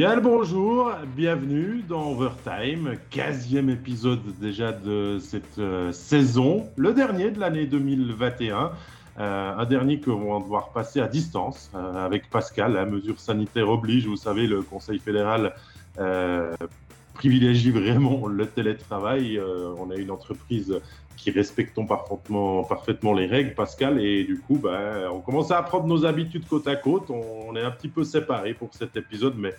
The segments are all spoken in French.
Bien le bonjour, bienvenue dans Overtime, 15e épisode déjà de cette euh, saison, le dernier de l'année 2021. Euh, un dernier qu'on va devoir passer à distance euh, avec Pascal. La mesure sanitaire oblige, vous savez, le Conseil fédéral privilégie vraiment le télétravail. on a une entreprise qui respectons parfaitement, parfaitement les règles, Pascal, et du coup, ben, on commence à apprendre nos habitudes côte à côte. On, est un petit peu séparés pour cet épisode, mais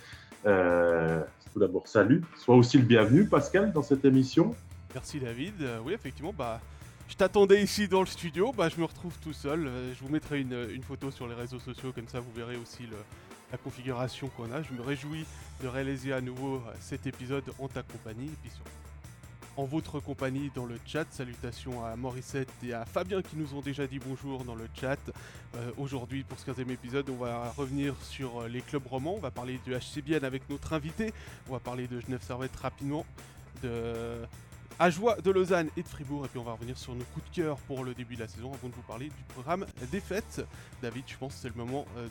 euh, tout d'abord, salut. Sois aussi le bienvenu, Pascal, dans cette émission. Merci, David. Euh, oui, effectivement, bah, je t'attendais ici dans le studio. Bah, je me retrouve tout seul. Euh, je vous mettrai une, photo sur les réseaux sociaux, comme ça, vous verrez aussi le, la configuration qu'on a. Je me réjouis de réaliser à nouveau cet épisode en ta compagnie. Et puis en votre compagnie dans le chat. Salutations à Morissette et à Fabien qui nous ont déjà dit bonjour dans le chat. Euh, aujourd'hui, pour ce 15e épisode, on va revenir sur euh, les clubs romans. On va parler du HCBN avec notre invité. On va parler de Genève Servette rapidement. De à joie de Lausanne et de Fribourg. Et puis on va revenir sur nos coups de cœur pour le début de la saison avant de vous parler du programme des fêtes. David, je pense que c'est le moment euh,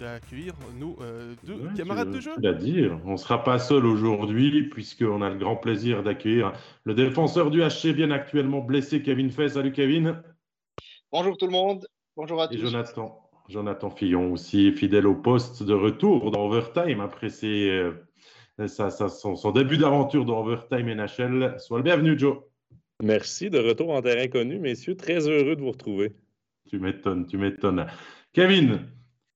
d'accueillir nos euh, deux camarades de jeu. à dire, on ne sera pas seul aujourd'hui puisqu'on a le grand plaisir d'accueillir le défenseur du HC bien actuellement blessé, Kevin Fay. Salut Kevin. Bonjour tout le monde. Bonjour à tous. Et Jonathan. Jonathan Fillon aussi, fidèle au poste de retour dans Overtime après ses ça, son, début d'aventure dans Overtime NHL. Sois le bienvenu, Joe. Merci, de retour en terrain connu, messieurs. Très heureux de vous retrouver. Tu m'étonnes, tu m'étonnes. Kevin,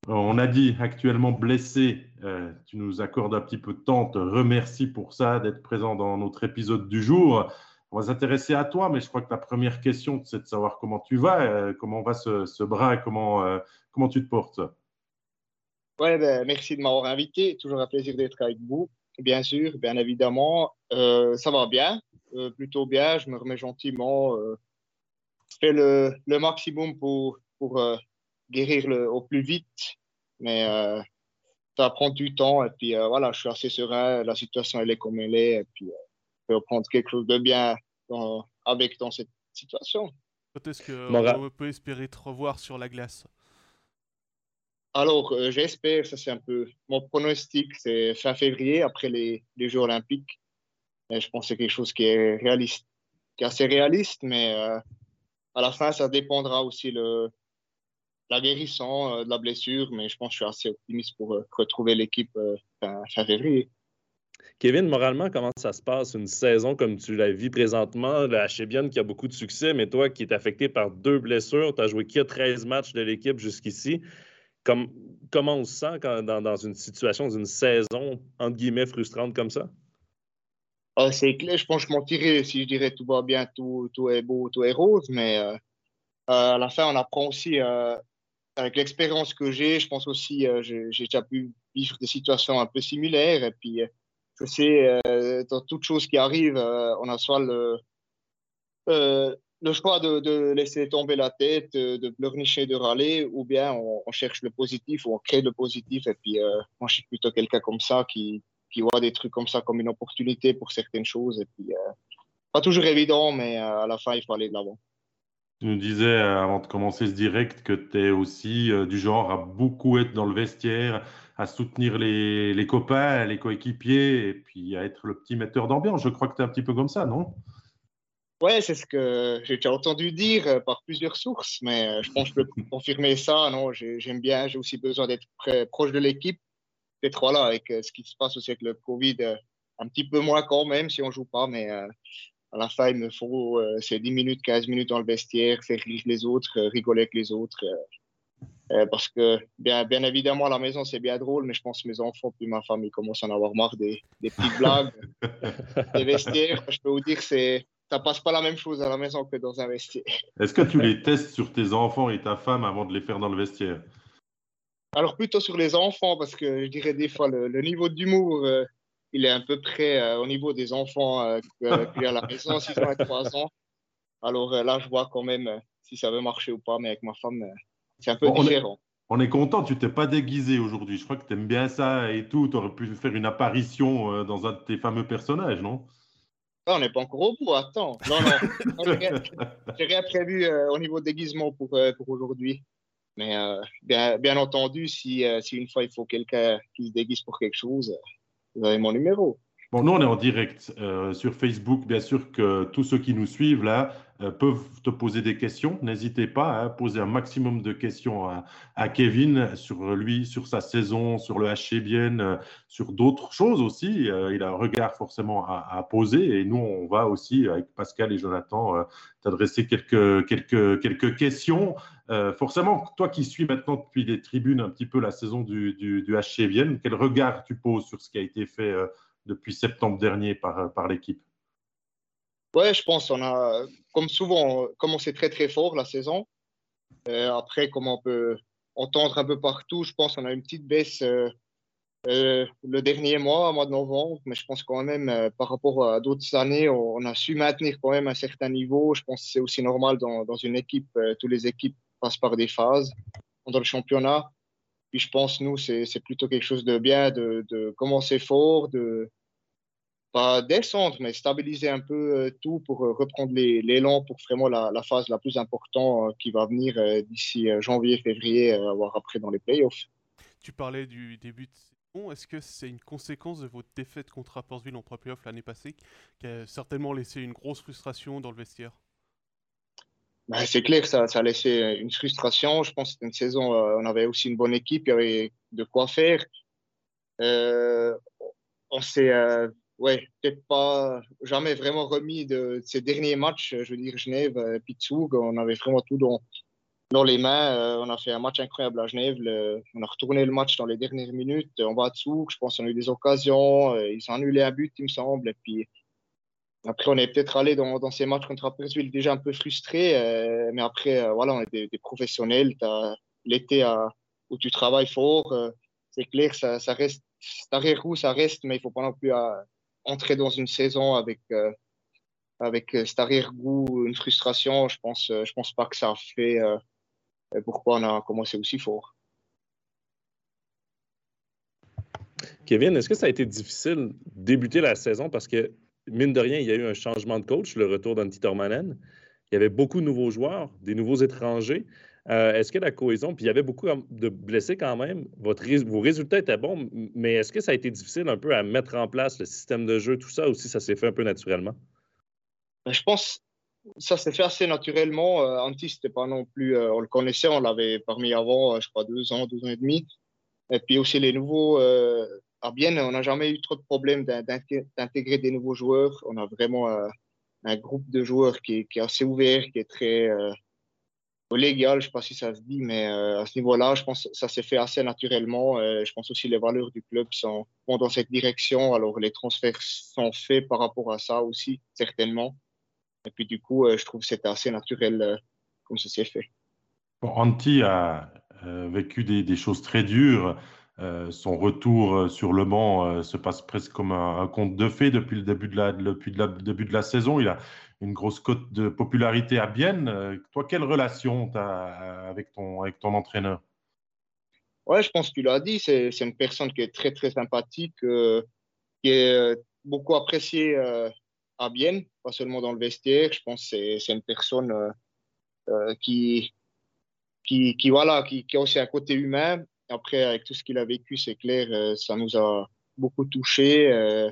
on a dit actuellement blessé. Euh, tu nous accordes un petit peu de temps. Te remercie pour ça, d'être présent dans notre épisode du jour. On va s'intéresser à toi, mais je crois que la première question, c'est de savoir comment tu vas, euh, comment va ce, bras, comment, euh, comment tu te portes. Ouais, ben, merci de m'avoir invité. Toujours un plaisir d'être avec vous bien sûr, bien évidemment. Euh, ça va bien, euh, plutôt bien. Je me remets gentiment. Euh, je fais le, le, maximum pour, pour guérir le, au plus vite. Mais ça prend du temps. Et puis voilà, je suis assez serein. La situation, elle est comme elle est. Et puis, je vais prendre quelque chose de bien dans, avec dans cette situation. Quand est-ce qu'on peut espérer te revoir sur la glace? Alors, euh, j'espère, ça c'est un peu mon pronostic, c'est fin février, après les, Jeux olympiques. je pense que c'est quelque chose qui est réaliste, qui est assez réaliste, mais euh, à la fin, ça dépendra aussi de la guérison euh, de la blessure, mais je pense que je suis assez optimiste pour retrouver l'équipe fin, février. Kevin, moralement, comment ça se passe? Une saison comme tu la vis présentement? Le HBN qui a beaucoup de succès, mais toi qui es affecté par deux blessures, tu as joué que 13 matchs de l'équipe jusqu'ici comment on se sent dans, une situation, dans une saison, entre guillemets, frustrante comme ça? Ah, c'est clair, je pense que je mentirais si je dirais tout va bien, tout, tout est beau, tout est rose, mais euh, euh, à la fin, on apprend aussi, euh, avec l'expérience que j'ai, je pense aussi, j'ai déjà pu vivre des situations un peu similaires, et puis je sais, dans toute chose qui arrive, on a soit le, le choix de, laisser tomber la tête, de pleurnicher, de râler, ou bien on, cherche le positif, ou on crée le positif. Et puis, euh, moi, je suis plutôt quelqu'un comme ça qui, voit des trucs comme ça comme une opportunité pour certaines choses. Et puis, euh, pas toujours évident, mais euh, à la fin, il faut aller de l'avant. Tu nous disais avant de commencer ce direct que tu es aussi du genre à beaucoup être dans le vestiaire, à soutenir les, les copains, les coéquipiers, et puis à être le petit metteur d'ambiance. Je crois que tu es un petit peu comme ça, non? Ouais, c'est ce que j'ai déjà entendu dire euh, par plusieurs sources, mais euh, je pense que je peux confirmer ça. Non, j'aime bien, j'ai aussi besoin d'être proche de l'équipe. Peut-être voilà, avec euh, ce qui se passe aussi avec le Covid, un petit peu moins quand même si on joue pas, mais à la fin, il me faut ces 10 minutes, 15 minutes dans le vestiaire, faire rire les autres, rigoler avec les autres. parce que bien, bien évidemment, à la maison, c'est bien drôle, mais je pense que mes enfants puis ma famille commencent à en avoir marre des, des petites blagues, des vestiaires. Je peux vous dire, c'est ça passe pas la même chose à la maison que dans un vestiaire. Est-ce que tu les testes sur tes enfants et ta femme avant de les faire dans le vestiaire? Alors plutôt sur les enfants, parce que je dirais des fois le, niveau d'humour, euh, il est un peu près euh, au niveau des enfants euh, à la maison, 6 ans et 3 ans. Alors là, je vois quand même si ça veut marcher ou pas, mais avec ma femme, c'est un peu différent. On est content, tu t'es pas déguisé aujourd'hui. Je crois que tu aimes bien ça et tout. Tu aurais pu faire une apparition dans un de tes fameux personnages, non? On n'est pas encore au bout, attends. Non, non, j'ai rien, prévu euh, au niveau déguisement pour, euh, pour aujourd'hui. Mais euh, bien, bien, entendu, si, si, une fois il faut quelqu'un qui se déguise pour quelque chose, vous avez mon numéro. Bon, nous, on est en direct sur Facebook. Bien sûr que tous ceux qui nous suivent là peuvent te poser des questions. N'hésitez pas à poser un maximum de questions à, Kevin sur lui, sur sa saison, sur le HC euh, sur d'autres choses aussi. il a un regard forcément à, poser. Et nous, on va aussi, avec Pascal et Jonathan, t'adresser quelques, quelques, quelques questions. forcément, toi qui suis maintenant depuis les tribunes un petit peu la saison du, du, du quel regard tu poses sur ce qui a été fait depuis septembre dernier par, par l'équipe? Ouais, je pense on a, comme souvent, commencé très très fort la saison. Euh, après, comme on peut entendre un peu partout, je pense qu'on a une petite baisse euh, euh, le dernier mois, mois de novembre, mais je pense quand même, par rapport à d'autres années, on, a su maintenir quand même un certain niveau. Je pense que c'est aussi normal dans, dans une équipe, toutes les équipes passent par des phases dans le championnat. Puis je pense, nous, c'est plutôt quelque chose de bien, de, de commencer fort, de, pas descendre, mais stabiliser un peu euh, tout pour euh, reprendre l'élan pour vraiment la, phase la plus importante euh, qui va venir d'ici janvier, février, voire après dans les playoffs. Tu parlais du début de saison. Est-ce que c'est une conséquence de votre défaite contre Rapperswil en playoffs l'année passée qui a certainement laissé une grosse frustration dans le vestiaire? Bah, C'est clair, ça, ça a laissé une frustration. Je pense que c'était une saison, on avait aussi une bonne équipe, il y avait de quoi faire. on s'est ouais, peut-être pas jamais vraiment remis de, ces derniers matchs. Je veux dire, Genève, euh, on avait vraiment tout dans, dans les mains. Euh, on a fait un match incroyable à Genève. on a retourné le match dans les dernières minutes. On va à Zug, je pense qu'on a eu des occasions. Euh, ils ont annulé un but, il me semble. Et puis après, on est peut-être allé dans, dans, ces matchs contre Appersville déjà un peu frustré. mais après, voilà, on est des, professionnels. L'été où tu travailles fort, c'est clair, ça, ça reste. Cet arrière-goût, ça reste, mais il ne faut pas non plus entrer dans une saison avec, euh, avec euh, cet arrière-goût, une frustration, je pense, euh, je pense pas que ça a fait pourquoi on a commencé aussi fort. Kevin, est-ce que ça a été difficile débuter la saison? Parce que, mine de rien, il y a eu un changement de coach, le retour d'Antti Tormanen. Il y avait beaucoup de nouveaux joueurs, des nouveaux étrangers. Euh, est-ce que la cohésion, puis il y avait beaucoup de blessés quand même, vos résultats étaient bons, mais est-ce que ça a été difficile un peu à mettre en place le système de jeu, tout ça, aussi ça s'est fait un peu naturellement? Ben, je pense que ça s'est fait assez naturellement. Euh, c'était pas non plus, euh, on le connaissait, on l'avait parmi avant, je crois, deux ans, deux ans et demi. Et puis aussi les nouveaux, à Bienne, on n'a jamais eu trop de problèmes d'intégrer des nouveaux joueurs. On a vraiment un groupe de joueurs qui est, assez ouvert, qui est très légal, je ne sais pas si ça se dit, mais euh, à ce niveau-là, je pense que ça s'est fait assez naturellement. Euh, je pense aussi que les valeurs du club sont, vont dans cette direction. Alors, les transferts sont faits par rapport à ça aussi, certainement. Et puis, du coup, euh, je trouve que c'était assez naturel comme ça s'est fait. Antti a vécu des, choses très dures. son retour sur le banc se passe presque comme un, conte de fées depuis le début de la, début de la saison. Il a, une grosse cote de popularité à Bienne. Euh, toi, quelle relation tu as avec ton, avec ton entraîneur? Ouais, je pense que tu l'as dit. C'est, une personne qui est très, très sympathique, euh, qui est euh, beaucoup appréciée à Bienne, pas seulement dans le vestiaire. Je pense que c'est, une personne qui, qui, qui, voilà, qui, qui, a aussi un côté humain. Après, avec tout ce qu'il a vécu, c'est clair, ça nous a beaucoup touchés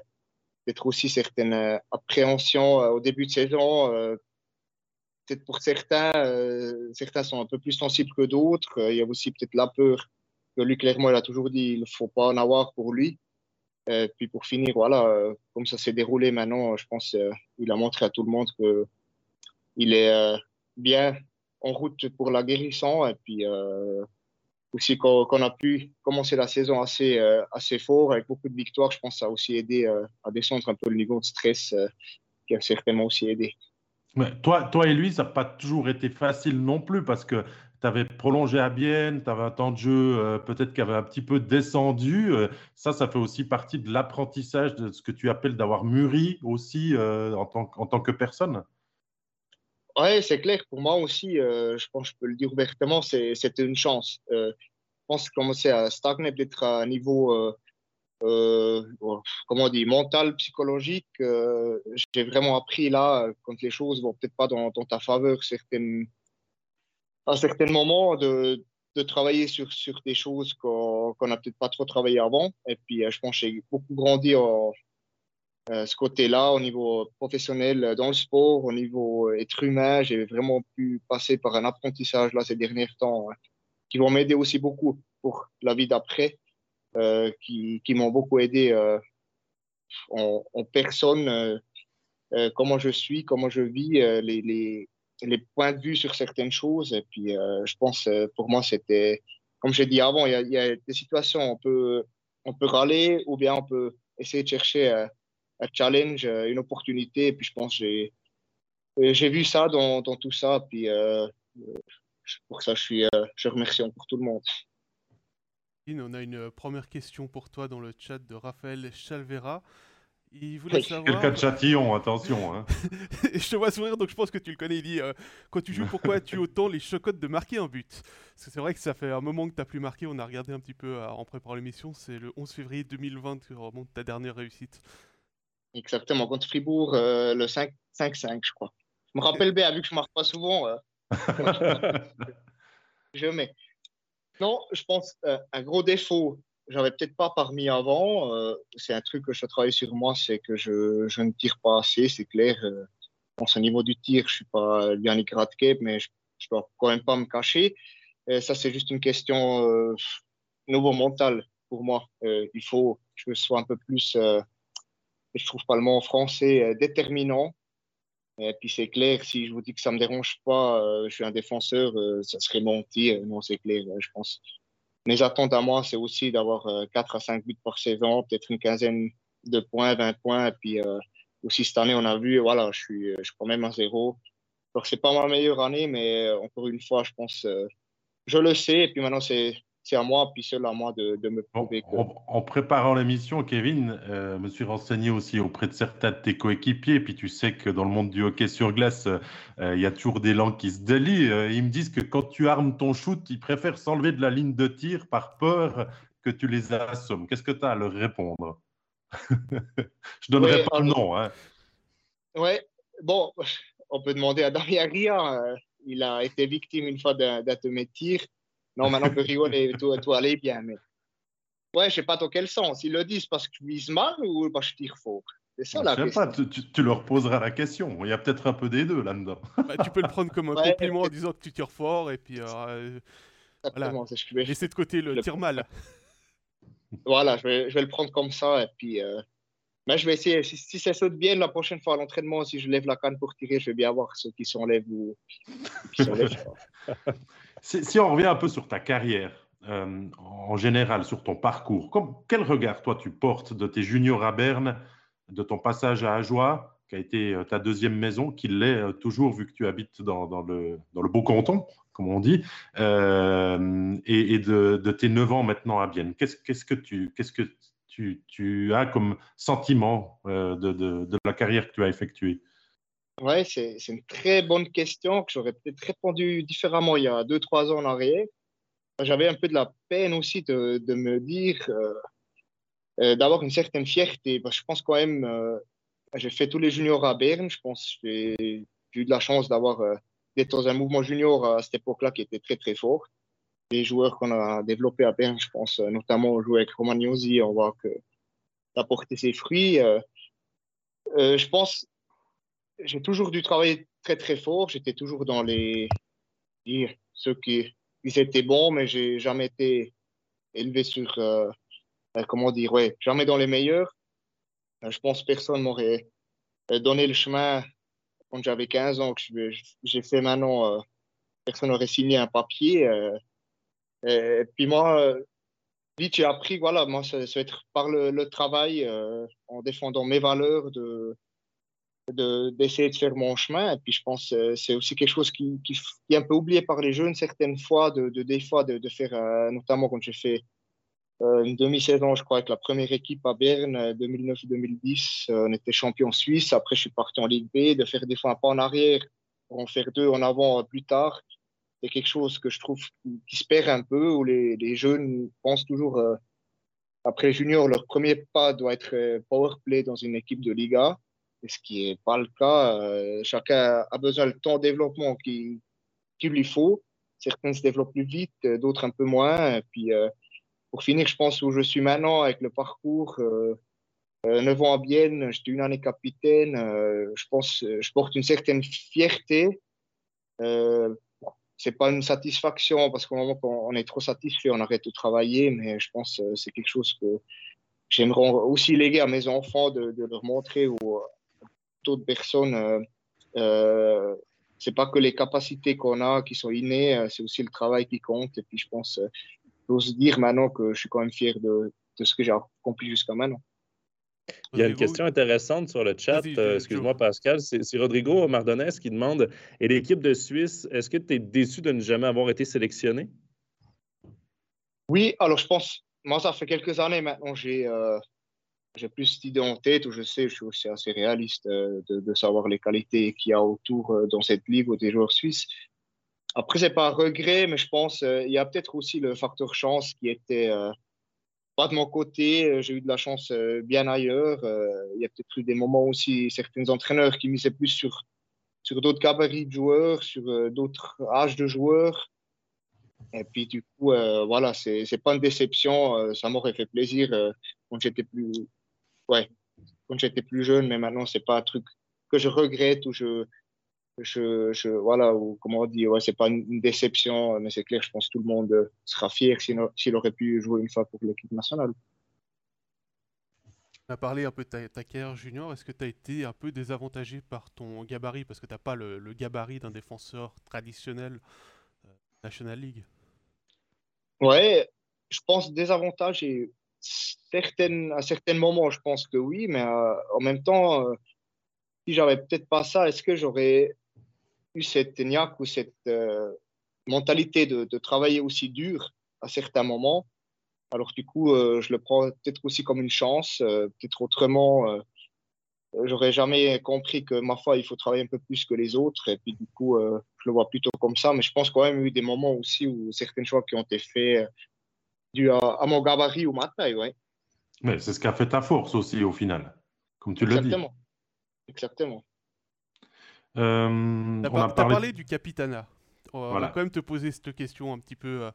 peut-être aussi certaines euh, appréhensions euh, au début de saison. Euh, peut-être pour certains, certains sont un peu plus sensibles que d'autres. il y a aussi peut-être la peur que lui, clairement, il a toujours dit il ne faut pas en avoir pour lui. Et puis pour finir, voilà, comme ça s'est déroulé maintenant, je pense qu'il a montré à tout le monde qu'il est bien en route pour la guérison. Et puis aussi qu'on a pu commencer la saison assez, euh, assez fort, avec beaucoup de victoires, je pense que ça a aussi aidé euh, à descendre un peu le niveau de stress, euh, qui a certainement aussi aidé. Mais toi, toi et lui, ça n'a pas toujours été facile non plus, parce que tu avais prolongé à Bienne, tu avais un temps de jeu peut-être qui avait un petit peu descendu. ça, ça fait aussi partie de l'apprentissage de ce que tu appelles d'avoir mûri aussi en tant, en, tant, que personne. Oui, c'est clair. Pour moi aussi, euh, je pense que je peux le dire ouvertement, c'était une chance. Euh, je pense que commencer à stagner peut-être à un niveau, euh, comment on dit, mental, psychologique. J'ai vraiment appris là, quand les choses vont peut-être pas dans, ta faveur à certains moments, de, travailler sur, des choses qu'on n'a peut-être pas trop travaillé avant. Et puis, je pense que j'ai beaucoup grandi en, ce côté-là, au niveau professionnel dans le sport, au niveau être humain. J'ai vraiment pu passer par un apprentissage là ces derniers temps hein, qui vont m'aider aussi beaucoup pour la vie d'après, qui, qui m'ont beaucoup aidé en, personne euh, comment je suis, comment je vis, euh, les, les, points de vue sur certaines choses. Et puis, euh, je pense, pour moi, c'était, comme j'ai dit avant, il y, y, a des situations, on peut, on peut râler ou bien on peut essayer de chercher un, challenge, une opportunité. Et puis, je pense j'ai j'ai vu ça dans, dans, tout ça. Puis, pour ça, je, suis, je remercie encore tout le monde. On a une première question pour toi dans le chat de Raphaël Chalvera. Il voulait savoir. Quelqu'un de châtillon, attention. Hein. je te vois sourire, donc je pense que tu le connais. Il dit euh, Quand tu joues, pourquoi as-tu autant les chocottes de marquer un but? Parce que c'est vrai que ça fait un moment que tu n'as plus marqué. On a regardé un petit peu euh, en préparant l'émission. C'est le 11 février 2020 que remonte ta dernière réussite. Exactement, contre Fribourg, euh, le 5-5, je crois. Je me rappelle bien, vu que je ne marque pas souvent. je mets. Non, je pense un gros défaut j'avais peut-être pas parmi avant. Euh, c'est un truc que je travaille sur moi, c'est que je, je, ne tire pas assez, c'est clair. Euh, au niveau du tir, je suis pas Yannick Radke, mais je, je dois quand même pas me cacher. Et ça, c'est juste une question euh, nouveau mental pour moi. Euh, il faut que je sois un peu plus, euh, je trouve pas le mot français, euh, déterminant. Et puis c'est clair, si je vous dis que ça me dérange pas, je suis un défenseur, ça serait mentir. Non, c'est clair, je pense mes attentes à moi, c'est aussi d'avoir 4 euh, à 5 buts par saison, peut-être une quinzaine de points, 20 points. Et puis euh, aussi cette année, on a vu, voilà, je suis, je suis quand même à zéro. Donc, c'est pas ma meilleure année, mais euh, encore une fois, je pense, je le sais. Et puis maintenant, c'est c'est à moi, puis seul à moi de, de me prouver que... En, préparant l'émission, Kevin, euh, me suis renseigné aussi auprès de certains de tes coéquipiers, puis tu sais que dans le monde du hockey sur glace, euh, il y a toujours des langues qui se délient. Euh, ils me disent que quand tu armes ton shoot, ils préfèrent s'enlever de la ligne de tir par peur que tu les assommes. Qu'est-ce que tu as à leur répondre? Je donnerai pas le nom. Hein. Ouais, bon, on peut demander à Damien Ria. il a été victime une fois d'un de mes tirs. Non, maintenant on peut rigoler, tout, tout aller bien. Mais... Ouais, je sais pas dans quel sens. Ils le disent parce que vise mal ou parce que je tire fort. C'est ça la question. Pas, tu, leur poseras la question. Il y a peut-être un peu des deux là-dedans. Bah, tu peux le prendre comme un compliment en disant que tu tires fort et puis. Euh, voilà. Laisser de côté le, tir mal. Voilà, je vais, je vais, le prendre comme ça et puis. Euh... Mais je vais essayer. Si, ça saute bien la prochaine fois à l'entraînement, si je lève la canne pour tirer, je vais bien voir ceux qui s'enlèvent ou qui s'enlèvent. Si, on revient un peu sur ta carrière, euh, en général, sur ton parcours, quel regard toi tu portes de tes juniors à Berne, de ton passage à Ajoie, qui a été euh, ta deuxième maison, qui l'est euh, toujours vu que tu habites dans, le, dans le beau canton, comme on dit, et, de, tes neuf ans maintenant à Bienne? Qu'est-ce que, tu, que tu, as comme sentiment de, de la carrière que tu as effectuée? Ouais, c'est une très bonne question que j'aurais peut-être répondu différemment il y a deux, trois ans en arrière. J'avais un peu de la peine aussi de, de me dire, euh, euh, d'avoir une certaine fierté. Je pense quand même, euh, j'ai fait tous les juniors à Berne. Je pense que j'ai eu de la chance d'avoir d'être dans un mouvement junior à cette époque-là qui était très, très fort. Les joueurs qu'on a développés à Berne, je pense notamment jouer avec Romagnosi, on voit que ça a porté ses fruits. je pense j'ai toujours dû travailler très très fort. J'étais toujours dans les dire ceux qui ils étaient bons, mais j'ai jamais été élevé sur euh, euh, comment dire ouais jamais dans les meilleurs. Euh, je pense personne m'aurait donné le chemin quand j'avais 15 ans que j'ai fait maintenant. personne n'aurait signé un papier. Et puis moi, vite j'ai appris voilà moi va être par le, travail en défendant mes valeurs de d'essayer de, faire mon chemin. Et puis, je pense que c'est aussi quelque chose qui, est un peu oublié par les jeunes certaines fois, de, de des fois de, faire, euh, notamment quand j'ai fait euh, une demi-saison, je crois, avec la première équipe à Berne, 2009-2010, euh, on était champion suisse. Après, je suis parti en Ligue B, de faire des fois un pas en arrière pour en faire deux en avant plus tard. C'est quelque chose que je trouve qui, se perd un peu, où les, les jeunes pensent toujours, après junior, leur premier pas doit être power play dans une équipe de Liga ce qui n'est pas le cas. Euh, chacun a besoin du temps de développement qu'il lui faut. certains se développent plus vite, d'autres un peu moins. Et puis, pour finir, je pense où je suis maintenant avec le parcours. 9 ans à Bienne, j'étais une année capitaine. je pense, je porte une certaine fierté. Euh, c'est pas une satisfaction parce qu'au moment qu'on est trop satisfait, on arrête de travailler. Mais je pense que c'est quelque chose que j'aimerais aussi léguer à mes enfants de, leur montrer aux d'autres personnes. Euh, euh, c'est pas que les capacités qu'on a qui sont innées, euh, c'est aussi le travail qui compte. Et puis je pense, euh, j'ose dire maintenant que je suis quand même fier de ce que j'ai accompli jusqu'à maintenant. Il y a une question intéressante sur le chat. Excuse-moi, Pascal. C'est Rodrigo Mardones qui demande Et l'équipe de Suisse, est-ce que tu es déçu de ne jamais avoir été sélectionné? Oui, alors je pense, moi, ça fait quelques années maintenant, j'ai j'ai plus cette idée en tête où je sais, je suis aussi assez réaliste euh, de, savoir les qualités qu'il y a autour euh, dans cette ligue des joueurs suisses. Après, c'est pas un regret, mais je pense qu'il euh, y a peut-être aussi le facteur chance qui était pas de mon côté. J'ai eu de la chance bien ailleurs. Il y a peut-être eu des moments aussi, certains entraîneurs qui misaient plus sur, sur d'autres gabarits de joueurs, sur d'autres âges de joueurs. Et puis, du coup, voilà, c'est pas une déception. ça m'aurait fait plaisir quand j'étais plus, ouais, quand j'étais plus jeune, mais maintenant, c'est pas un truc que je regrette ou je, je, je voilà, ou comment on dit, ouais, c'est pas une, déception, mais c'est clair, je pense que tout le monde sera fier s'il aurait pu jouer une fois pour l'équipe nationale. On a parlé un peu de ta, carrière junior. Est-ce que tu as été un peu désavantagé par ton gabarit? Parce que tu n'as pas le, gabarit d'un défenseur traditionnel euh, National League. Ouais, je pense désavantagé certaines, à certains moments, je pense que oui, mais euh, en même temps, euh, si j'avais peut-être pas ça, est-ce que j'aurais eu cette niaque ou cette euh, mentalité de, de, travailler aussi dur à certains moments Alors du coup, je le prends peut-être aussi comme une chance, peut-être autrement. J'aurais jamais compris que ma foi, il faut travailler un peu plus que les autres. Et puis du coup, je le vois plutôt comme ça. Mais je pense quand même eu des moments aussi où certains choix qui ont été faits dû à, mon gabarit ou ma taille, ouais. Mais c'est ce qui a fait ta force aussi au final, comme tu l'as dit. Exactement. Exactement. Euh, tu as, parlé... du capitana. On va quand même te poser cette question un petit peu, euh,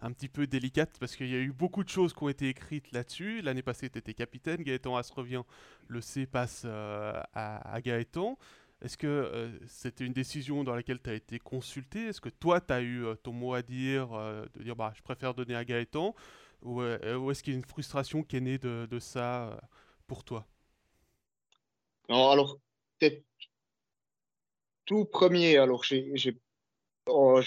un petit peu délicate parce qu'il y a eu beaucoup de choses qui ont été écrites là-dessus. L'année passée, tu étais capitaine. Gaëtan As revient. Le C passe euh, à, à, Gaëtan. Est-ce que euh, c'était une décision dans laquelle tu as été consulté? Est-ce que toi, tu as eu ton mot à dire, de dire bah, je préfère donner à Gaëtan? Ou, euh, est-ce qu'il y a une frustration qui est née de, de ça euh, pour toi? Non, alors, peut-être tout premier, alors j'ai. Oh,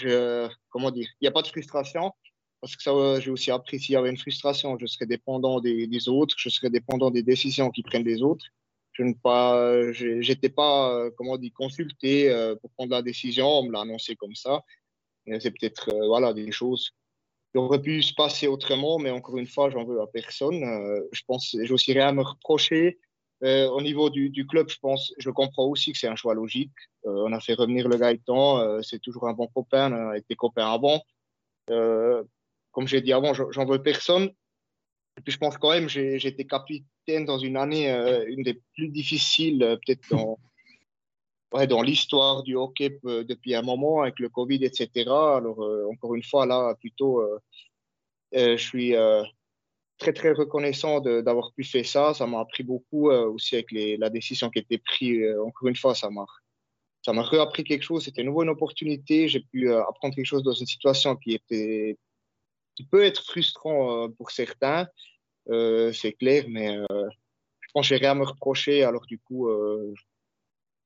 comment dire Il n'y a pas de frustration, parce que ça, j'ai aussi appris s'il y avait une frustration, je serais dépendant des, des, autres, je serais dépendant des décisions qui prennent les autres. Je ne pas, j'étais pas, euh, comment dire, consulté pour prendre la décision, on me l'a annoncé comme ça. C'est peut-être, voilà, des choses il aurait pu se passer autrement, mais encore une fois, j'en veux à personne. Euh, je pense, rien à me reprocher. Euh, au niveau du, club, je pense, je comprends aussi que c'est un choix logique. Euh, on a fait revenir le Gaëtan, c'est toujours un bon copain, on a été copains avant. comme j'ai dit avant, j'en veux personne. Et puis je pense quand même, j'ai été capitaine dans une année, une des plus difficiles, peut-être dans, ouais, dans l'histoire du hockey euh, depuis un moment avec le Covid, etc. Alors, euh, encore une fois, là, plutôt, euh, je suis très, très reconnaissant d'avoir pu faire ça. Ça m'a appris beaucoup aussi avec la décision qui a été prise. encore une fois, ça m'a ça m'a réappris quelque chose. C'était une nouvelle opportunité. J'ai pu apprendre quelque chose dans une situation qui était qui peut être frustrant pour certains, c'est clair, mais je pense que j'ai rien à me reprocher. Alors du coup,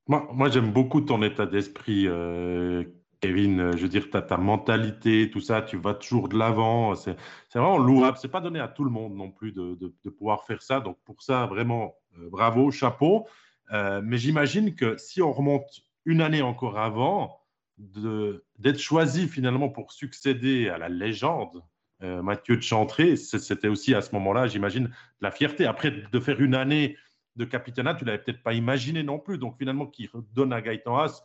moi, j'aime beaucoup ton état d'esprit, euh, Kevin. Je veux dire, ta, ta mentalité, tout ça, tu vas toujours de l'avant. C'est vraiment louable. C'est pas donné à tout le monde non plus de, pouvoir faire ça. Donc, pour ça, vraiment, euh, bravo, chapeau. Euh, mais j'imagine que si on remonte une année encore avant, d'être choisi finalement pour succéder à la légende Mathieu de Chantré, c'était aussi à ce moment-là, j'imagine, la fierté. Après, de faire une année de capitana, tu l'avais peut-être pas imaginé non plus. Donc finalement, qui donne à Gaëtan Haas,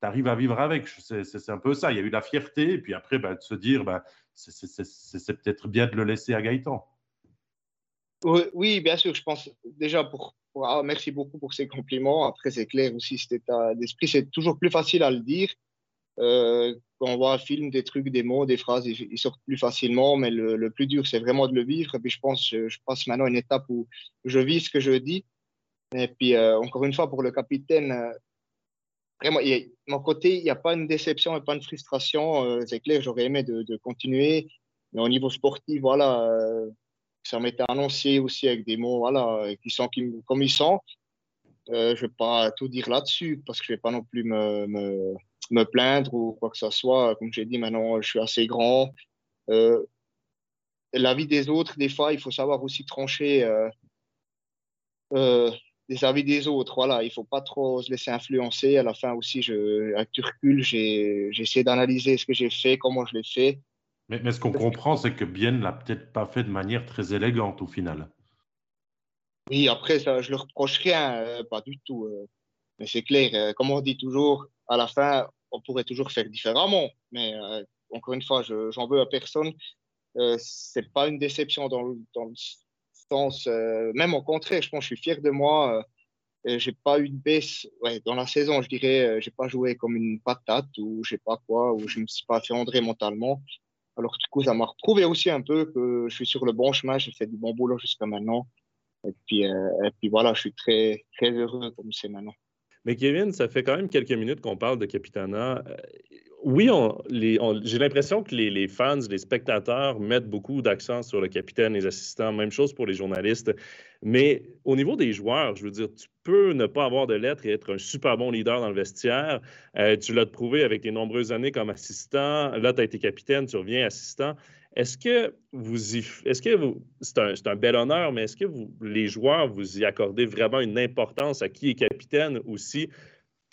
tu arrives à vivre avec. C'est un peu ça. Il y a eu la fierté, et puis après, bah, de se dire, bah, c'est peut-être bien de le laisser à Gaëtan. Oui, bien sûr. Je pense déjà pour. Ah, merci beaucoup pour ces compliments. Après, c'est clair aussi, cet état d'esprit, c'est toujours plus facile à le dire. Euh, quand on voit un film, des trucs, des mots, des phrases, ils, sortent plus facilement, mais le, plus dur, c'est vraiment de le vivre. Et puis je pense, je, je passe maintenant une étape où je vis ce que je dis. Et puis, euh, encore une fois, pour le capitaine, euh, vraiment, mon côté, il n'y a pas une déception et pas une frustration. Euh, c'est clair, j'aurais aimé de, continuer. Mais au niveau sportif, voilà, ça m'était annoncé aussi avec des mots, voilà, qui sont comme ils sont. je ne vais pas tout dire là-dessus parce que je ne vais pas non plus me, me plaindre ou quoi que ce soit. Comme j'ai dit, maintenant, je suis assez grand. Euh, la vie des autres, des fois, il faut savoir aussi trancher euh, euh, des avis des autres. Voilà, il faut pas trop se laisser influencer. À la fin aussi, je, avec du recul, j'ai essayé d'analyser ce que j'ai fait, comment je l'ai fait. Mais, mais ce qu'on comprend, c'est que Bien l'a peut-être pas fait de manière très élégante au final. Oui, après, ça, je le reproche rien, pas du tout. mais c'est clair, comme on dit toujours, à la fin, on pourrait toujours faire différemment. Mais euh, encore une fois, j'en veux à personne. Euh, c'est pas une déception dans le, dans le euh, même au contraire, je pense que je suis fier de moi. Euh, j'ai pas eu de baisse dans la saison, je dirais. j'ai pas joué comme une patate ou je sais pas quoi, ou je me suis pas andrer mentalement. Alors du coup, ça m'a retrouvé aussi un peu que je suis sur le bon chemin. J'ai fait du bon boulot jusqu'à maintenant. Et puis, et puis voilà, je suis très très heureux comme c'est maintenant. Mais Kevin, ça fait quand même quelques minutes qu'on parle de Capitana. Oui, j'ai l'impression que les, fans, les spectateurs mettent beaucoup d'accent sur le capitaine, les assistants, même chose pour les journalistes. Mais au niveau des joueurs, je veux dire, tu peux ne pas avoir de lettres et être un super bon leader dans le vestiaire. Euh, tu l'as prouvé avec tes nombreuses années comme assistant. Là, tu as été capitaine, tu reviens assistant. Est-ce que vous est-ce que vous, c'est un, un, bel honneur, mais est-ce que vous, les joueurs, vous y accordez vraiment une importance à qui est capitaine aussi?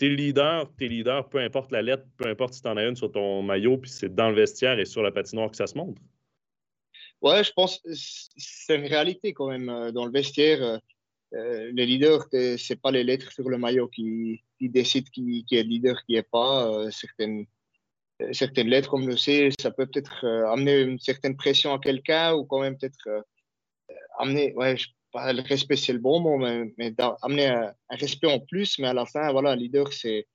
T'es leader, t'es leader, peu importe la lettre, peu importe si t'en as une sur ton maillot, puis c'est dans le vestiaire et sur la patinoire que ça se montre. Ouais, je pense que c'est une réalité quand même. Euh, dans le vestiaire, euh, euh, les leaders, c'est pas les lettres sur le maillot qui, qui décident qui, qui, est leader, qui est pas. certaines certaines lettres, comme le sait, ça peut peut-être euh, amener une certaine pression à quelqu'un ou quand même peut-être euh, amener, pas le respect c'est le bon mot, mais, mais amener un, respect en plus, mais à la fin, voilà, leader, c'est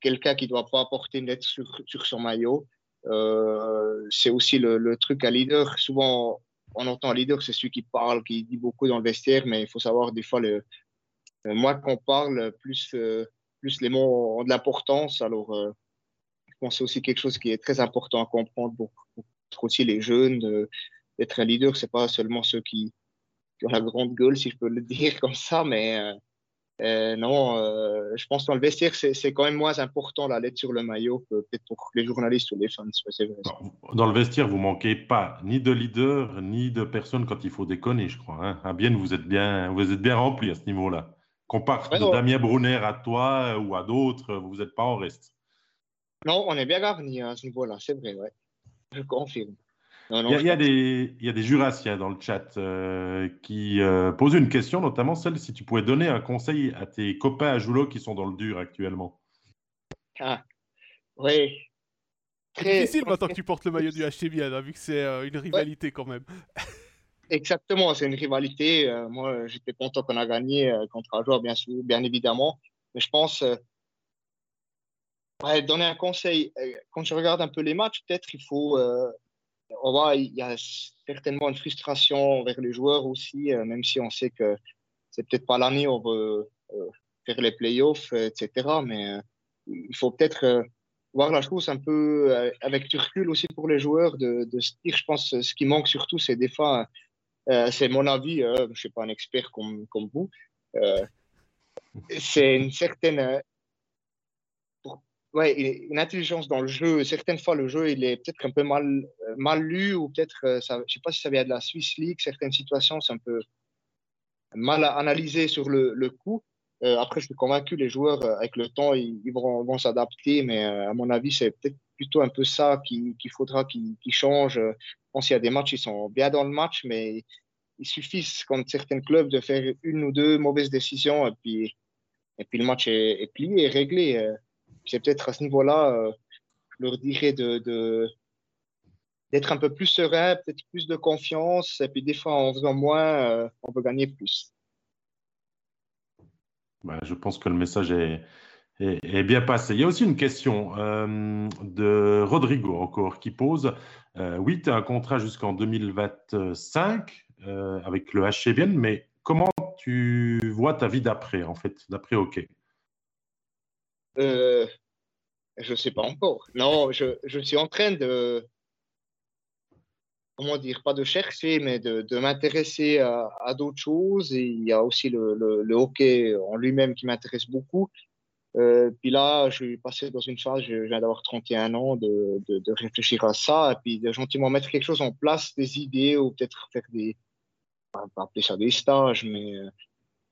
quelqu'un qui doit pas apporter une lettre sur, sur son maillot. Euh, c'est aussi le, le, truc à leader. Souvent, on entend leader, c'est celui qui parle, qui dit beaucoup dans le vestiaire, mais il faut savoir des fois, le, moins qu'on parle, plus, plus les mots ont de l'importance. Alors, pense que c'est aussi quelque chose qui est très important à comprendre pour, aussi les jeunes. D'être un leader, c'est pas seulement ceux qui, ont la grande gueule, si je peux le dire comme ça, mais euh, euh, non, euh, je pense que dans le vestiaire, c'est quand même moins important la lettre sur le maillot que peut-être pour les journalistes ou les fans. Dans le vestiaire, vous manquez pas ni de leader, ni de personnes quand il faut déconner, je crois. Hein. À bien, vous êtes bien, vous êtes bien rempli à ce niveau-là. Qu'on parte de Damien Brunner à toi ou à d'autres, vous n'êtes pas en reste. Non, on est bien garni à ce niveau-là, c'est vrai, ouais. Je confirme. Il, y a, des, il, y a, des, jurassiens dans le chat euh, qui euh, posent une question, notamment celle si tu pouvais donner un conseil à tes copains à Joulot qui sont dans le dur actuellement. Ah, oui. C'est difficile maintenant que tu portes le maillot du HTB, hein, vu que c'est euh, une rivalité quand même. Exactement, c'est une rivalité. moi, j'étais content qu'on a gagné contre un joueur, bien, sûr, bien évidemment. Mais je pense Ouais, donner un conseil. Euh, quand je regarde un peu les matchs, peut-être il faut. Euh, voit, il y a certainement une frustration vers les joueurs aussi, euh, même si on sait que c'est peut-être pas l'année où on veut faire les playoffs, etc. Mais il faut peut-être voir la chose un peu avec du recul aussi pour les joueurs, de, de se dire, je pense, ce qui manque surtout, c'est des fois, c'est mon avis, je ne suis pas un expert comme, comme vous, c'est une certaine ouais, une intelligence dans le jeu. Certaines fois, le jeu, il est peut-être un peu mal, euh, mal lu ou peut-être, euh, je ne sais pas si ça vient de la Swiss League, certaines situations, c'est un peu mal analysé sur le, le coup. Euh, après, je suis convaincu, les joueurs, avec le temps, ils, vont, vont s'adapter, mais à mon avis, c'est peut-être plutôt un peu ça qu'il faudra qu'ils changent. change. Je pense qu'il y a des matchs, ils sont bien dans le match, mais il suffit, contre certains clubs, de faire une ou deux mauvaises décisions et puis, et puis le match est, est plié et réglé c'est peut-être à ce niveau-là, euh, je leur dirais de, d'être un peu plus serein, peut-être plus de confiance, et puis des fois en faisant moins, euh, on peut gagner plus. Bah, je pense que le message est, est, bien passé. Il y a aussi une question euh, de Rodrigo encore qui pose oui, tu as un contrat jusqu'en 2025 euh, avec le HCBN, mais comment tu vois ta vie d'après, en fait, d'après OK Je ne sais pas encore. Non, je, suis en train de, comment dire, pas de chercher, mais de, m'intéresser à, d'autres choses. il y a aussi le hockey en lui-même qui m'intéresse beaucoup. Euh, puis là, je suis passé dans une phase, je viens d'avoir 31 ans, de, de, réfléchir à ça, et puis de gentiment mettre quelque chose en place, des idées, ou peut-être faire des, pas appeler ça des stages, mais euh,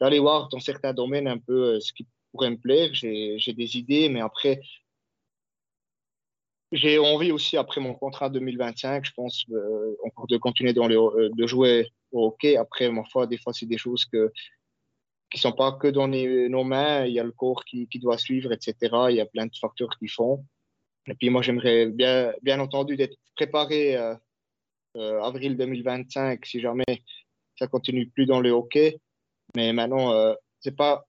d'aller voir dans certains domaines un peu euh, ce qui pourrait me plaire. J'ai des idées, mais après, j'ai envie aussi, après mon contrat 2025, je pense, encore de continuer dans les, de jouer au hockey. Après, ma foi, des fois, c'est des choses que qui sont pas que dans nos mains. Il y a le corps qui, qui, doit suivre, etc. Il y a plein de facteurs qui font. Et puis moi, j'aimerais bien, bien entendu d'être préparé euh, euh, avril 2025 si jamais ça continue plus dans le hockey. Mais maintenant, euh, c'est pas,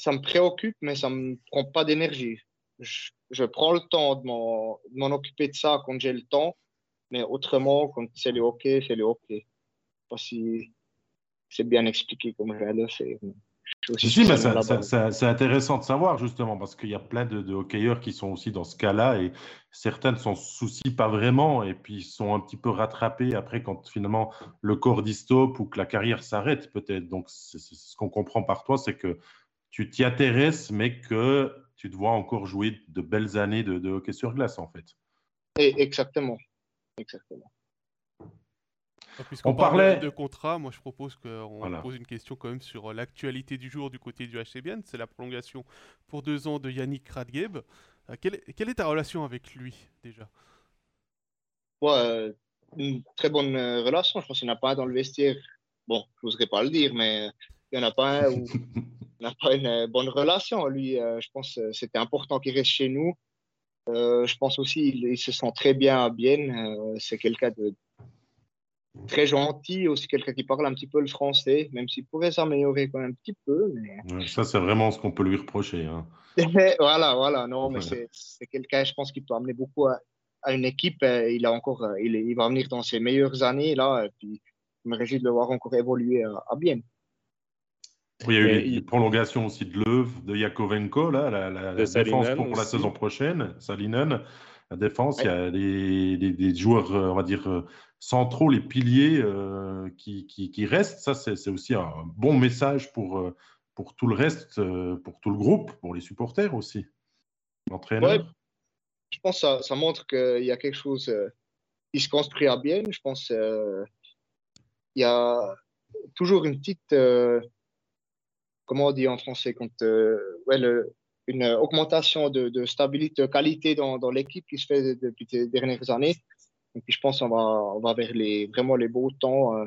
ça me préoccupe, mais ça me prend pas d'énergie. Je, je, prends le temps de m'en occuper de ça quand j'ai le temps, mais autrement, quand c'est le hockey, c'est le hockey. Pas si c'est bien expliqué comme je le faire. Si, mais c'est intéressant de savoir justement parce qu'il y a plein de, hockeyeurs qui sont aussi dans ce cas-là et certains ne s'en soucient pas vraiment et puis sont un petit peu rattrapés après quand finalement le corps dit stop ou que la carrière s'arrête peut-être. Donc ce qu'on comprend par toi, c'est que tu t'y intéresses mais que tu te vois encore jouer de belles années de, de hockey sur glace en fait. exactement. Exactement. Puisqu'on parlait de contrat, moi je propose qu'on pose une question quand même sur euh, l'actualité du jour du côté du HCBN. C'est la prolongation pour deux ans de Yannick Radgeb. Euh, quelle, est ta relation avec lui déjà? Ouais, Une très bonne euh, relation. Je pense qu'il n'y en a pas un dans le vestiaire. Bon, je n'oserais pas le dire, mais il n'y en a pas un où on n'a pas une bonne relation. Lui, je pense que c'était important qu'il reste chez nous. je pense aussi qu'il se sent très bien à Bienne. c'est quelqu'un de très gentil, aussi quelqu'un qui parle un petit peu le français, même s'il pourrait s'améliorer quand même un petit peu. Mais... ça, c'est vraiment ce qu'on peut lui reprocher. Hein. voilà, voilà, non, mais c'est quelqu'un, je pense, qui peut amener beaucoup à, une équipe. Euh, il, a encore, euh, il, il, va venir dans ses meilleures années, là, et puis je me réjouis de le voir encore évoluer à, bien. Il y a eu une prolongation aussi de Leuve, de Yakovenko, là, la, défense pour, la saison prochaine, Salinen. La défense, il y a des, des, joueurs, euh, on va dire, centraux, les piliers euh, qui, qui, restent. Ça, c'est aussi un bon message pour, euh, pour tout le reste, euh, pour tout le groupe, pour les supporters aussi. L'entraîneur. je pense que ça, montre qu'il y a quelque chose qui se construit à bien. Je pense qu'il y a toujours une petite, comment on dit en français, quand, ouais, une augmentation de, stabilité, de qualité dans, l'équipe qui se fait depuis les dernières années. Et je pense qu'on va, on va vers les, vraiment les beaux temps euh,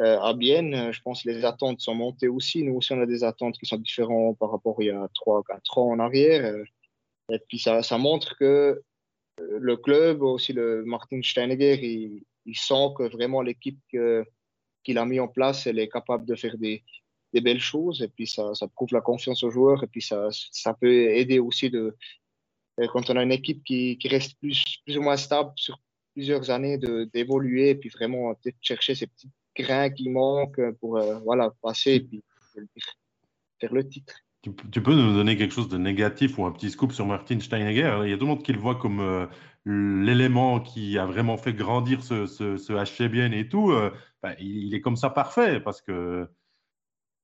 euh, à Bienne. Je pense que les attentes sont montées aussi. Nous aussi, on a des attentes qui sont différentes par rapport à il y a 3 4 ans en arrière. Et puis ça, montre que euh, le club, aussi le Martin Steinegger, il, il sent que vraiment l'équipe qu'il a mis en place, elle est capable de faire des, des belles choses. Et puis ça, ça, prouve la confiance aux joueurs. Et puis ça, ça peut aider aussi de, quand on a une équipe qui, qui reste plus, plus ou moins stable sur plusieurs années d'évoluer, puis vraiment peut-être chercher ces petits grains qui manquent pour euh, voilà, passer et puis faire le titre. Tu, peux nous donner quelque chose de négatif ou un petit scoop sur Martin Steinegger Il y a tout le monde qui le voit comme euh, l'élément qui a vraiment fait grandir ce, ce, ce et tout. Euh, bah, il, est comme ça parfait parce que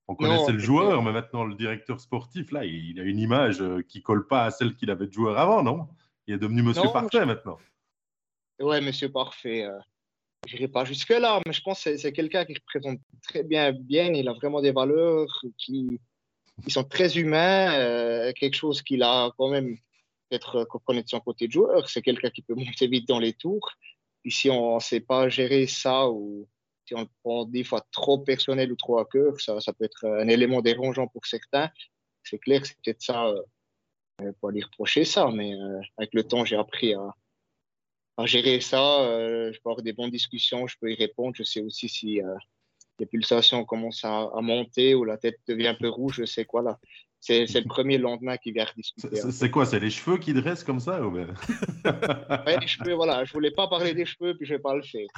on connaissait le joueur, mais maintenant le directeur sportif, là, il, a une image qui colle pas à celle qu'il avait de joueur avant, non? Il est devenu monsieur parfait maintenant. Ouais, monsieur parfait. Euh, je n'irai pas jusque-là, mais je pense que c'est quelqu'un qui représente très bien bien. Il a vraiment des valeurs qui, qui sont très humains, euh, quelque chose qu'il a quand même peut-être connaître son côté de joueur. C'est quelqu'un qui peut monter vite dans les tours. Et si on ne sait pas gérer ça ou si on le prend des fois trop personnel ou trop à cœur, ça, peut être un élément dérangeant pour certains. C'est clair, c'est peut-être ça. Euh, pas lui reprocher ça, mais euh, avec le temps, j'ai appris à, gérer ça. Euh, je peux avoir des bonnes discussions, je peux y répondre. Je sais aussi si euh, les pulsations commencent à, monter ou la tête devient un peu rouge. Je sais quoi là. C'est le premier lendemain qui vient discuter. C'est quoi C'est les cheveux qui dressent comme ça ou bien... les cheveux, voilà. Je voulais pas parler des cheveux, puis je vais pas le faire.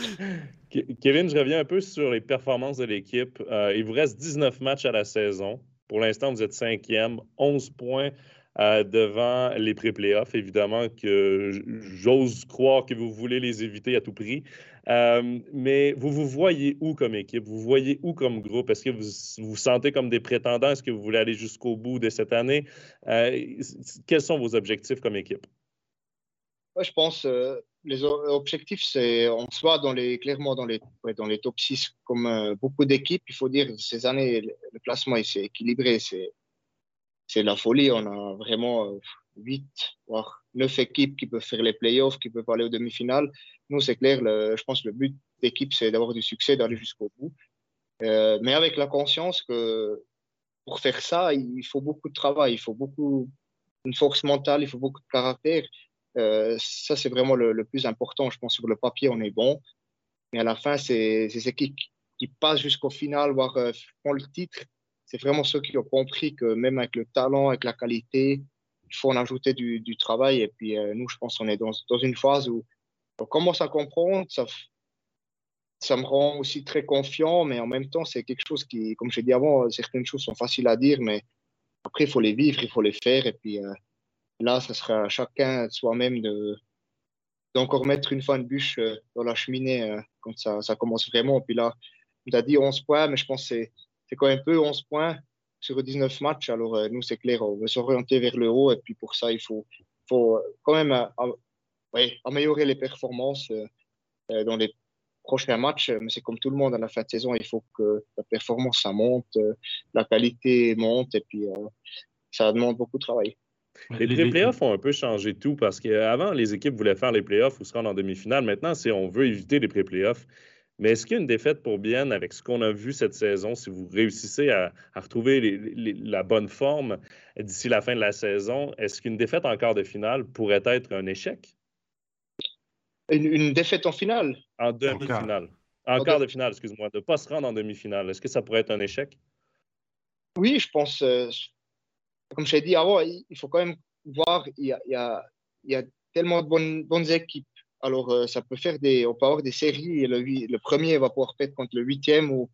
Kevin, je reviens un peu sur les performances de l'équipe. Euh, il vous reste 19 matchs à la saison. Pour l'instant, vous êtes cinquième, 11 points euh, devant les pré-playoffs. Évidemment que j'ose croire que vous voulez les éviter à tout prix. Euh, mais vous vous voyez où comme équipe? Vous voyez où comme groupe? Est-ce que vous vous sentez comme des prétendants? Est-ce que vous voulez aller jusqu'au bout de cette année? Euh, quels sont vos objectifs comme équipe? je pense les objectifs, c'est dans les, clairement dans les, top 6 comme beaucoup d'équipes. Il faut dire ces années, le classement s'est équilibré. C'est c'est la folie. On a vraiment 8, euh, voire 9 équipes qui peuvent faire les playoffs, qui peuvent aller aux demi-finales. Nous, c'est clair, je pense que le but d'équipe, c'est d'avoir du succès, d'aller jusqu'au bout. Euh, mais avec la conscience que pour faire ça, il faut beaucoup de travail, il faut beaucoup une force mentale, il faut beaucoup de caractère. Euh, ça, c'est vraiment le, plus important. Je pense sur le papier, on est bon. Mais à la fin, c'est ces équipes qui passent jusqu'au final, voire font le titre, c'est vraiment ceux qui ont compris que même avec le talent, avec la qualité, il faut en ajouter du, travail. Et puis euh, nous, je pense qu'on est dans, une phase où on commence à comprendre. Ça, ça me rend aussi très confiant, mais en même temps, c'est quelque chose qui, comme j'ai dit avant, certaines choses sont faciles à dire, mais après, il faut les vivre, il faut les faire. Et puis euh, là, ça sera à chacun soi-même de d'encore mettre une fois une bûche euh, dans la cheminée quand ça, ça commence vraiment. Puis là, tu as dit 11 points, mais je pense que c'est c'est quand même peu 11 points sur 19 matchs. Alors, euh, nous, c'est clair, on veut s'orienter vers le haut. Et puis, pour ça, il faut, faut quand même euh, améliorer les performances euh, dans les prochains matchs. Mais c'est comme tout le monde à la fin de saison, il faut que la performance, ça monte, la qualité monte. Et puis, ça demande beaucoup de travail. Les playoffs ont un peu changé tout parce qu'avant, les équipes voulaient faire les playoffs ou se rendre en demi-finale. Maintenant, si on veut éviter les pré-playoffs, mais est-ce qu'il y a une défaite pour Bien avec ce qu'on a vu cette saison, si vous réussissez à, retrouver la bonne forme d'ici la fin de la saison, est-ce qu'une défaite en quart de finale pourrait être un échec? Une, défaite en finale? En demi-finale. En, quart de finale, excuse-moi, de ne pas se rendre en demi-finale. Est-ce que ça pourrait être un échec? Oui, je pense. Euh, comme je l'ai dit avant, il faut quand même voir, il y a, il y a, tellement de bonnes, bonnes équipes alors, euh, ça peut faire des, on peut des séries et le, premier va pouvoir perdre contre le huitième ou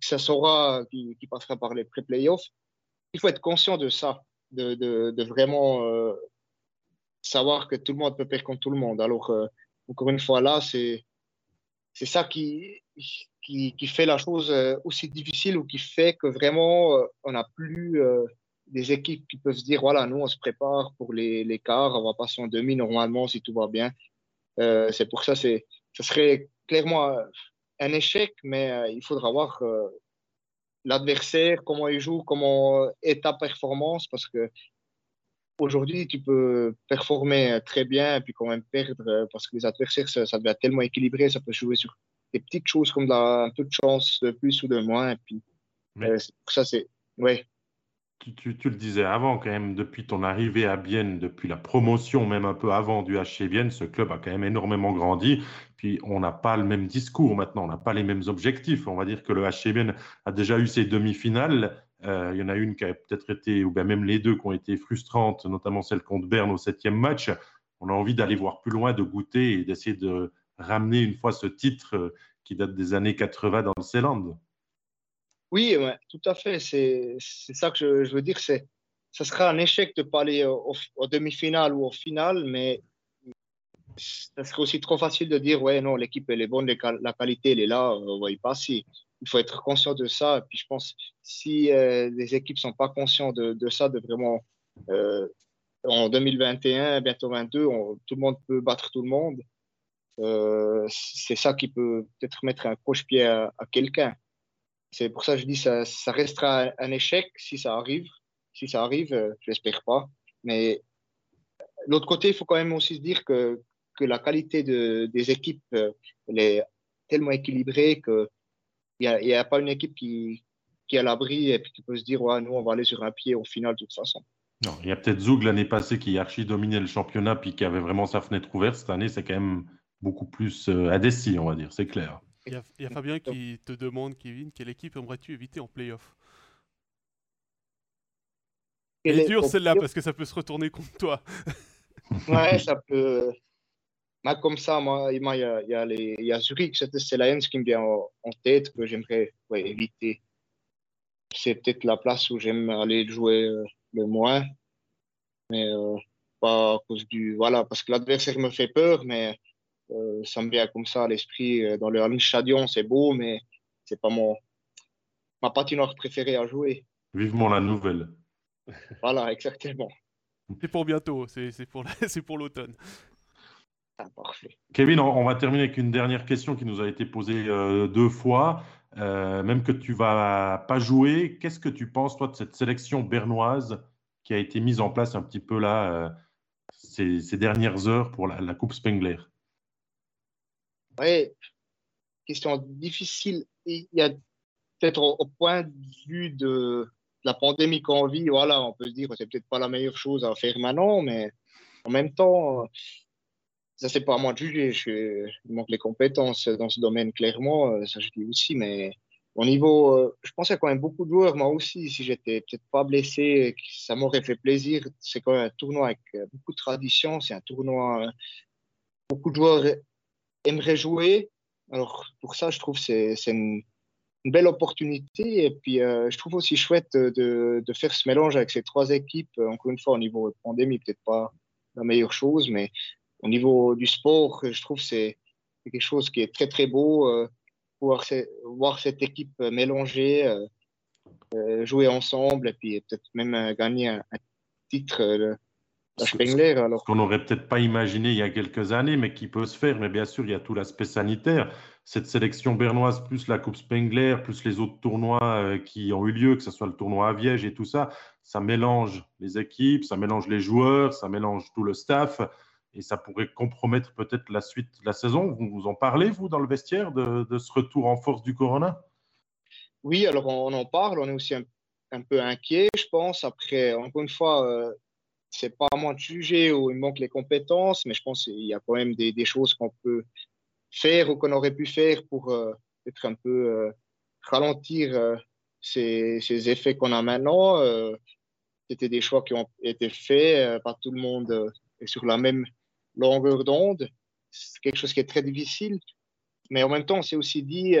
ça sera qui, passera par les pré-playoffs. Il faut être conscient de ça, de, vraiment euh, savoir que tout le monde peut perdre contre tout le monde. Alors, euh, encore une fois, là, c'est c'est ça qui, qui, qui, fait la chose aussi difficile ou qui fait que vraiment, on n'a plus des équipes qui peuvent se dire, voilà, nous, on se prépare pour les, les quarts, on va passer en demi normalement si tout va bien. Euh, c'est pour ça, c'est, ce serait clairement un échec, mais euh, il faudra voir euh, l'adversaire, comment il joue, comment est ta performance, parce que aujourd'hui, tu peux performer très bien et puis quand même perdre, parce que les adversaires, ça, ça devient tellement équilibré, ça peut jouer sur des petites choses comme un peu de chance de plus ou de moins. Et puis, pour ça, c'est. Ouais tu, le disais avant, quand même, depuis ton arrivée à Bienne, depuis la promotion, même un peu avant du HC Vienne, ce club a quand même énormément grandi. Puis on n'a pas le même discours maintenant, on n'a pas les mêmes objectifs. On va dire que le HC Vienne a déjà eu ses demi-finales. Euh, il y en a une qui a peut-être été, ou bien même les deux qui ont été frustrantes, notamment celle contre Berne au septième match. On a envie d'aller voir plus loin, de goûter et d'essayer de ramener une fois ce titre euh, qui date des années 80 dans le Ceyland. Oui, tout à fait. C'est ça que je, veux dire. C'est ça sera un échec de pas aller au, demi-finale ou au final, mais ça serait aussi trop facile de dire ouais non l'équipe elle est bonne, la qualité elle est là, on va y passer. Il faut être conscient de ça. Et puis je pense si euh, les équipes sont pas conscientes de, ça, de vraiment euh, en 2021, bientôt 22, tout le monde peut battre tout le monde. Euh, c'est ça qui peut peut-être mettre un croche-pied à quelqu'un. C'est pour ça que je dis que ça, restera un échec si ça arrive. Si ça arrive, euh, je l'espère pas. Mais l'autre côté, il faut quand même aussi se dire que, la qualité de, des équipes euh, elle est tellement équilibrée qu'il n'y a, pas une équipe qui, est à l'abri et qui peut se dire ouais, nous, on va aller sur un pied au final de toute façon. Non, il y a peut-être Zoug l'année passée qui a archi dominé le championnat puis qui avait vraiment sa fenêtre ouverte. Cette année, c'est quand même beaucoup plus euh, on va dire, c'est clair. Il y, a, Fabien qui te demande, Kevin, quelle équipe aimerais-tu éviter en playoff? Elle est dure celle-là parce que ça peut se retourner contre toi. ouais, ça peut. Mais comme ça, moi, il y a, y a, les, y a Zurich, c'est Lions qui me vient en, tête que j'aimerais éviter. C'est peut-être la place où j'aime aller jouer euh, le moins. Mais euh, pas à cause du. Voilà, parce que l'adversaire me fait peur, mais ça me vient comme ça à l'esprit. Dans le Stadion, c'est beau, mais c'est pas mon, ma patinoire préférée à jouer. Vivement la nouvelle. Voilà, exactement. C'est pour bientôt, c'est pour l'automne. Ah, parfait. Kevin, on, va terminer avec une dernière question qui nous a été posée euh, deux fois. Euh, même que tu vas pas jouer, qu'est-ce que tu penses, toi, de cette sélection bernoise qui a été mise en place un petit peu là euh, ces, dernières heures pour la, Coupe Spengler? Oui, question difficile. Il y a peut-être au, point de vue de, la pandémie qu'on vit, voilà, on peut se dire que c'est peut-être pas la meilleure chose à faire maintenant, mais en même temps, ça c'est pas à moi de juger. Il manque les compétences dans ce domaine clairement, euh, ça je dis aussi, mais au niveau, euh, je pense qu'il y a quand même beaucoup de joueurs, moi aussi, si j'étais peut-être pas blessé, ça m'aurait fait plaisir. C'est quand même un tournoi avec euh, beaucoup de tradition, c'est un tournoi, beaucoup de joueurs aimeraient jouer. Alors pour ça, je trouve que c'est une belle opportunité. Et puis, euh, je trouve aussi chouette de, de, faire ce mélange avec ces trois équipes. Euh, encore une fois, au niveau pandémie, peut-être pas la meilleure chose, mais au niveau du sport, je trouve que c'est quelque chose qui est très, très beau. Euh, voir cette équipe mélanger, jouer ensemble et puis peut-être même gagner un, titre. Spengler, alors. Ce qu'on n'aurait peut-être pas imaginé il y a quelques années, mais qui peut se faire. Mais bien sûr, il y a tout l'aspect sanitaire cette sélection bernoise, plus la Coupe Spengler, plus les autres tournois euh, qui ont eu lieu, que ce soit le tournoi à Viège et tout ça, ça mélange les équipes, ça mélange les joueurs, ça mélange tout le staff et ça pourrait compromettre peut-être la suite de la saison. Vous vous en parlez, vous, dans le vestiaire, de, ce retour en force du Corona? Oui, alors on, en parle, on est aussi un, peu inquiet, je pense. Après, encore une fois, euh, c'est pas à moi de juger où il manque les compétences, mais je pense qu'il y a quand même des choses qu'on peut faire ou qu'on aurait pu faire pour euh, être un peu euh, ralentir euh, ces, effets qu'on a maintenant. C'était des choix qui ont été faits, pas tout le monde est sur la même longueur d'onde. C'est quelque chose qui est très difficile. Mais en même temps, on s'est aussi dit,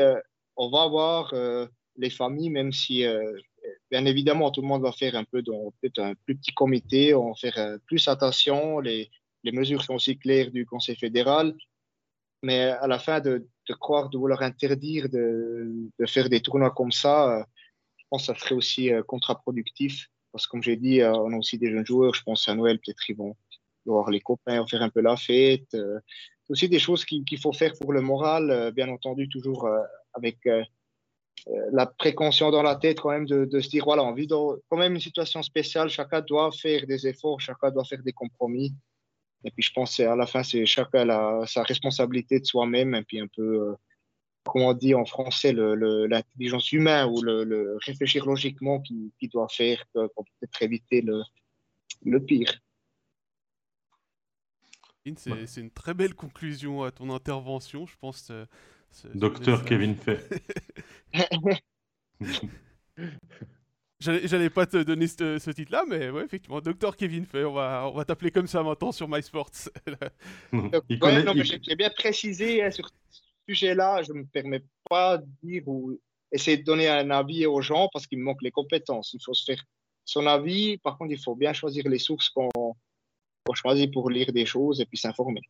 on va avoir les familles, même si, bien évidemment, tout le monde va faire un peu dans peut-être un plus petit comité, on va faire plus attention. Les, les mesures sont aussi claires du Conseil fédéral. Mais à la fin, de, croire, de vouloir interdire de, faire des tournois comme ça, euh, je pense que ça serait aussi euh, contre-productif. Parce que comme j'ai dit, euh, on a aussi des jeunes joueurs. Je pense à Noël, peut-être ils vont voir les copains, faire un peu la fête. C'est aussi des choses qu'il faut faire pour le moral, bien entendu, toujours avec la précaution dans la tête quand même de, de, se dire, voilà, on vit dans quand même une situation spéciale, chacun doit faire des efforts, chacun doit faire des compromis. Et puis je pense à la fin, c'est chacun sa responsabilité de soi-même et puis un peu, euh, comment on dit en français, l'intelligence humaine ou le, réfléchir logiquement qui, qui doit faire pour peut-être éviter le, le pire. C'est une très belle conclusion à ton intervention, je pense. Docteur Kevin Fay. J'allais pas te donner ce, titre-là, mais ouais, effectivement, Docteur Kevin Fay, on va, on va t'appeler comme ça maintenant sur MySports. j'ai bien précisé hein, sur ce sujet-là, je ne me permets pas de dire ou essayer de donner un avis aux gens parce qu'il me manque les compétences. Il faut se faire son avis. Par contre, il faut bien choisir les sources qu'on choisit pour lire des choses et puis s'informer.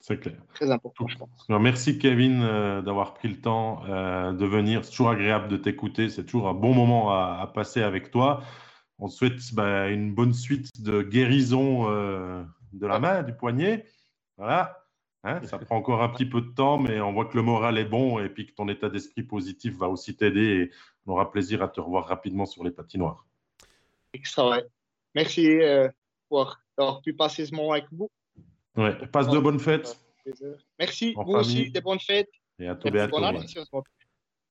C'est clair. Très important, je pense. merci Kevin euh, d'avoir pris le temps euh, de venir. C'est toujours agréable de t'écouter. C'est toujours un bon moment à, passer avec toi. On souhaite bah, une bonne suite de guérison euh, de la main, du poignet. Voilà. Hein, ça prend encore un petit peu de temps, mais on voit que le moral est bon et puis que ton état d'esprit positif va aussi t'aider. Et on aura plaisir à te revoir rapidement sur les patinoires. Extra, Merci pour avoir pu passer ce moment avec vous. Ouais, passe de bonnes fêtes. Merci, vous aussi, des bonnes fêtes. Et à tout bientôt.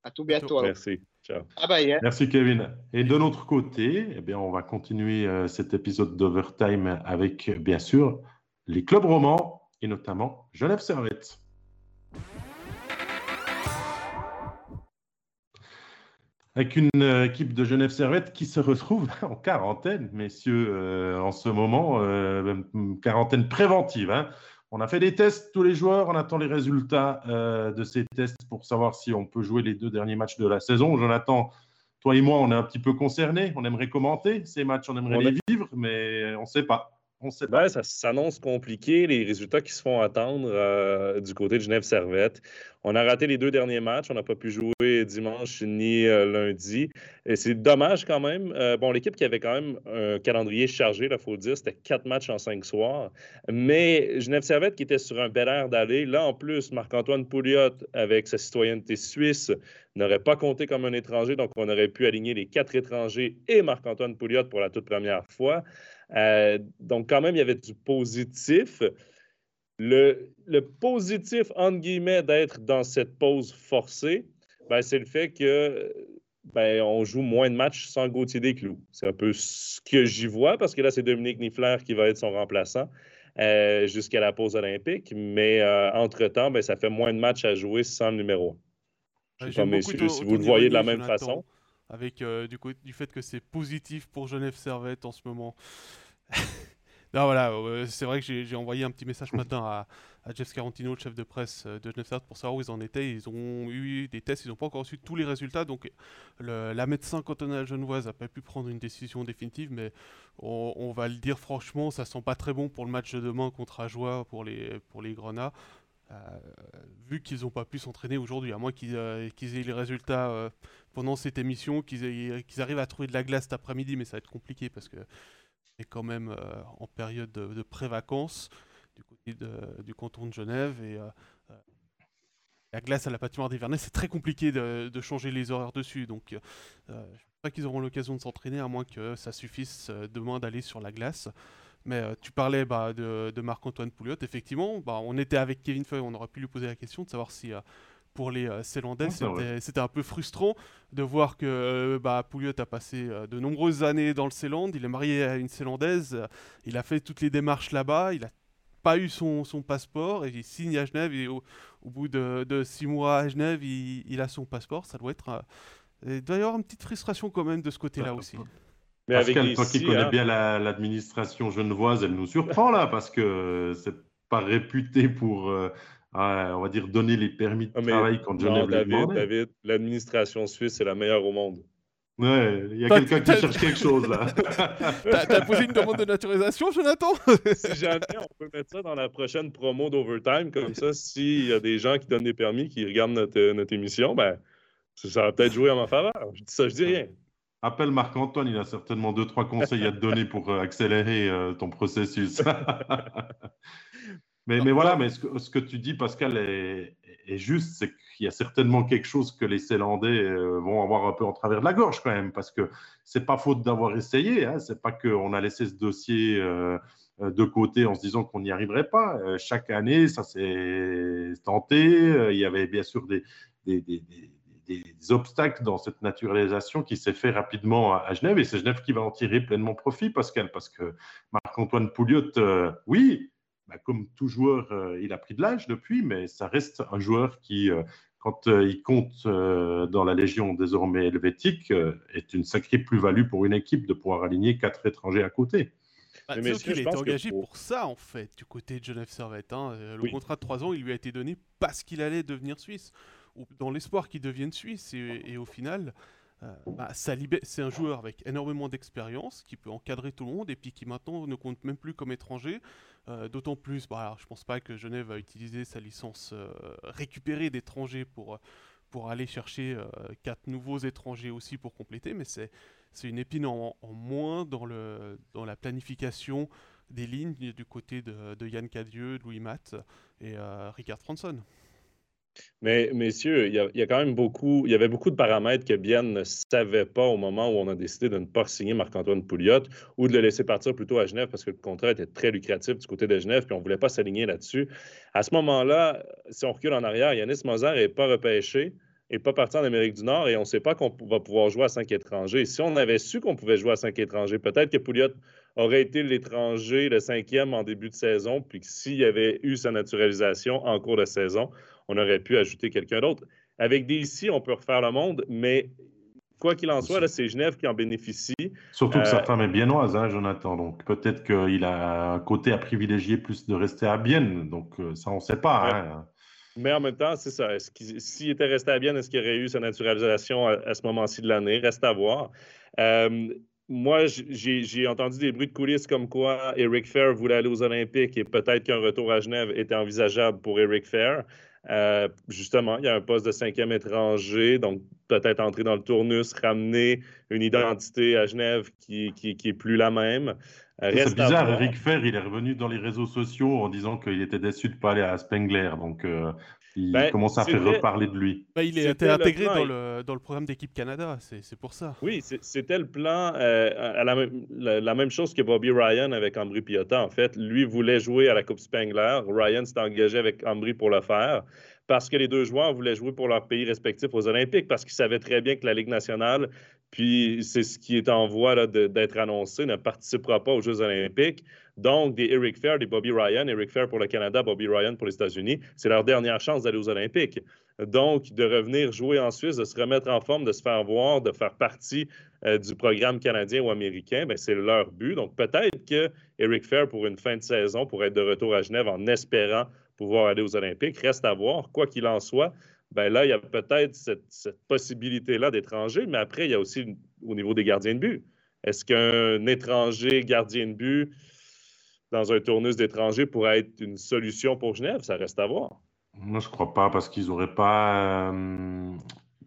À tout bientôt. Merci. Ciao. Ah bah, Merci Kevin. Et de notre côté, eh bien, on va continuer euh, cet épisode d'Overtime avec, bien sûr, les clubs romans et notamment Genève Servette. Avec une euh, équipe de Genève Servette qui se retrouve en quarantaine, messieurs, euh, en ce moment, euh, quarantaine préventive. Hein. On a fait des tests, tous les joueurs, on attend les résultats de ces tests pour savoir si on peut jouer les deux derniers matchs de la saison. Jonathan, toi et moi, on est un petit peu concernés, on aimerait commenter ces matchs, on aimerait les vivre, mais on ne sait pas. On. Ben, ça s'annonce compliqué, les résultats qui se font attendre euh, du côté de Genève Servette. On a raté les deux derniers matchs. On n'a pas pu jouer dimanche ni euh, lundi. Et c'est dommage quand même. Euh, l'équipe qui avait quand même un calendrier chargé, il faut le dire, c'était quatre matchs en cinq soirs. Mais Genève Servette qui était sur un bel air d'aller. Là, en plus, Marc-Antoine Pouliot, avec sa citoyenneté suisse, n'aurait pas compté comme un étranger. Donc, on aurait pu aligner les quatre étrangers et Marc-Antoine Pouliot pour la toute première fois. Euh, donc, quand même, il y avait du positif. Le, positif, entre guillemets, d'être dans cette pause forcée, ben, c'est le fait que ben, on joue moins de matchs sans Gauthier Desclous. C'est un peu ce que j'y vois, parce que là, c'est Dominique Niffler qui va être son remplaçant euh, jusqu'à la pause olympique. Mais euh, entre-temps, ben, ça fait moins de matchs à jouer sans le numéro 1. si vous le voyez de la même façon avec euh, du, coup, du fait que c'est positif pour Genève Servette en ce moment. non, voilà, c'est vrai que j'ai envoyé un petit message matin à, à, Jeff Scarantino, le chef de presse euh, de Genève Servette, pour savoir où ils en étaient. Ils ont eu des tests, ils n'ont pas encore reçu tous les résultats. Donc, la médecin cantonale genevoise n'a pas pu prendre une décision définitive, mais on, va le dire franchement, ça sent pas très bon pour le match de demain contre Ajoie pour les, pour les Grenats. Euh, vu qu'ils n'ont pas pu s'entraîner aujourd'hui, à moins qu'ils aient les résultats pendant cette émission qu'ils arrivent à trouver de la glace cet après-midi, mais ça va être compliqué parce que c'est quand même euh, en période de, pré-vacances du côté du canton de Genève et euh, euh, la glace à la patinoire d'Hivernais, c'est très compliqué de, changer les horaires dessus. Donc, je ne pense pas qu'ils auront l'occasion de s'entraîner à moins que ça suffise demain d'aller sur la glace. Mais tu parlais bah, de, Marc-Antoine Pouliot. Effectivement, bah, on était avec Kevin Feuille, on aurait pu lui poser la question de savoir si pour les euh, Célandais, c'était un peu frustrant de voir que euh, bah, Pouliot a passé euh, de nombreuses années dans le Célande. Il est marié à une Célandaise. il a fait toutes les démarches là-bas. Il n'a pas eu son, passeport et il signe à Genève. Et au, bout de, six mois à Genève, il, a son passeport. Ça doit être. il doit y avoir une petite frustration quand même de ce côté-là aussi. Mais Pascal, toi qui connais hein. bien l'administration genevoise, elle nous surprend là parce que c'est pas réputé pour on va dire, donner les permis de ah, travail quand Genève David, demandé. David, l'administration suisse est la meilleure au monde. Ouais, il y a quelqu'un qui cherche quelque chose là. T'as posé une demande de naturalisation, Jonathan? Si jamais on peut mettre ça dans la prochaine promo d'Overtime, comme ça, s'il y a des gens qui donnent des permis, qui regardent notre, notre émission, ben, ça va peut-être jouer en ma faveur. Je dis ça, je dis rien. Appelle Marc-Antoine, il a certainement deux, trois conseils à te donner pour euh, accélérer euh, ton processus. Mais, mais voilà, mais ce que, ce que, tu dis, Pascal, est, est juste, c'est qu'il y a certainement quelque chose que les Célandais euh, vont avoir un peu en travers de la gorge quand même, parce que c'est pas faute d'avoir essayé. Hein, c'est pas qu'on a laissé ce dossier euh, de côté en se disant qu'on n'y arriverait pas. chaque année, ça s'est tenté. Il y avait bien sûr des, des, des, des, obstacles dans cette naturalisation qui s'est fait rapidement à, Genève, et c'est Genève qui va en tirer pleinement profit, Pascal, parce que Marc-Antoine Pouliot, oui bah, comme tout joueur, euh, il a pris de l'âge depuis, mais ça reste un joueur qui, euh, quand euh, il compte dans la Légion désormais helvétique, est une sacrée plus-value pour une équipe de pouvoir aligner quatre étrangers à côté. Bah, mais il est engagé pour... ça, en fait, du côté de Genève Servette. Hein. Le contrat de 3 ans, il lui a été donné parce qu'il allait devenir suisse, dans l'espoir qu'il devienne suisse. et au final, euh, bah, c'est un joueur avec énormément d'expérience qui peut encadrer tout le monde et puis qui maintenant ne compte même plus comme étranger. Euh, d'autant plus, bah, je pense pas que Genève va utiliser sa licence euh, récupérée d'étrangers pour, pour aller chercher quatre nouveaux étrangers aussi pour compléter, mais c'est une épine en, moins dans, le, dans la planification des lignes du côté de, de Yann Cadieux, Louis Matt et Ricard Franson. Mais messieurs, il y, a, quand même beaucoup, il y avait beaucoup de paramètres que Bien ne savait pas au moment où on a décidé de ne pas signer Marc-Antoine Pouliot ou de le laisser partir plutôt à Genève parce que le contrat était très lucratif du côté de Genève puis on ne voulait pas s'aligner là-dessus. À ce moment-là, si on recule en arrière, Yanis Moser n'est pas repêché et pas parti en Amérique du Nord et on ne sait pas qu'on va pouvoir jouer à cinq étrangers. Si on avait su qu'on pouvait jouer à cinq étrangers, peut-être que Pouliot aurait été l'étranger, le cinquième en début de saison, puis que s'il y avait eu sa naturalisation en cours de saison, on aurait pu ajouter quelqu'un d'autre. Avec DC, on peut refaire le monde, mais quoi qu'il en soit, c'est Genève qui en bénéficie. Surtout que sa femme est biennoise, hein, Jonathan. Donc peut-être qu'il a un côté à privilégier plus de rester à Bienne. Donc ça, on ne sait pas. Hein. Mais en même temps, c'est ça. S'il était resté à Bienne, est-ce qu'il aurait eu sa naturalisation à, ce moment-ci de l'année? Reste à voir. Euh, moi, j'ai entendu des bruits de coulisses comme quoi Eric Fair voulait aller aux Olympiques et peut-être qu'un retour à Genève était envisageable pour Eric Fair. Euh, justement, il y a un poste de cinquième étranger, donc peut-être entrer dans le tournus, ramener une identité à Genève qui, qui, qui est plus la même. Euh, c'est bizarre, Eric Fer, il est revenu dans les réseaux sociaux en disant qu'il était déçu de ne pas aller à Spengler. Donc, euh, il ben, commence à faire reparler de lui. Ben, il était intégré dans, le, dans, le, programme d'équipe Canada, c'est pour ça. Oui, c'était le plan, euh, à la, la, même chose que Bobby Ryan avec Ambry Piotta. En fait, lui voulait jouer à la Coupe Spengler. Ryan s'est engagé avec Ambry pour le faire parce que les deux joueurs voulaient jouer pour leur pays respectif aux Olympiques, parce qu'ils savaient très bien que la Ligue nationale, puis c'est ce qui est en voie d'être annoncé, ne participera pas aux Jeux olympiques. Donc, des Eric Fair, des Bobby Ryan, Eric Fair pour le Canada, Bobby Ryan pour les États-Unis, c'est leur dernière chance d'aller aux Olympiques. Donc, de revenir jouer en Suisse, de se remettre en forme, de se faire voir, de faire partie euh, du programme canadien ou américain, ben, c'est leur but. Donc, peut-être que Eric Fair, pour une fin de saison, pourrait être de retour à Genève en espérant pouvoir aller aux Olympiques. Reste à voir, quoi qu'il en soit. Ben là, il y a peut-être cette, possibilité-là d'étranger, mais après, il y a aussi au niveau des gardiens de but. Est-ce qu'un étranger gardien de but dans un tournus d'étrangers pourrait être une solution pour Genève? Ça reste à voir. Moi, je ne crois pas, parce qu'ils n'auraient pas euh,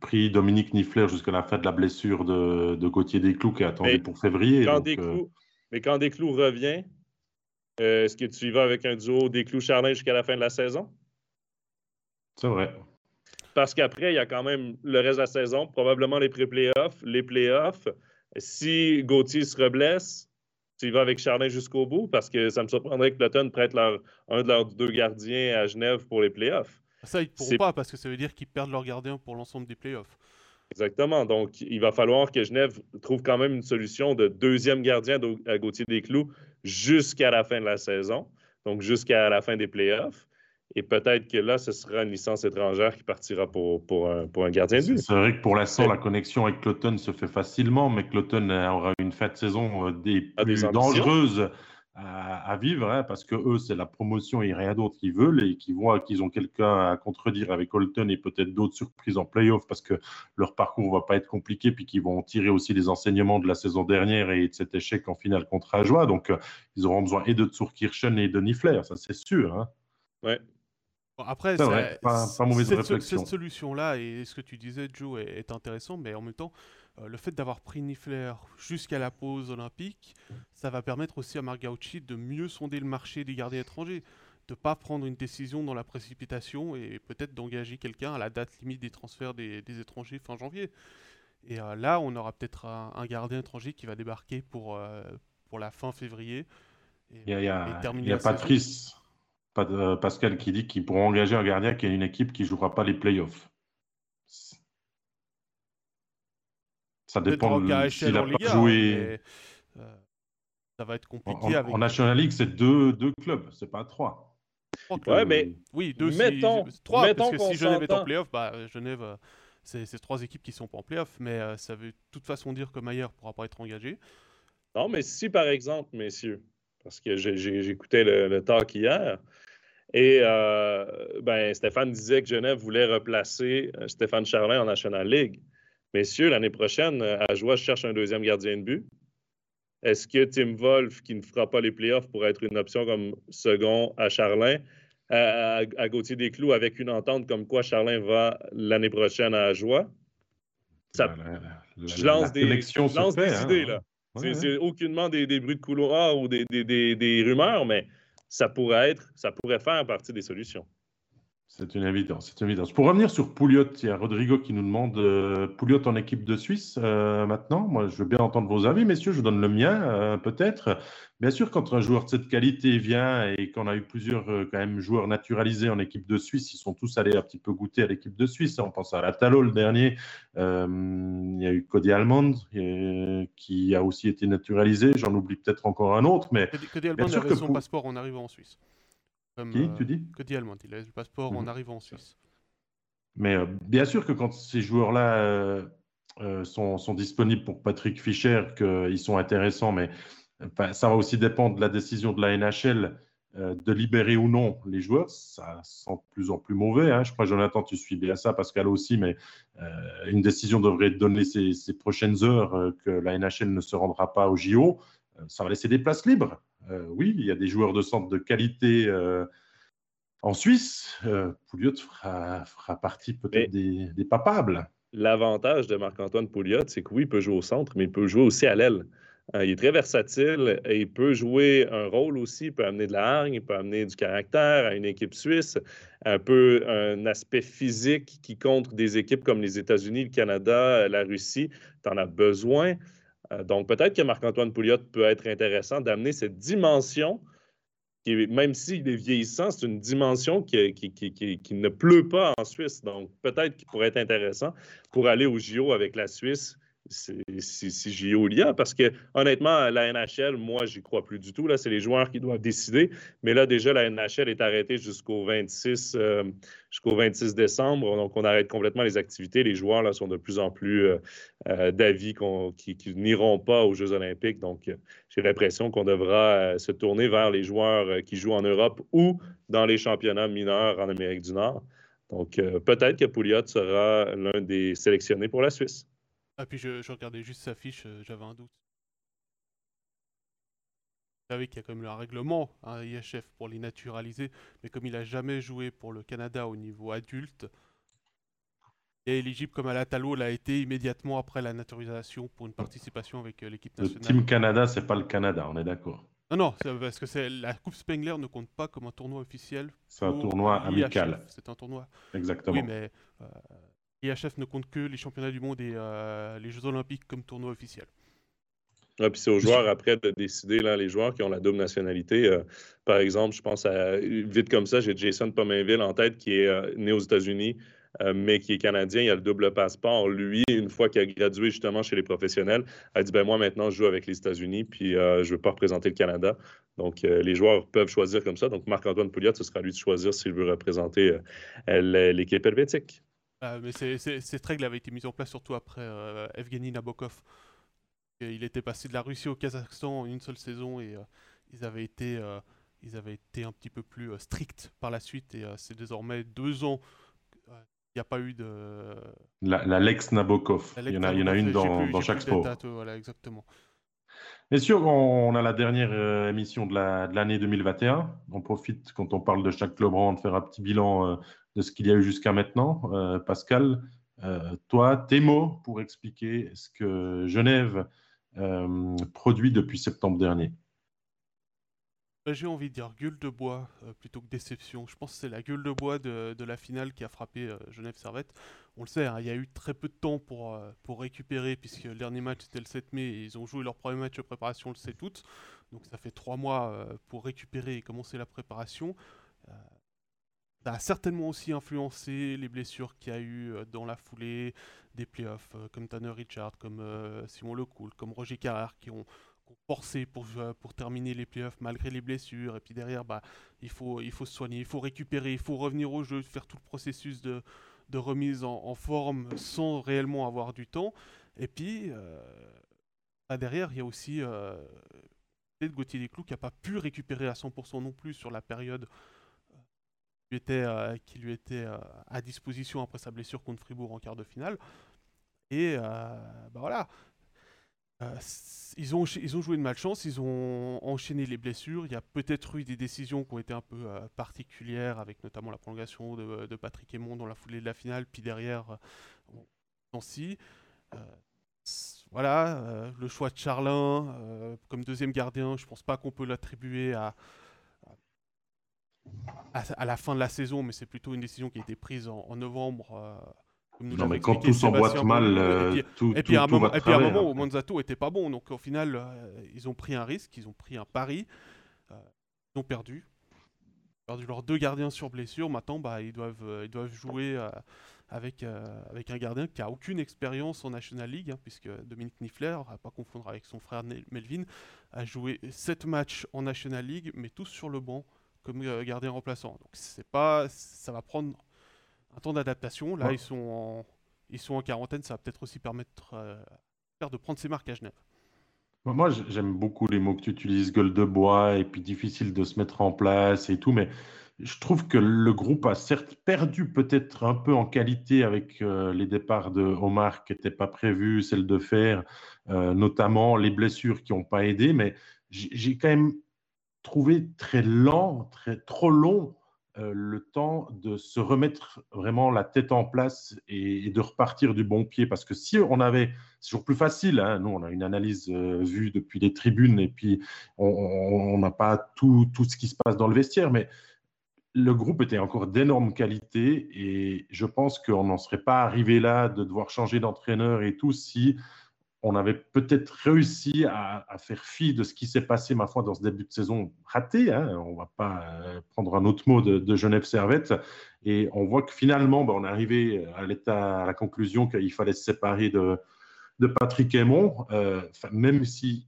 pris Dominique Niffler jusqu'à la fin de la blessure de, de Gauthier Desclous qui est attendu pour février. Quand euh, Mais quand Desclous revient, euh, est-ce que tu y vas avec un duo des clous Charlin jusqu'à la fin de la saison? C'est vrai. Parce qu'après, il y a quand même le reste de la saison, probablement les pré-playoffs, les playoffs. Si Gauthier se reblesse, tu y vas avec Charlin jusqu'au bout parce que ça me surprendrait que l'automne prête leur, un de leurs deux gardiens à Genève pour les playoffs. Ça, ils ne pourront pas parce que ça veut dire qu'ils perdent leur gardien pour l'ensemble des playoffs. Exactement. Donc, il va falloir que Genève trouve quand même une solution de deuxième gardien à Gauthier Desclous jusqu'à la fin de la saison, donc jusqu'à la fin des playoffs. Et peut-être que là, ce sera une licence étrangère qui partira pour, pour, un, pour un gardien de but. C'est vrai que pour l'instant, la connexion avec Cloton se fait facilement, mais Cloton aura une fin de saison euh, des plus dangereuses à, vivre, hein, parce que eux, c'est la promotion et rien d'autre qu'ils veulent et qu'ils voient qu'ils ont quelqu'un à contredire avec Holton et peut-être d'autres surprises en playoff parce que leur parcours va pas être compliqué puis qu'ils vont tirer aussi les enseignements de la saison dernière et de cet échec en finale contre Ajoie. Donc, euh, ils auront besoin et de Tsurkirchen et de Nifler, ça c'est sûr. Hein. Ouais. Après, c'est pas, mauvaise cette, réflexion. Cette solution-là, et ce que tu disais, Joe, est, est intéressant, mais en même temps, euh, le fait d'avoir pris Niffler jusqu'à la pause olympique, ça va permettre aussi à Margauchi de mieux sonder le marché des gardiens étrangers, de ne pas prendre une décision dans la précipitation et peut-être d'engager quelqu'un à la date limite des transferts des, étrangers fin janvier. Et euh, là, on aura peut-être un, gardien étranger qui va débarquer pour, euh, pour la fin février. il y a, y a Patrice, Pascal qui dit qu'ils pourront engager un gardien qui a une équipe qui ne jouera pas les playoffs. Ça dépend de s'il a pas joué. Euh, ça va être compliqué. En, avec... en National League, c'est deux, deux clubs, c'est pas trois. Ouais, mais oui, deux, mettons, trois, mettons parce que si Genève est en playoff, bah, Genève, euh, c'est trois équipes qui sont pas en playoff, mais euh, ça veut de toute façon dire que Maillard pourra pas être engagé. Non, mais si par exemple, messieurs, parce que j'écoutais le, le, talk hier, et ben, Stéphane disait que Genève voulait replacer Stéphane Charlin en National League. Messieurs, l'année prochaine, euh, à Joie cherche un deuxième gardien de but. Est-ce que Tim Wolf, qui ne fera pas les playoffs, pourrait être une option comme second à Charlin, à, à, Gauthier Desclous, avec une entente comme quoi Charlin va l'année prochaine à Joie? Ça, je lance des, lance des hein. idées, là. C'est aucunement des, bruits de couloir ou des, des, rumeurs, mais ça pourrait être, ça pourrait faire partie des solutions. C'est une évidence, c'est une évidence. Pour revenir sur Pouliot, il y a Rodrigo qui nous demande euh, Pouliot en équipe de Suisse euh, maintenant. Moi, je veux bien entendre vos avis, messieurs. Je vous donne le mien, euh, peut-être. Bien sûr, quand un joueur de cette qualité vient et qu'on a eu plusieurs quand même joueurs naturalisés en équipe de Suisse, ils sont tous allés un petit peu goûter à l'équipe de Suisse. On pense à la Talo le dernier. il y a eu Cody Almond qui a aussi été naturalisé. J'en oublie peut-être encore un autre, mais Cody Almond avait son passeport en arrivant en Suisse. Qui, tu dis Que dit Allemand Il a le passeport en mhm. arrivant en Suisse. Mais euh, bien sûr que quand ces joueurs-là euh, sont, sont, disponibles pour Patrick Fischer, qu'ils sont intéressants, mais ça va aussi dépendre de la décision de la NHL euh, de libérer ou non les joueurs. Ça sent de plus en plus mauvais. Hein. Je crois, Jonathan, tu suis bien ça, Pascal aussi, mais euh, une décision devrait être donnée ces, prochaines heures euh, que la NHL ne se rendra pas au JO. ça va laisser des places libres. Oui, il y a des joueurs de centre de qualité en Suisse. Pouliot fera, fera partie peut-être des, des papables. L'avantage de Marc-Antoine Pouliot, c'est que oui, il peut jouer au centre, mais il peut jouer aussi à l'aile. Euh, il est très versatile et il peut jouer un rôle aussi. Il peut amener de la hargne, il peut amener du caractère à une équipe suisse, un peu un aspect physique qui contre des équipes comme les États-Unis, le Canada, la Russie. Tu en as besoin. Euh, donc peut-être que Marc-Antoine Pouliot peut être intéressant d'amener cette dimension. Qui, même s'il est vieillissant, c'est une dimension qui, qui, ne pleut pas en Suisse. Donc, peut-être qu'il pourrait être intéressant pour aller au JO avec la Suisse au lien, parce que honnêtement, la NHL, moi, j'y crois plus du tout. Là, c'est les joueurs qui doivent décider. Mais là, déjà, la NHL est arrêtée jusqu'au 26, euh, jusqu'au 26 décembre. Donc, on arrête complètement les activités. Les joueurs là, sont de plus en plus euh, euh, d'avis qui, n'iront pas aux Jeux olympiques. Donc, j'ai l'impression qu'on devra se tourner vers les joueurs qui jouent en Europe ou dans les championnats mineurs en Amérique du Nord. Donc, peut-être que Pouliot sera l'un des sélectionnés pour la Suisse. Ah, puis je, regardais juste sa fiche, euh, j'avais un doute. Vous savez qu'il y a quand même un règlement, un hein, IHF, pour les naturaliser, mais comme il a jamais joué pour le Canada au niveau adulte, il est éligible comme Alatalo l'a été immédiatement après la naturalisation pour une participation avec euh, l'équipe nationale. Le Team Canada, c'est pas le Canada, on est d'accord. Non, non, parce que c'est la Coupe Spengler ne compte pas comme un tournoi officiel. C'est un tournoi amical. C'est un tournoi. Exactement. Oui, mais euh, IHF ne compte que les championnats du monde et euh, les Jeux olympiques comme tournoi officiel. puis c'est aux joueurs après de décider, là, les joueurs qui ont la double nationalité. Euh, par exemple, je pense à vite comme ça, j'ai Jason Pomainville en tête qui est euh, né aux États-Unis, mais qui est canadien, il a le double passeport. Lui, une fois qu'il a gradué justement chez les professionnels, a dit ben moi maintenant je joue avec les États-Unis, puis je ne veux pas représenter le Canada. Donc les joueurs peuvent choisir comme ça. Donc Marc-Antoine Pouliot, ce sera à lui de choisir s'il veut représenter l'équipe helvétique. Ah, mais cette règle avait été mise en place surtout après euh, Evgeny Nabokov. il était passé de la Russie au Kazakhstan en une seule saison et euh, ils, avaient été, euh, ils avaient été un petit peu plus stricts par la suite. Et c'est désormais deux ans il n'y a pas eu de. La, Lex Nabokov. il, y en a, il y en a une dans, dans chaque sport. voilà, exactement. Messieurs, on a la dernière émission de l'année 2021. On profite, quand on parle de chaque club de faire un petit bilan de ce qu'il y a eu jusqu'à maintenant. Euh, Pascal, euh, toi, tes mots pour expliquer ce que Genève euh, produit depuis septembre dernier. Bah, j'ai envie de dire gueule de bois plutôt que déception. Je pense que c'est la gueule de bois de, la finale qui a frappé Genève Servette. On le sait, hein, il y a eu très peu de temps pour, récupérer puisque le dernier match c'était le 7 mai et ils ont joué leur premier match de préparation le 7 août. Donc ça fait trois mois pour récupérer et commencer la préparation. Ça a certainement aussi influencé les blessures qu'il y a eu euh, dans la foulée des playoffs, euh, comme Tanner Richard, comme euh, Simon Lecoul, comme Roger Carrère, qui ont, forcé pour, pour terminer les playoffs malgré les blessures. Et puis derrière, bah, il, faut, il faut se soigner, il faut récupérer, il faut revenir au jeu, faire tout le processus de, de remise en, forme sans réellement avoir du temps. Et puis, bah, derrière, il y a aussi peut-être Gauthier Desclous qui n'a pas pu récupérer à 100% non plus sur la période était, euh, qui lui était euh, à disposition après sa blessure contre Fribourg en quart de finale. Et euh, bah voilà. ils, ont, ils ont joué de malchance, ils ont enchaîné les blessures. Il y a peut-être eu des décisions qui ont été un peu particulières, avec notamment la prolongation de, Patrick Aymon dans la foulée de la finale, puis derrière, Nancy. voilà, le choix de Charlin comme deuxième gardien, je pense pas qu'on peut l'attribuer à, à, la fin de la saison, mais c'est plutôt une décision qui a été prise en, novembre. Euh, non, mais quand tout s'emboîte mal, et puis, et puis à un moment, et puis à un moment où Monzato était pas bon, donc au final, euh, ils ont pris un risque, ils ont pris un pari, euh, ils ont perdu, perdu leurs deux gardiens sur blessure. Maintenant, bah, ils doivent, ils doivent jouer avec, avec un gardien qui a aucune expérience en National League, hein, puisque Dominique Niffler, à pas confondre avec son frère Melvin, a joué 7 matchs en National League, mais tous sur le banc comme euh, gardien remplaçant. Donc c'est pas, ça va prendre un temps d'adaptation. Là, ils sont ils sont en quarantaine, ça va peut-être aussi permettre de prendre ses marques à Genève. Moi, j'aime beaucoup les mots que tu utilises, gueule de bois, et puis difficile de se mettre en place et tout, mais je trouve que le groupe a certes perdu peut-être un peu en qualité avec euh, les départs de Omar qui n'étaient pas prévus, celle de Fer, euh, notamment les blessures qui n'ont pas aidé, mais j'ai quand même trouvé très lent, très, trop long euh, le temps de se remettre vraiment la tête en place et, de repartir du bon pied. Parce que si on avait, c'est toujours plus facile, hein, nous on a une analyse vue depuis les tribunes et puis on n'a pas tout, tout ce qui se passe dans le vestiaire, mais le groupe était encore d'énorme qualité et je pense qu'on n'en serait pas arrivé là de devoir changer d'entraîneur et tout si on avait peut-être réussi à, faire fi de ce qui s'est passé, ma foi, dans ce début de saison raté. Hein. on ne va pas euh, prendre un autre mot de, Genève Servette. Et on voit que finalement, ben, on est arrivé à, l'état, à la conclusion qu'il fallait se séparer de, Patrick Aymon, euh, même si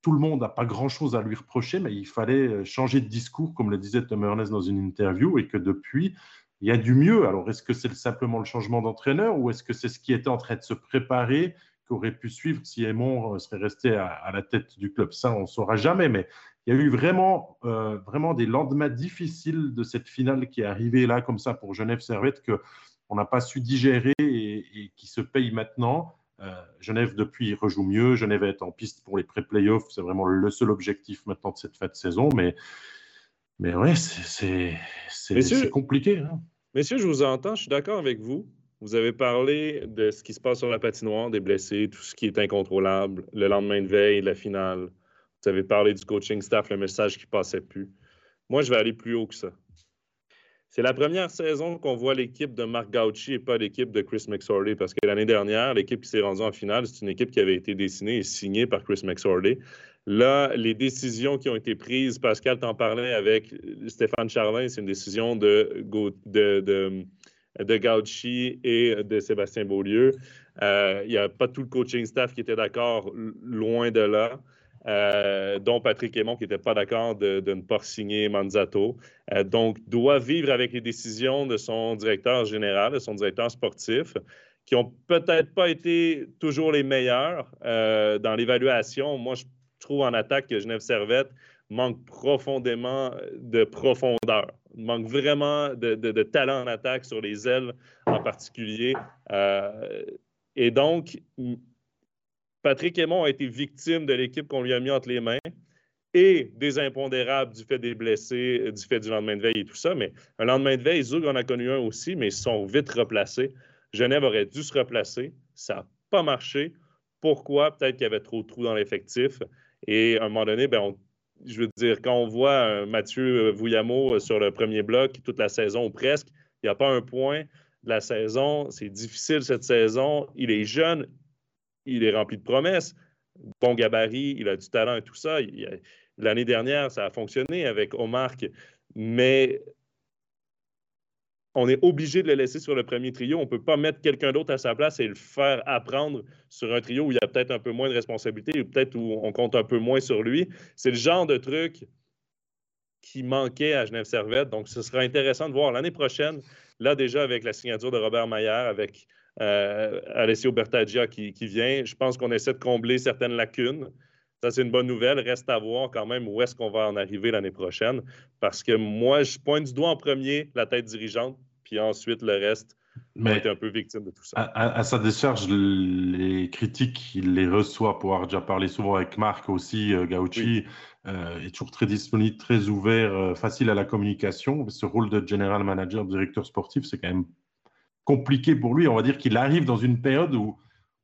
tout le monde n'a pas grand-chose à lui reprocher, mais il fallait euh, changer de discours, comme le disait Tom Ernest dans une interview, et que depuis, il y a du mieux. Alors, est-ce que c'est simplement le changement d'entraîneur ou est-ce que c'est ce qui était en train de se préparer qu'aurait pu suivre si Aymon euh, serait resté à, la tête du club Ça, on ne saura jamais, mais il y a eu vraiment, euh, vraiment des lendemains difficiles de cette finale qui est arrivée là, comme ça, pour Genève Servette, qu'on n'a pas su digérer et qui se paye maintenant. Euh, Genève, depuis, rejoue mieux. Genève est en piste pour les pré-playoffs. C'est vraiment le seul objectif maintenant de cette fin de saison. Mais, mais ouais, c'est compliqué. Hein. Messieurs, je vous entends. Je suis d'accord avec vous. Vous avez parlé de ce qui se passe sur la patinoire, des blessés, tout ce qui est incontrôlable, le lendemain de veille, la finale. Vous avez parlé du coaching staff, le message qui passait plus. Moi, je vais aller plus haut que ça. C'est la première saison qu'on voit l'équipe de Marc Gauchi et pas l'équipe de Chris McSorley parce que l'année dernière, l'équipe qui s'est rendue en finale, c'est une équipe qui avait été dessinée et signée par Chris McSorley. Là, les décisions qui ont été prises, Pascal t'en parlait avec Stéphane Charlin, c'est une décision de, de, de, de Gauchi et de Sébastien Beaulieu. Euh, il n'y a pas tout le coaching staff qui était d'accord, loin de là. Euh, dont Patrick Aymon qui n'était pas d'accord de, ne pas signer Manzato. Euh, donc, doit vivre avec les décisions de son directeur général, de son directeur sportif, qui ont peut-être pas été toujours les meilleurs euh, dans l'évaluation. Moi, je trouve en attaque que Genève Servette manque profondément de profondeur, manque vraiment de, de talent en attaque sur les ailes en particulier. et donc, Patrick Aymon a été victime de l'équipe qu'on lui a mis entre les mains et des impondérables du fait des blessés, du fait du lendemain de veille et tout ça. Mais un lendemain de veille, Zug en a connu un aussi, mais ils sont vite replacés. Genève aurait dû se replacer. Ça n'a pas marché. Pourquoi? Peut-être qu'il y avait trop de trous dans l'effectif. Et à un moment donné, ben, je veux dire, quand on voit Mathieu Vouillamo sur le premier bloc toute la saison ou presque, il n'y a pas un point de la saison. C'est difficile cette saison. Il est jeune, il est rempli de promesses. Bon gabarit, il a du talent et tout ça. L'année dernière, ça a fonctionné avec Omar, mais on est obligé de le laisser sur le premier trio. On ne peut pas mettre quelqu'un d'autre à sa place et le faire apprendre sur un trio où il y a peut-être un peu moins de responsabilité ou peut-être où on compte un peu moins sur lui. C'est le genre de truc qui manquait à Genève Servette. Donc, ce sera intéressant de voir l'année prochaine, là déjà avec la signature de Robert Maillard, avec euh, Alessio Bertaggia qui, vient. Je pense qu'on essaie de combler certaines lacunes. Ça, c'est une bonne nouvelle. Reste à voir quand même où est-ce qu'on va en arriver l'année prochaine. Parce que moi, je pointe du doigt en premier la tête dirigeante, puis ensuite le reste. Mais été un peu victime de tout ça. À, sa décharge, les critiques, il les reçoit pour avoir déjà parlé souvent avec Marc aussi. Euh, Gauchi euh, est toujours très disponible, très ouvert, euh, facile à la communication. Ce rôle de general manager, directeur sportif, c'est quand même compliqué pour lui. On va dire qu'il arrive dans une période où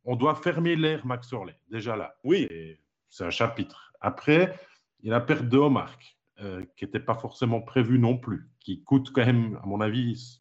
on doit fermer l'air Max Orley, déjà là. Oui. C'est un chapitre. Après, il y a la perte de Homark, euh, qui n'était pas forcément prévue non plus, qui coûte quand même, à mon avis,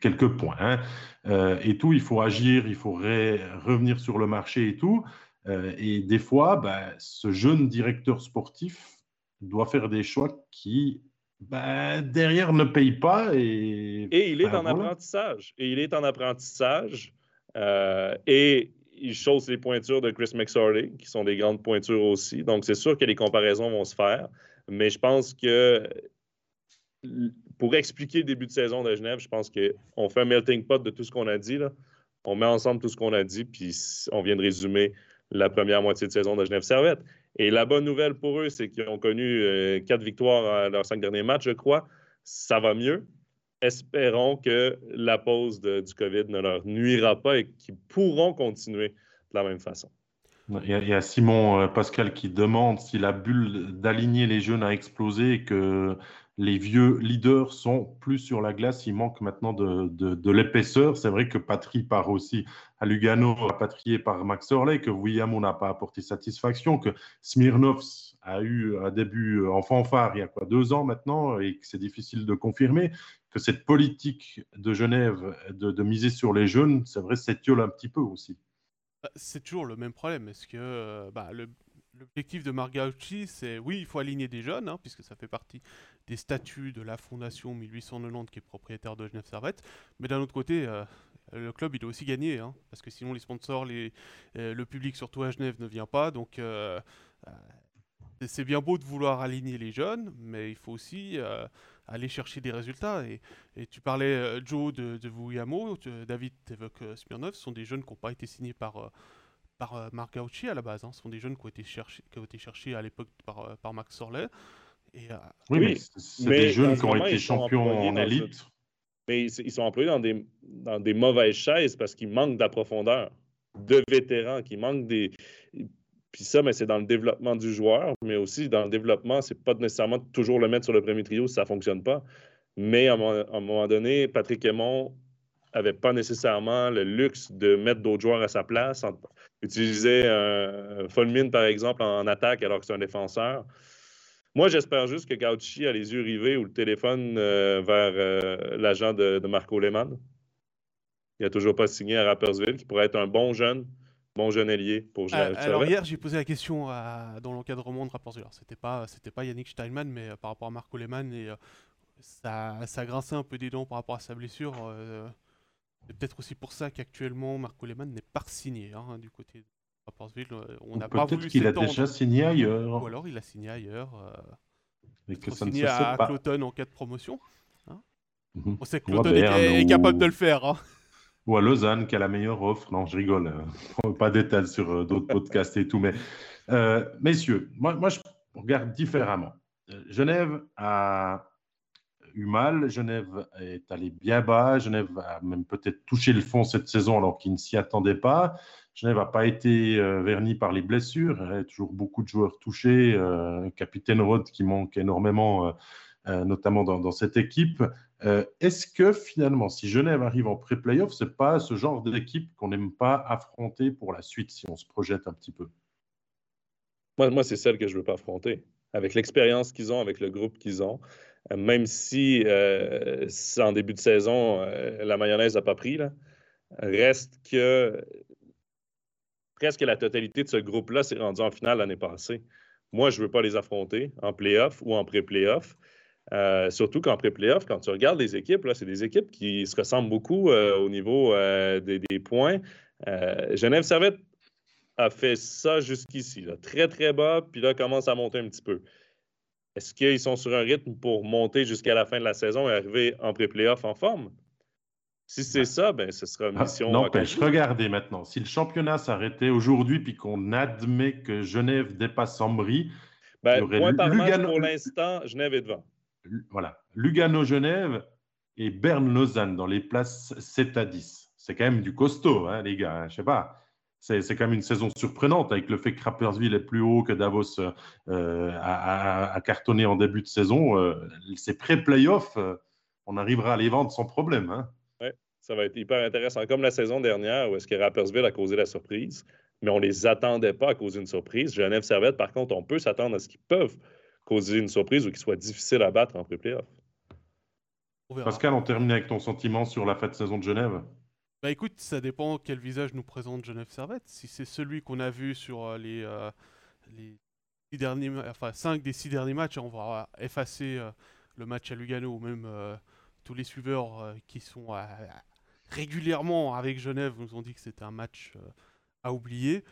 quelques points. Hein. Euh, et tout, il faut agir, il faut revenir sur le marché et tout. Euh, et des fois, ben, ce jeune directeur sportif doit faire des choix qui ben, derrière ne paye pas. Et, et il est ben, en apprentissage. Et il est en apprentissage. Euh, et il chausse les pointures de Chris McSorley, qui sont des grandes pointures aussi. Donc, c'est sûr que les comparaisons vont se faire. Mais je pense que pour expliquer le début de saison de Genève, je pense qu'on fait un melting pot de tout ce qu'on a dit. Là. On met ensemble tout ce qu'on a dit, puis on vient de résumer la première moitié de saison de Genève Servette. Et la bonne nouvelle pour eux, c'est qu'ils ont connu euh, quatre victoires à leurs cinq derniers matchs, je crois. Ça va mieux. Espérons que la pause du COVID ne leur nuira pas et qu'ils pourront continuer de la même façon. Il y, a, Simon euh, Pascal qui demande si la bulle d'aligner les jeunes a explosé et que les vieux leaders sont plus sur la glace. Il manque maintenant de, l'épaisseur. C'est vrai que Patry part aussi à Lugano, rapatrié par Max Orley, que William n'a pas apporté satisfaction, que Smirnov a eu un début en fanfare il y a deux ans maintenant et que c'est difficile de confirmer, que cette politique de Genève de, miser sur les jeunes, c'est vrai, s'étiole un petit peu aussi. Bah, c'est toujours le même problème. Est-ce que euh, bah, le, L'objectif de Margaucci, c'est oui, il faut aligner des jeunes, hein, puisque ça fait partie des statuts de la fondation 1890 qui est propriétaire de Genève Servette. Mais d'un autre côté, euh, le club, il doit aussi gagner, hein, parce que sinon les sponsors, les, euh, le public, surtout à Genève, ne vient pas. Donc c'est bien beau de vouloir aligner les jeunes, mais il faut aussi aller chercher des résultats. Et, tu parlais, Joe, de, de David évoque Smirnov, ce sont des jeunes qui n'ont pas été signés par par euh, Marc Gauchi à la base. Hein. Ce sont des jeunes qui ont été cherchés, qui ont été cherchés à l'époque par, euh, par Max Sorlet. Et, euh, oui, mais c'est des jeunes qui ont été champions en élite. Mais ils sont employés dans des, dans des mauvaises chaises parce qu'ils manquent de profondeur, de vétérans, qui manquent des. Puis ça, mais c'est dans le développement du joueur, mais aussi dans le développement, c'est pas nécessairement toujours le mettre sur le premier trio si ça fonctionne pas. Mais à un moment donné, Patrick Aymon n'avait pas nécessairement le luxe de mettre d'autres joueurs à sa place, utiliser un Fulmin, par exemple, en attaque alors que c'est un défenseur. Moi, j'espère juste que Gauchi a les yeux rivés ou le téléphone euh, vers euh, l'agent de, Marco Lehmann. Il n'a toujours pas signé à Rappersville, qui pourrait être un bon jeune, bon jeune ailier pour euh, Alors hier, j'ai posé la question dans l'encadrement de Rappersville. C'était pas, c'était pas Yannick Steinman, mais par rapport à Marco Lehmann, et ça, ça grinçait un peu des dents par rapport à sa blessure. C'est peut-être aussi pour ça qu'actuellement Marco Lehmann n'est pas signé hein, du côté de Rappersville. Euh, on n'a pas voulu qu'il a déjà signé ailleurs. Ou alors il a signé ailleurs. Euh, que ça signé à Cloton en cas de promotion. Hein. Mhm. On sait que Cloton est, capable de le faire. Hein. Ou à Lausanne qui a la meilleure offre. Non, je rigole. Hein. pas d'étal sur euh, d'autres podcasts et tout. Mais messieurs, moi, moi je regarde différemment. Genève a eu mal. Genève est allé bien bas. Genève a même peut-être touché le fond cette saison alors qu'il ne s'y attendait pas. Genève n'a pas été euh, verni par les blessures. Il y a toujours beaucoup de joueurs touchés. Euh, capitaine Rod qui manque énormément, euh, notamment dans, cette équipe. Est-ce que finalement, si Genève arrive en pré-playoff, ce n'est pas ce genre d'équipe qu'on n'aime pas affronter pour la suite si on se projette un petit peu? Moi, c'est celle que je ne veux pas affronter. Avec l'expérience qu'ils ont, avec le groupe qu'ils ont, euh, même si euh, en début de saison, euh, la mayonnaise n'a pas pris, reste que presque la totalité de ce groupe-là s'est rendu en finale l'année passée. Moi, je ne veux pas les affronter en playoff ou en pré-playoff. Surtout qu'en pré-playoff, quand tu regardes les équipes, c'est des équipes qui se ressemblent beaucoup au niveau des, points. Genève Servette a fait ça jusqu'ici, très très bas, puis là commence à monter un petit peu. Est-ce qu'ils sont sur un rythme pour monter jusqu'à la fin de la saison et arriver en pré-playoff en forme? Si c'est ça, ben, ce sera ah, mission. non, regardez maintenant. Si le championnat s'arrêtait aujourd'hui puis qu'on admet que Genève dépasse Ambry, ben, point par Lugano... pour l'instant, Genève est devant. Voilà. Lugano-Genève et Berne-Lausanne dans les places 7 à 10. C'est quand même du costaud, hein, les gars. Je sais pas c'est quand même une saison surprenante avec le fait que Rappersville est plus haut que Davos euh, a, cartonné en début de saison. Euh, ces pré-playoffs, euh, on arrivera à les vendre sans problème. Hein. Oui, ça va être hyper intéressant. Comme la saison dernière où est-ce que Rappersville a causé la surprise, mais on ne les attendait pas à causer une surprise. Genève Servette, par contre, on peut s'attendre à ce qu'ils peuvent causer une surprise ou qu'ils soient difficiles à battre en pré-playoff. Pascal, on termine avec ton sentiment sur la fête de saison de Genève. Bah écoute, ça dépend quel visage nous présente Genève Servette. Si c'est celui qu'on a vu sur euh, les, euh, les six derniers, enfin 5 des six derniers matchs, on va effacer euh, le match à Lugano ou même tous les suiveurs qui sont régulièrement avec Genève nous ont dit que c'était un match à oublier.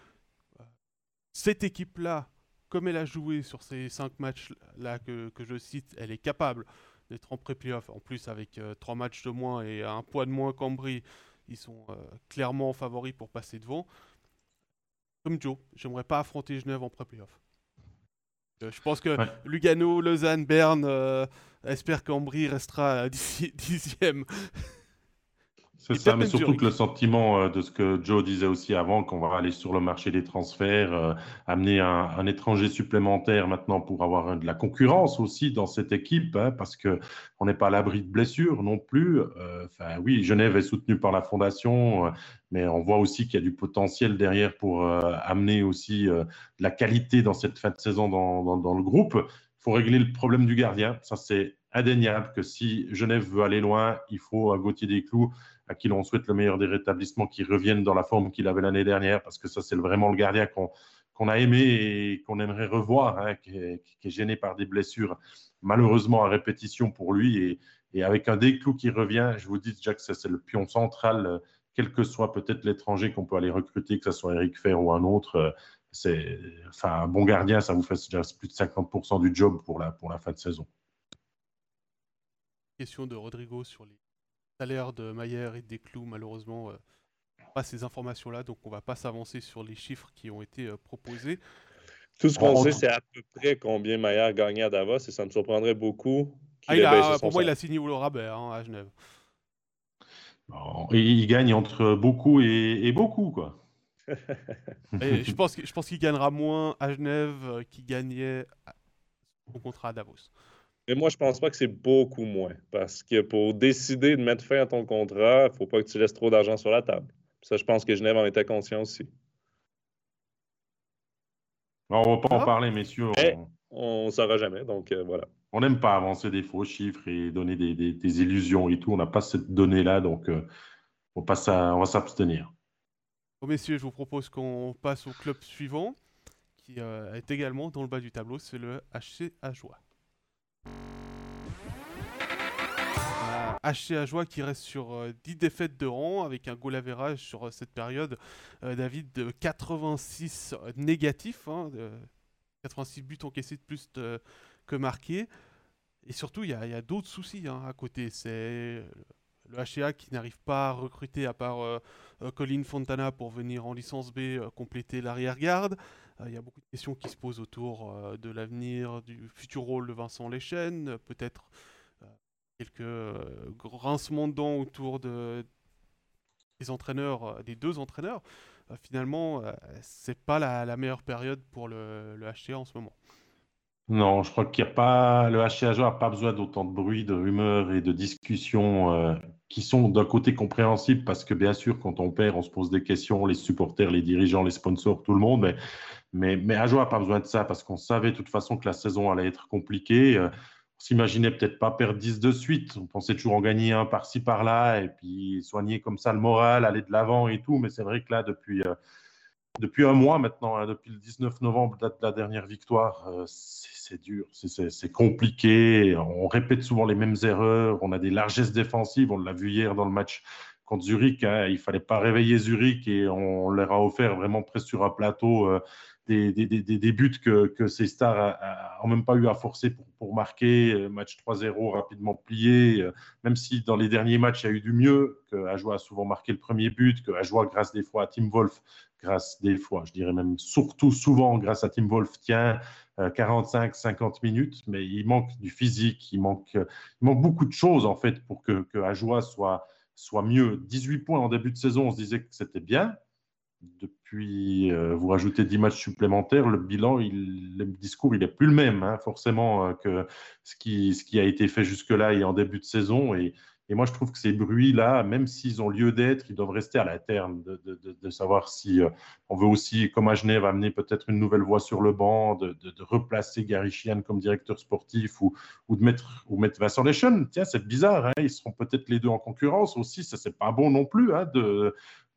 Cette équipe-là, comme elle a joué sur ces cinq matchs-là que, que, je cite, elle est capable d'être en pré-playoff. En plus, avec trois matchs de moins et un poids de moins qu'Ambry, ils sont clairement favoris pour passer devant. Comme Joe, j'aimerais pas affronter Genève en pré-playoff. je pense que Lugano, Lausanne, Berne espèrent qu'Ambry restera dixième. C'est ça, mais surtout que le sentiment euh, de ce que Joe disait aussi avant, qu'on va aller sur le marché des transferts, euh, amener un, étranger supplémentaire maintenant pour avoir de la concurrence aussi dans cette équipe, hein, parce qu'on n'est pas à l'abri de blessures non plus. Euh, enfin, oui, Genève est soutenue par la fondation, mais on voit aussi qu'il y a du potentiel derrière pour amener aussi de la qualité dans cette fin de saison dans, dans le groupe. Il faut régler le problème du gardien. Ça, c'est indéniable que si Genève veut aller loin, il faut un Gauthier Desclous à qui l'on souhaite le meilleur des rétablissements, qui reviennent dans la forme qu'il avait l'année dernière, parce que ça, c'est vraiment le gardien qu'on a aimé et qu'on aimerait revoir, hein, qui, est, gêné par des blessures, malheureusement à répétition pour lui. Et, avec un Desclous qui revient, je vous dis déjà que c'est le pion central, quel que soit peut-être l'étranger qu'on peut aller recruter, que ce soit Eric Fer ou un autre. C'est, enfin, un bon gardien, ça vous fait déjà plus de 50% du job pour la, pour la fin de saison. Question de Rodrigo sur les salaire de Mayer et des clous, malheureusement, euh, pas ces informations-là, donc on va pas s'avancer sur les chiffres qui ont été euh, proposés. Tout ce qu'on sait, c'est à peu près combien Maillard gagnait à Davos, et ça me surprendrait beaucoup. Ah, pour moi, il a signé au Rabert hein, à Genève. il gagne entre beaucoup et, beaucoup, quoi. je pense, je pense qu'il gagnera moins à Genève euh, qu'il gagnait au contrat à Davos. Mais moi, je pense pas que c'est beaucoup moins. Parce que pour décider de mettre fin à ton contrat, il ne faut pas que tu laisses trop d'argent sur la table. Ça, je pense que Genève en était conscient aussi. on ne va pas en ah. parler, messieurs. on ne saura jamais, donc euh, voilà. On n'aime pas avancer des faux chiffres et donner des, illusions et tout. On n'a pas cette donnée-là, donc euh, on, passe on va s'abstenir. Bon, messieurs, je vous propose qu'on passe au club suivant, qui euh, est également dans le bas du tableau, c'est le HC Ajoie. HC Ajoie qui reste sur 10 euh, défaites de rang avec un goal average sur euh, cette période, euh, David, de 86 négatifs, 86 hein, buts encaissés de plus que marqués. Et surtout, il y a, d'autres soucis hein, à côté. C'est le HCA qui n'arrive pas à recruter, à part Colin Fontana pour venir en licence B compléter l'arrière-garde. Il y a beaucoup de questions qui se posent autour de l'avenir, du futur rôle de Vincent Lechen, peut-être quelques grincements de dents autour de, des entraîneurs, des deux entraîneurs. finalement, c'est pas la, meilleure période pour le, le HCA en ce moment. Non, je crois qu'il n'y a pas. Le HCA n'a pas besoin d'autant de bruit, de rumeurs et de discussions qui sont d'un côté compréhensibles parce que bien sûr, quand on perd, on se pose des questions, les supporters, les dirigeants, les sponsors, tout le monde. Mais, mais, mais n'a pas besoin de ça parce qu'on savait de toute façon que la saison allait être compliquée. On s'imaginait peut-être pas perdre 10 de suite. On pensait toujours en gagner un par-ci, par-là et puis soigner comme ça le moral, aller de l'avant et tout. Mais c'est vrai que là, depuis, euh, depuis un mois maintenant, hein, depuis le 19 novembre, date de la dernière victoire, euh, c'est dur, c'est compliqué. On répète souvent les mêmes erreurs. On a des largesses défensives. On l'a vu hier dans le match contre Zurich. Hein. Il fallait pas réveiller Zurich et on leur a offert vraiment presque sur un plateau euh, des, des, des, buts que, que ces stars n'ont même pas eu à forcer pour, marquer. Euh, match 3-0 rapidement plié. Euh, même si dans les derniers matchs, il y a eu du mieux, que Ajoie a souvent marqué le premier but, que Ajoie, grâce des fois à Tim Wolf, grâce des fois, je dirais même surtout souvent grâce à Tim Wolf, tient 45-50 euh, minutes, mais il manque du physique, il manque, il manque beaucoup de choses en fait pour que, que Ajoie soit, soit mieux. 18 points en début de saison, on se disait que c'était bien. Depuis, euh, vous rajoutez 10 matchs supplémentaires, le bilan, il, le discours, il n'est plus le même, hein, forcément, euh, que ce qui, a été fait jusque-là et en début de saison. Et, moi, je trouve que ces bruits-là, même s'ils ont lieu d'être, ils doivent rester à la terme, de, savoir si euh, on veut aussi, comme à Genève, amener peut-être une nouvelle voix sur le banc, de, replacer Gary Chian comme directeur sportif ou, ou, de mettre, ou mettre Vincent Leschen. Tiens, c'est bizarre, hein, ils seront peut-être les deux en concurrence aussi, ça, c'est pas bon non plus hein,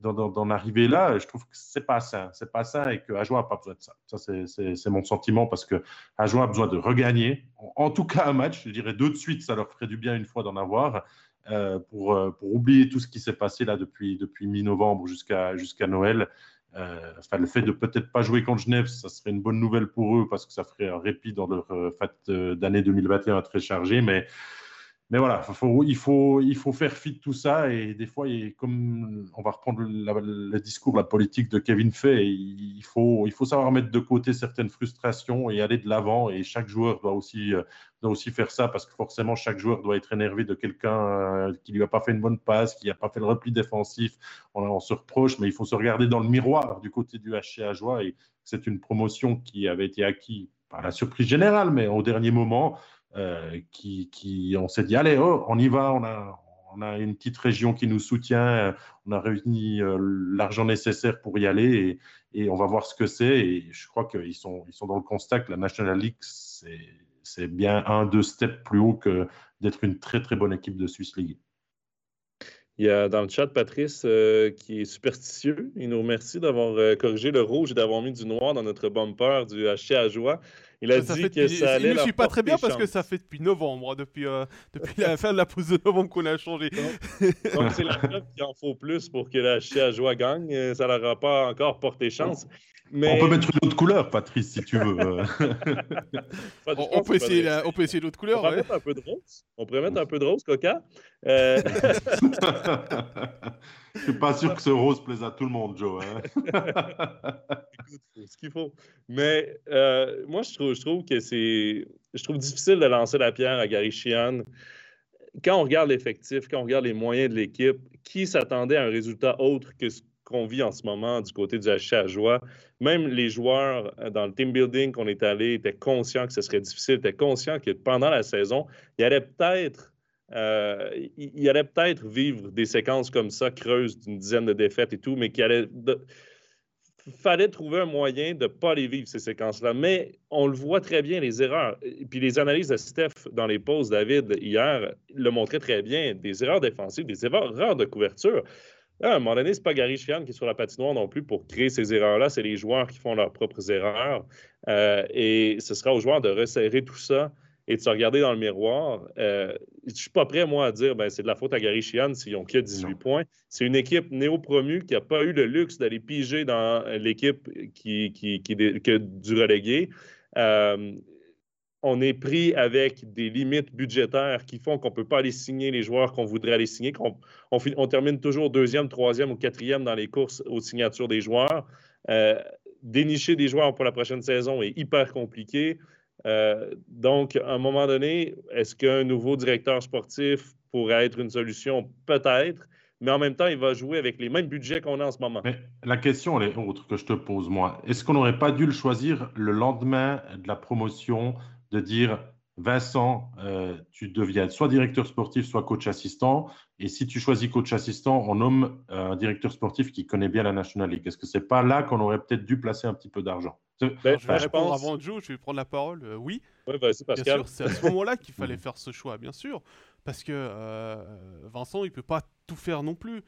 d'en arriver là. Je trouve que c'est pas sain, c'est pas sain et que Ajoie n'a pas besoin de ça. Ça, c'est mon sentiment parce que Ajoie a besoin de regagner, en, en tout cas un match, je dirais deux de suite, ça leur ferait du bien une fois d'en avoir. Euh, pour, euh, pour, oublier tout ce qui s'est passé là depuis, depuis mi-novembre jusqu'à jusqu'à Noël. Euh, enfin, le fait de peut-être pas jouer contre Genève, ça serait une bonne nouvelle pour eux parce que ça ferait un répit dans leur fête d'année 2021 très chargée. Mais mais voilà, faut, il, faut, il faut faire fi de tout ça. Et des fois, comme on va reprendre le discours, la politique de Kevin Fay, il faut, il faut savoir mettre de côté certaines frustrations et aller de l'avant. Et chaque joueur doit aussi, euh, doit aussi faire ça parce que forcément, chaque joueur doit être énervé de quelqu'un euh, qui lui a pas fait une bonne passe, qui n'a pas fait le repli défensif. On, se reproche, mais il faut se regarder dans le miroir du côté du HC à joie. Et c'est une promotion qui avait été acquise par la surprise générale, mais au dernier moment. Euh, qui, qui, on s'est dit, allez, oh, on y va, on a, on a une petite région qui nous soutient, euh, on a réuni euh, l'argent nécessaire pour y aller et, on va voir ce que c'est. Et je crois qu'ils sont, ils sont dans le constat que la National League, c'est bien un, deux steps plus haut que d'être une très, très bonne équipe de Swiss League. Il y a dans le chat Patrice qui est superstitieux. Il nous remercie d'avoir corrigé le rouge et d'avoir mis du noir dans notre bumper du HC à joie. Il a dit que ça allait. Je ne suis pas très bien parce que ça fait depuis novembre, depuis, euh, depuis la fin de la pause de novembre qu'on a changé. Donc, c'est la preuve qu'il en faut plus pour que la Chia Joie gagne. Euh, ça leur a pas encore porté chance. Mais... On peut mettre une autre couleur, Patrice, si tu veux. on, peut essayer on peut essayer d'autres couleurs. On pourrait mettre un peu de rose. On pourrait mettre un peu de rose, Coca. Euh... Je suis pas sûr que ce rose plaise à tout le monde, Joe. Hein. Écoute, ce qu'il faut. Mais euh, moi, je trouve, je trouve que c'est. Je trouve difficile de lancer la pierre à Gary Sheehan. Quand on regarde l'effectif, quand on regarde les moyens de l'équipe, qui s'attendait à un résultat autre que ce qu'on vit en ce moment du côté du HC à joie? Même les joueurs euh, dans le team building qu'on est allé étaient conscients que ce serait difficile, étaient conscients que pendant la saison, il y allait peut-être euh, il, allait peut-être vivre des séquences comme ça, creuses d'une dizaine de défaites et tout, mais qu'il allait. fallait trouver un moyen de ne pas les vivre, ces séquences-là. Mais on le voit très bien, les erreurs. Puis les analyses de Steph dans les pauses, David, hier, le montraient très bien. Des erreurs défensives, des erreurs de couverture. à un moment donné, ce n'est pas Gary Chian qui est sur la patinoire non plus pour créer ces erreurs-là. C'est les joueurs qui font leurs propres erreurs. Euh, et ce sera aux joueurs de resserrer tout ça et de se regarder dans le miroir. Euh, je ne suis pas prêt, moi, à dire ben, c'est de la faute à Gary Sheehan s'ils ont que 18 points. C'est une équipe néo-promue qui n'a pas eu le luxe d'aller piger dans l'équipe qui, qui, qui, du relégué. Euh, on est pris avec des limites budgétaires qui font qu'on ne peut pas aller signer les joueurs qu'on voudrait aller signer, on, termine toujours deuxième, troisième ou quatrième dans les courses aux signatures des joueurs. Euh, dénicher des joueurs pour la prochaine saison est hyper compliqué. Euh, donc, à un moment donné, est-ce qu'un nouveau directeur sportif pourrait être une solution? Peut-être, mais en même temps, il va jouer avec les mêmes budgets qu'on a en ce moment. la question, elle est autre que je te pose, moi. Est-ce qu'on n'aurait pas dû le choisir le lendemain de la promotion, de dire Vincent, euh, tu deviens soit directeur sportif, soit coach assistant. Et si tu choisis coach assistant, on nomme euh, un directeur sportif qui connaît bien la National League. Est-ce que c'est pas là qu'on aurait peut-être dû placer un petit peu d'argent? Ben, je vais répondre avant Joe, je vais prendre la parole. Euh, oui. Ouais, c'est à ce moment-là qu'il fallait faire ce choix, bien sûr. Parce que Vincent, il peut pas tout faire non plus.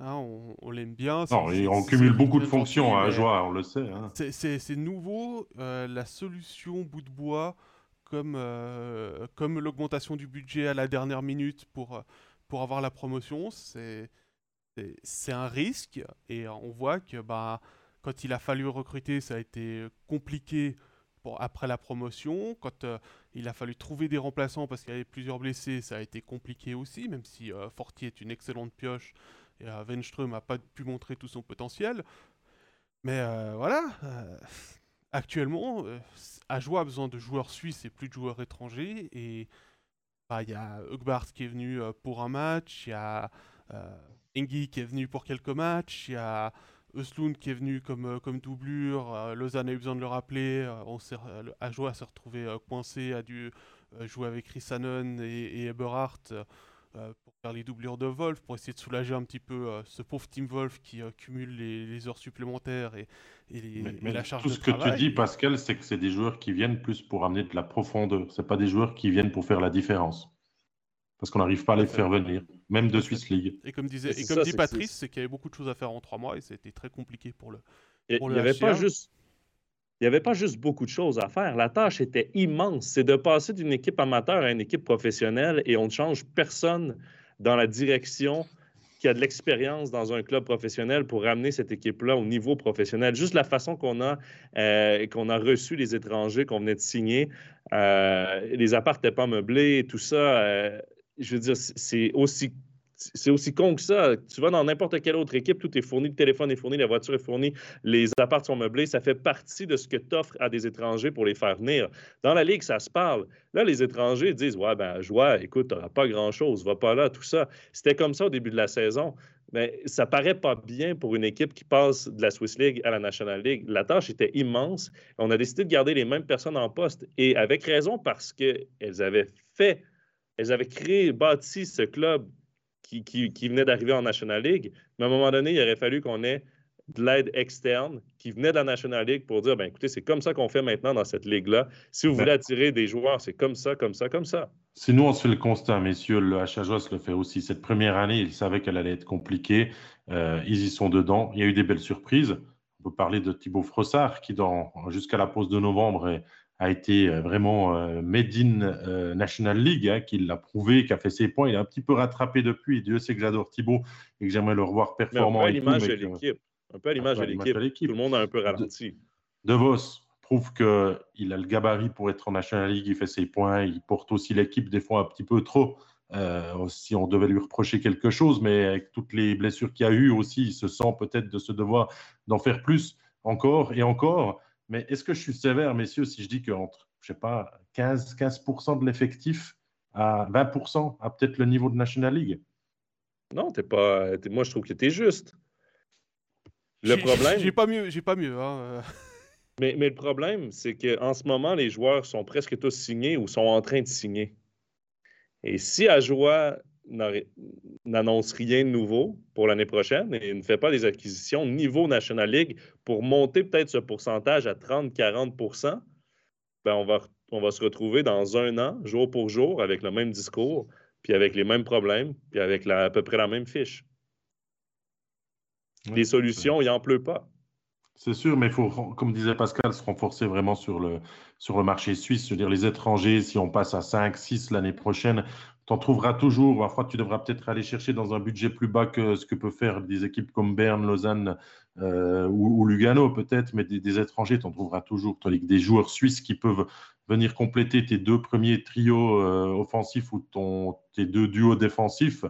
Hein, on, l'aime bien. Non, on cumule beaucoup de fonctions à joie, on le sait. Hein. C'est nouveau. la solution bout de bois comme, euh, comme l'augmentation du budget à la dernière minute pour, euh, pour avoir la promotion, c'est un risque et on voit que bah, quand il a fallu recruter, ça a été compliqué pour, après la promotion. Quand euh, il a fallu trouver des remplaçants parce qu'il y avait plusieurs blessés, ça a été compliqué aussi, même si Fortier est une excellente pioche et Wenström n'a pas pu montrer tout son potentiel. Mais voilà, actuellement, Ajoie a besoin de joueurs suisses et plus de joueurs étrangers. Et bah, il y a Hugbart qui est venu euh, pour un match, il y a euh, Engi qui est venu pour quelques matchs, il y a Östlund qui est venu comme, euh, comme doublure. Lausanne a eu besoin de le rappeler. s'est, Ajoie s'est retrouvé coincé, a dû jouer avec Chris et, et Eberhardt faire les doublures de Wolf, pour essayer de soulager un petit peu ce pauvre Team Wolf qui cumule les, les, heures supplémentaires et, mais, la charge tout ce que tu dis, Pascal, c'est que c'est des joueurs qui viennent plus pour amener de la profondeur. Ce pas des joueurs qui viennent pour faire la différence. Parce qu'on n'arrive pas à les faire venir, même de Swiss League. Et comme, disait, et comme dit Patrice, c'est qu'il y avait beaucoup de choses à faire en trois mois et c'était très compliqué pour le. Il n'y avait pas juste. Il n'y avait pas juste beaucoup de choses à faire. La tâche était immense. C'est de passer d'une équipe amateur à une équipe professionnelle et on ne change personne dans la direction qui a de l'expérience dans un club professionnel pour ramener cette équipe-là au niveau professionnel. Juste la façon qu'on a, euh, qu'on a reçu les étrangers qu'on venait de signer, euh, les apparts n'étaient pas meublés, tout ça. Euh, je veux dire, c'est aussi c'est aussi con que ça. Tu vas dans n'importe quelle autre équipe, tout est fourni, le téléphone est fourni, la voiture est fournie, les apparts sont meublés. Ça fait partie de ce que tu offres à des étrangers pour les faire venir. Dans la Ligue, ça se parle. Là, les étrangers disent Ouais, ben, joie, écoute, tu n'auras pas grand-chose, va pas là, tout ça. C'était comme ça au début de la saison. Mais ça paraît pas bien pour une équipe qui passe de la Swiss League à la National League. La tâche était immense. On a décidé de garder les mêmes personnes en poste et avec raison parce qu'elles avaient fait, elles avaient créé, bâti ce club qui, venait d'arriver en National League. Mais à un moment donné, il aurait fallu qu'on ait de l'aide externe qui venait de la National League pour dire, ben écoutez, c'est comme ça qu'on fait maintenant dans cette ligue-là. Si vous ben voulez attirer des joueurs, c'est comme ça, comme ça, comme ça. Si nous, on se fait le constat, messieurs, le HHOS le fait aussi. Cette première année, ils savaient qu'elle allait être compliquée. Euh, ils y sont dedans. Il y a eu des belles surprises. On peut parler de Thibaut Frossard, qui, jusqu'à la pause de novembre, a été euh, vraiment euh, made in euh, National League, hein, qui l'a prouvé, qui a fait ses points. Il a un petit peu rattrapé depuis. Dieu sait que j'adore Thibaut et que j'aimerais le revoir performant. un peu à l'image de l'équipe. Un peu à l'image de l'équipe. Tout le monde a un peu ralenti. De, Vos prouve qu'il a le gabarit pour être en National League. Il fait ses points. Il porte aussi l'équipe des fois un petit peu trop. si on devait lui reprocher quelque chose, mais avec toutes les blessures qu'il a eu aussi, il se sent peut-être de ce devoir d'en faire plus encore et encore. Mais est-ce que je suis sévère, messieurs, si je dis qu'entre, je sais pas, 15, 15 de l'effectif à 20% à peut-être le niveau de National League? Non, t'es pas. moi, je trouve que tu es juste. Le problème. J'ai pas mieux. J'ai pas mieux. Hein. mais, mais le problème, c'est qu'en ce moment, les joueurs sont presque tous signés ou sont en train de signer. Et si à joie n'annonce rien de nouveau pour l'année prochaine et ne fait pas des acquisitions niveau National League pour monter peut-être ce pourcentage à 30-40 ben on, va, on va se retrouver dans un an, jour pour jour, avec le même discours, puis avec les mêmes problèmes, puis avec à peu près la même fiche. les solutions, il n'en pleut pas. C'est sûr, mais il faut, comme disait Pascal, se renforcer vraiment sur le, sur le marché suisse. Je veux dire, les étrangers, si on passe à 5, 6 l'année prochaine, tu en trouveras toujours. Parfois, tu devras peut-être aller chercher dans un budget plus bas que ce que peuvent faire des équipes comme Berne, Lausanne euh, ou, Lugano, peut-être, mais des, étrangers, tu en trouveras toujours. Des joueurs suisses qui peuvent venir compléter tes deux premiers trios euh, offensifs ou ton, tes deux duos défensifs,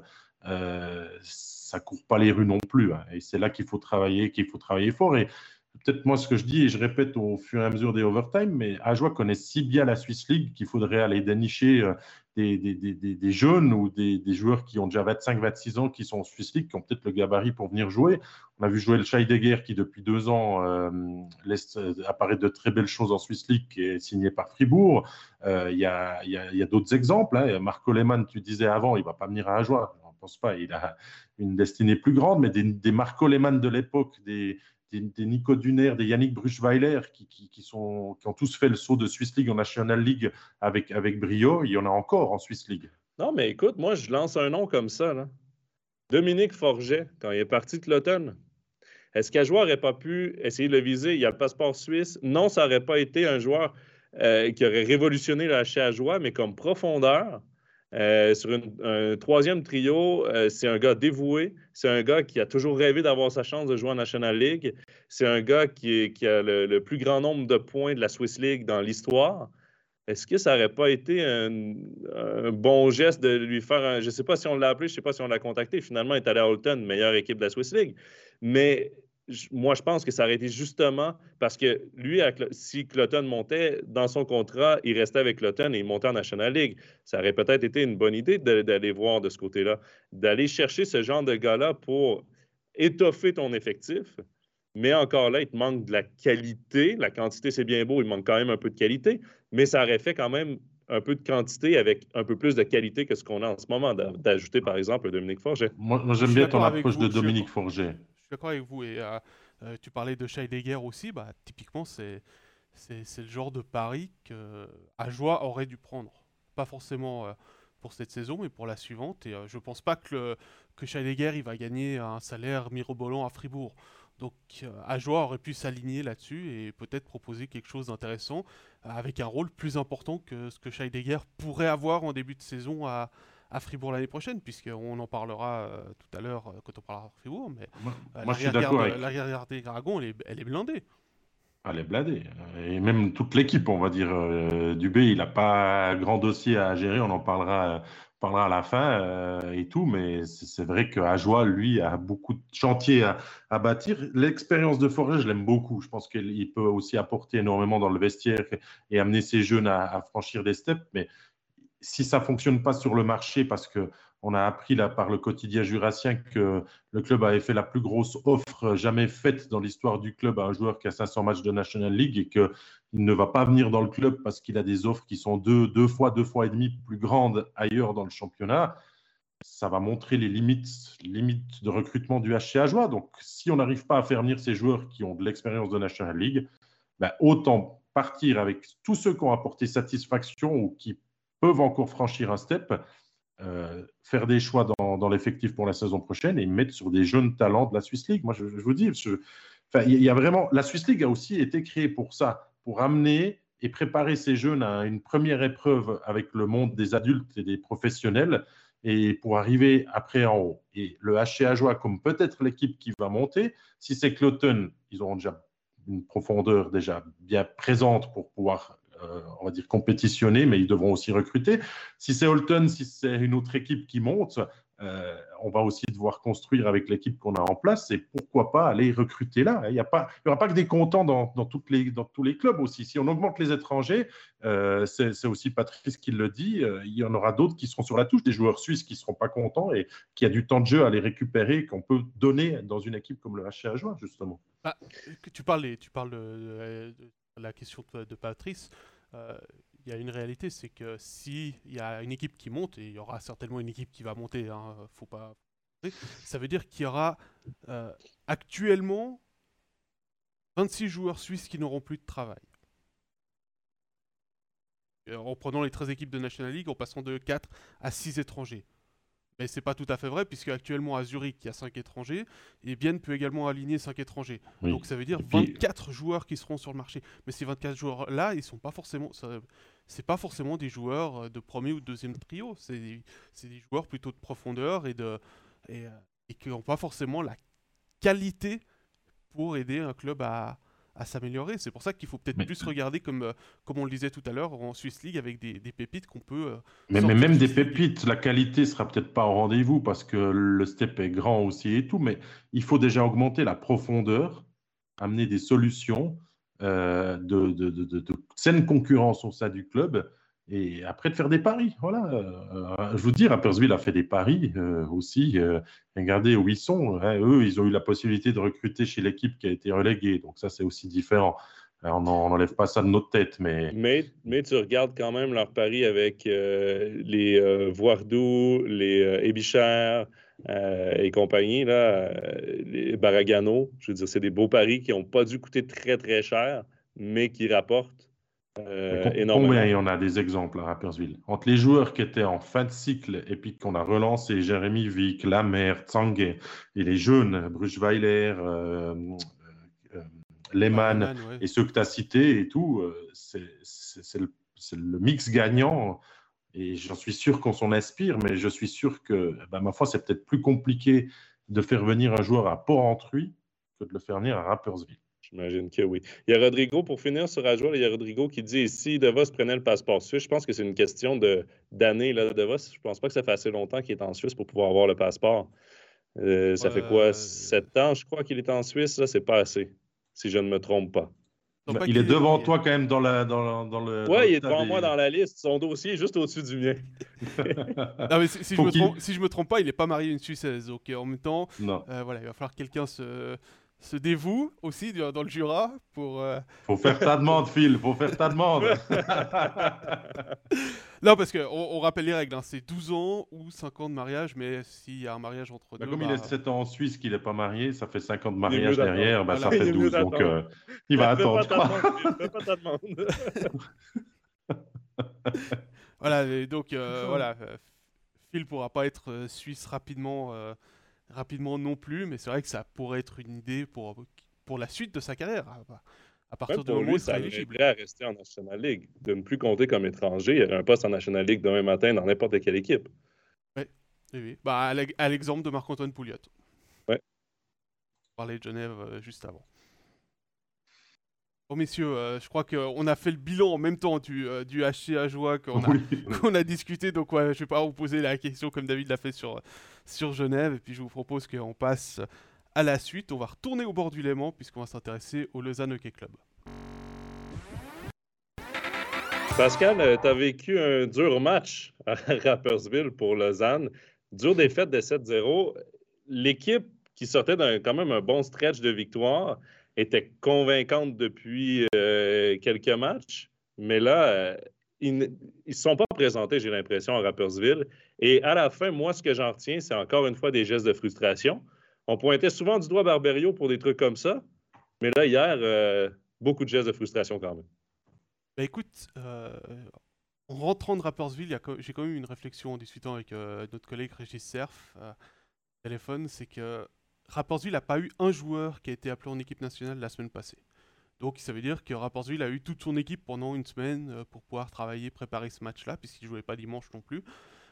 euh, ça court pas les rues non plus. Hein. Et c'est là qu'il faut travailler, qu'il faut travailler fort. Peut-être moi ce que je dis et je répète au fur et à mesure des overtime, mais Ajoie connaît si bien la Swiss League qu'il faudrait aller dénicher des, jeunes ou des, joueurs qui ont déjà 25-26 ans qui sont en Swiss League, qui ont peut-être le gabarit pour venir jouer. On a vu jouer le Scheidegger qui, depuis deux ans, euh, laisse euh, apparaître de très belles choses en Swiss League, qui est signé par Fribourg. Euh, il y a, d'autres exemples. Hein. Marco Lehmann, tu disais avant, il ne va pas venir à Ajoie. Je ne pense pas. Il a une destinée plus grande, mais des, Marco Lehmann de l'époque, des, des, Nico Duner, des Yannick Bruchweiler qui, ont tous fait le saut de Swiss League en National League avec, avec brio. Il y en a encore en Swiss League. Non, mais écoute, moi, je lance un nom comme ça. Là. Dominique Forget, quand il est parti de l'automne. Est-ce qu'un joueur n'aurait pas pu essayer de le viser? Il y a le passeport suisse. Non, ça n'aurait pas été un joueur euh, qui aurait révolutionné à joie, mais comme profondeur, euh, sur un troisième trio, euh, c'est un gars dévoué. C'est un gars qui a toujours rêvé d'avoir sa chance de jouer en National League. C'est un gars qui, a le, plus grand nombre de points de la Swiss League dans l'histoire. Est-ce que ça n'aurait pas été un, bon geste de lui faire un. Je ne sais pas si on l'a appelé, je ne sais pas si on l'a contacté. Finalement, il est allé à Holton, meilleure équipe de la Swiss League. Mais moi, je pense que ça aurait été justement parce que lui, si Cloton montait dans son contrat, il restait avec Cloton et il montait en National League. Ça aurait peut-être été une bonne idée d'aller voir de ce côté-là, d'aller chercher ce genre de gars-là pour étoffer ton effectif. Mais encore là, il te manque de la qualité. La quantité, c'est bien beau, il manque quand même un peu de qualité, mais ça aurait fait quand même un peu de quantité avec un peu plus de qualité que ce qu'on a en ce moment, d'ajouter par exemple Dominique Forget. Moi, j'aime bien ton approche de Dominique Forget suis d'accord avec vous. Et euh, euh, tu parlais de Scheidegger aussi, bah, typiquement, c'est, c'est, le genre de pari que Ajoie aurait dû prendre. Pas forcément euh, pour cette saison, mais pour la suivante. Et je pense pas que, que Scheidegger il va gagner un salaire mirobolant à Fribourg. Donc Ajoie aurait pu s'aligner là-dessus et peut-être proposer quelque chose d'intéressant avec un rôle plus important que ce que Scheidegger pourrait avoir en début de saison à, à Fribourg l'année prochaine, puisqu'on en parlera euh, tout à l'heure euh, quand on parlera de Fribourg. Mais moi, euh, moi je suis d'accord avec... Des Dragons, elle est, elle est blindée. Elle est blindée. Et même toute l'équipe, on va dire. Dubé, il n'a pas grand dossier à gérer. On en parlera parlera à la fin euh, et tout, mais c'est vrai qu'Ajoie, lui, a beaucoup de chantiers à, bâtir. L'expérience de Forêt, je l'aime beaucoup. Je pense qu'il peut aussi apporter énormément dans le vestiaire et amener ses jeunes à, franchir des steps. Mais si ça ne fonctionne pas sur le marché, parce que on a appris là, par le quotidien jurassien que le club avait fait la plus grosse offre jamais faite dans l'histoire du club à un joueur qui a 500 matchs de National League et qu'il ne va pas venir dans le club parce qu'il a des offres qui sont deux, deux fois, deux fois et demi plus grandes ailleurs dans le championnat. Ça va montrer les limites, limites de recrutement du HC Joie. Donc, si on n'arrive pas à faire venir ces joueurs qui ont de l'expérience de National League, ben, autant partir avec tous ceux qui ont apporté satisfaction ou qui peuvent encore franchir un step euh, faire des choix dans, l'effectif pour la saison prochaine et mettre sur des jeunes talents de la Swiss League. Moi, je, vous dis, il y a vraiment, la Swiss League a aussi été créée pour ça, pour amener et préparer ces jeunes à une première épreuve avec le monde des adultes et des professionnels et pour arriver après en haut. Et le HCA Joie, comme peut-être l'équipe qui va monter, si c'est Cloton, ils auront déjà une profondeur déjà bien présente pour pouvoir on va dire, compétitionner, mais ils devront aussi recruter. Si c'est Holton, si c'est une autre équipe qui monte, euh, on va aussi devoir construire avec l'équipe qu'on a en place et pourquoi pas aller recruter là. Il n'y aura pas que des comptants dans, toutes les, dans tous les clubs aussi. Si on augmente les étrangers, euh, c'est aussi Patrice qui le dit, il y en aura d'autres qui seront sur la touche, des joueurs suisses qui ne seront pas contents et qui a du temps de jeu à les récupérer qu'on peut donner dans une équipe comme le HCA Joie, justement. Ah, tu parles, tu parles la question de, Patrice, euh, il y a une réalité, c'est que s'il y a une équipe qui monte, et il y aura certainement une équipe qui va monter, hein, faut pas. Ça veut dire qu'il y aura euh, actuellement 26 joueurs suisses qui n'auront plus de travail. En prenant les 13 équipes de National League, en passant de 4 à 6 étrangers. Mais c'est pas tout à fait vrai, puisque actuellement à Zurich, il y a 5 étrangers, et Bienne peut également aligner 5 étrangers. Donc ça veut dire 24 joueurs qui seront sur le marché. Mais ces 24 joueurs-là, ils sont pas forcément. C'est pas forcément des joueurs euh, de premier ou de deuxième trio. C'est des, des, joueurs plutôt de profondeur et, de, et, euh, et qui n'ont pas forcément la qualité pour aider un club à, à s'améliorer. C'est pour ça qu'il faut peut-être plus regarder, comme, euh, comme on le disait tout à l'heure, en Swiss League avec des, pépites qu'on peut. Euh, mais, même des pépites, la qualité sera peut-être pas au rendez-vous parce que le step est grand aussi et tout, mais il faut déjà augmenter la profondeur, amener des solutions euh, de, de, de, de, saine concurrence au sein du club et après de faire des paris. Voilà. Euh, je vous dis, Rapperswil a fait des paris euh, aussi. Euh, regardez où ils sont. Hein. eux, ils ont eu la possibilité de recruter chez l'équipe qui a été reléguée. Donc ça, c'est aussi différent. on n'enlève pas ça de notre tête. Mais... mais... Tu regardes quand même leurs paris avec les Voardou, les Ébichères et compagnie, là, les Baragano. Je veux dire, c'est des beaux paris qui n'ont pas dû coûter très, très cher, mais qui rapportent euh, combien il y en a des exemples à Rapperswil Entre les joueurs qui étaient en fin de cycle et puis qu'on a relancé, Jérémy Vick, Lamère, Tsangé, et les jeunes, Bruchweiler, euh, euh, Lehmann et ceux que tu as cités et tout, c'est le, le, mix gagnant. Et j'en suis sûr qu'on s'en inspire, mais je suis sûr que, bah, ma foi, c'est peut-être plus compliqué de faire venir un joueur à Port-Entruy que de le faire venir à Rapperswil. J'imagine que oui. Il y a Rodrigo, pour finir sur Ajoie, il y a Rodrigo qui dit si Devos prenait le passeport suisse, je pense que c'est une question d'années. Devos, je pense pas que ça fait assez longtemps qu'il est en Suisse pour pouvoir avoir le passeport. Euh, ça fait quoi? Sept ans, je crois qu'il est en Suisse. Là, c'est pas assez, si je ne me trompe pas. il est devant toi quand même dans, la, dans, dans le. Oui, il est devant moi dans la liste. Son dossier est juste au-dessus du mien. non, mais si, je me trompe, si je me trompe pas, il n'est pas marié à une Suissaise. Ok, en même temps, euh, voilà, il va falloir que quelqu'un se se dévoue aussi dans le Jura pour. Euh, faut faire ta demande, Phil. Faut faire ta demande. non, parce qu'on on rappelle les règles. Hein. C'est 12 ans ou 5 ans de mariage, mais s'il y a un mariage entre bah, deux. Comme il est 7 ans en Suisse, qu'il n'est pas marié, ça fait 5 ans de mariage derrière, bah, ça fait 12. Donc, euh, il va attendre. Fais pas ta demande. voilà, et donc, euh, voilà. Phil pourra pas être suisse rapidement rapidement non plus, mais c'est vrai que ça pourrait être une idée pour, pour la suite de sa carrière. À, partir de moment où il sera éligible. à rester en National League, de ne plus compter comme étranger. Il y a un poste en National League demain matin dans n'importe quelle équipe. Oui, oui. Bah, à l'exemple de Marc-Antoine Pouliot. Oui. On parlait de Genève euh, juste avant. Bon, messieurs, je crois qu'on a fait le bilan en même temps du, du HCA Joie qu'on a, a, discuté. Donc, ouais, je vais pas vous poser la question comme David l'a fait sur, sur Genève. Et puis, je vous propose qu'on passe à la suite. On va retourner au bord du Léman puisqu'on va s'intéresser au Lausanne Hockey Club. Pascal, euh, tu as vécu un dur match à Rappersville pour Lausanne. Dure défaite de 7-0. L'équipe qui sortait d'un quand même un bon stretch de victoire était convaincante depuis euh, quelques matchs, mais là, euh, ils ne sont pas présentés, j'ai l'impression, à Rappersville. Et à la fin, moi, ce que j'en retiens, c'est encore une fois des gestes de frustration. On pointait souvent du doigt Barberio pour des trucs comme ça, mais là, hier, beaucoup de gestes de frustration quand même. Bah écoute, euh, en rentrant de Rappersville, j'ai quand même eu une réflexion en discutant avec euh, notre collègue Régis Cerf euh, téléphone, c'est que Rappersville n'a pas eu un joueur qui a été appelé en équipe nationale la semaine passée. Donc ça veut dire que Rappersville a eu toute son équipe pendant une semaine pour pouvoir travailler, préparer ce match-là, puisqu'il ne jouait pas dimanche non plus.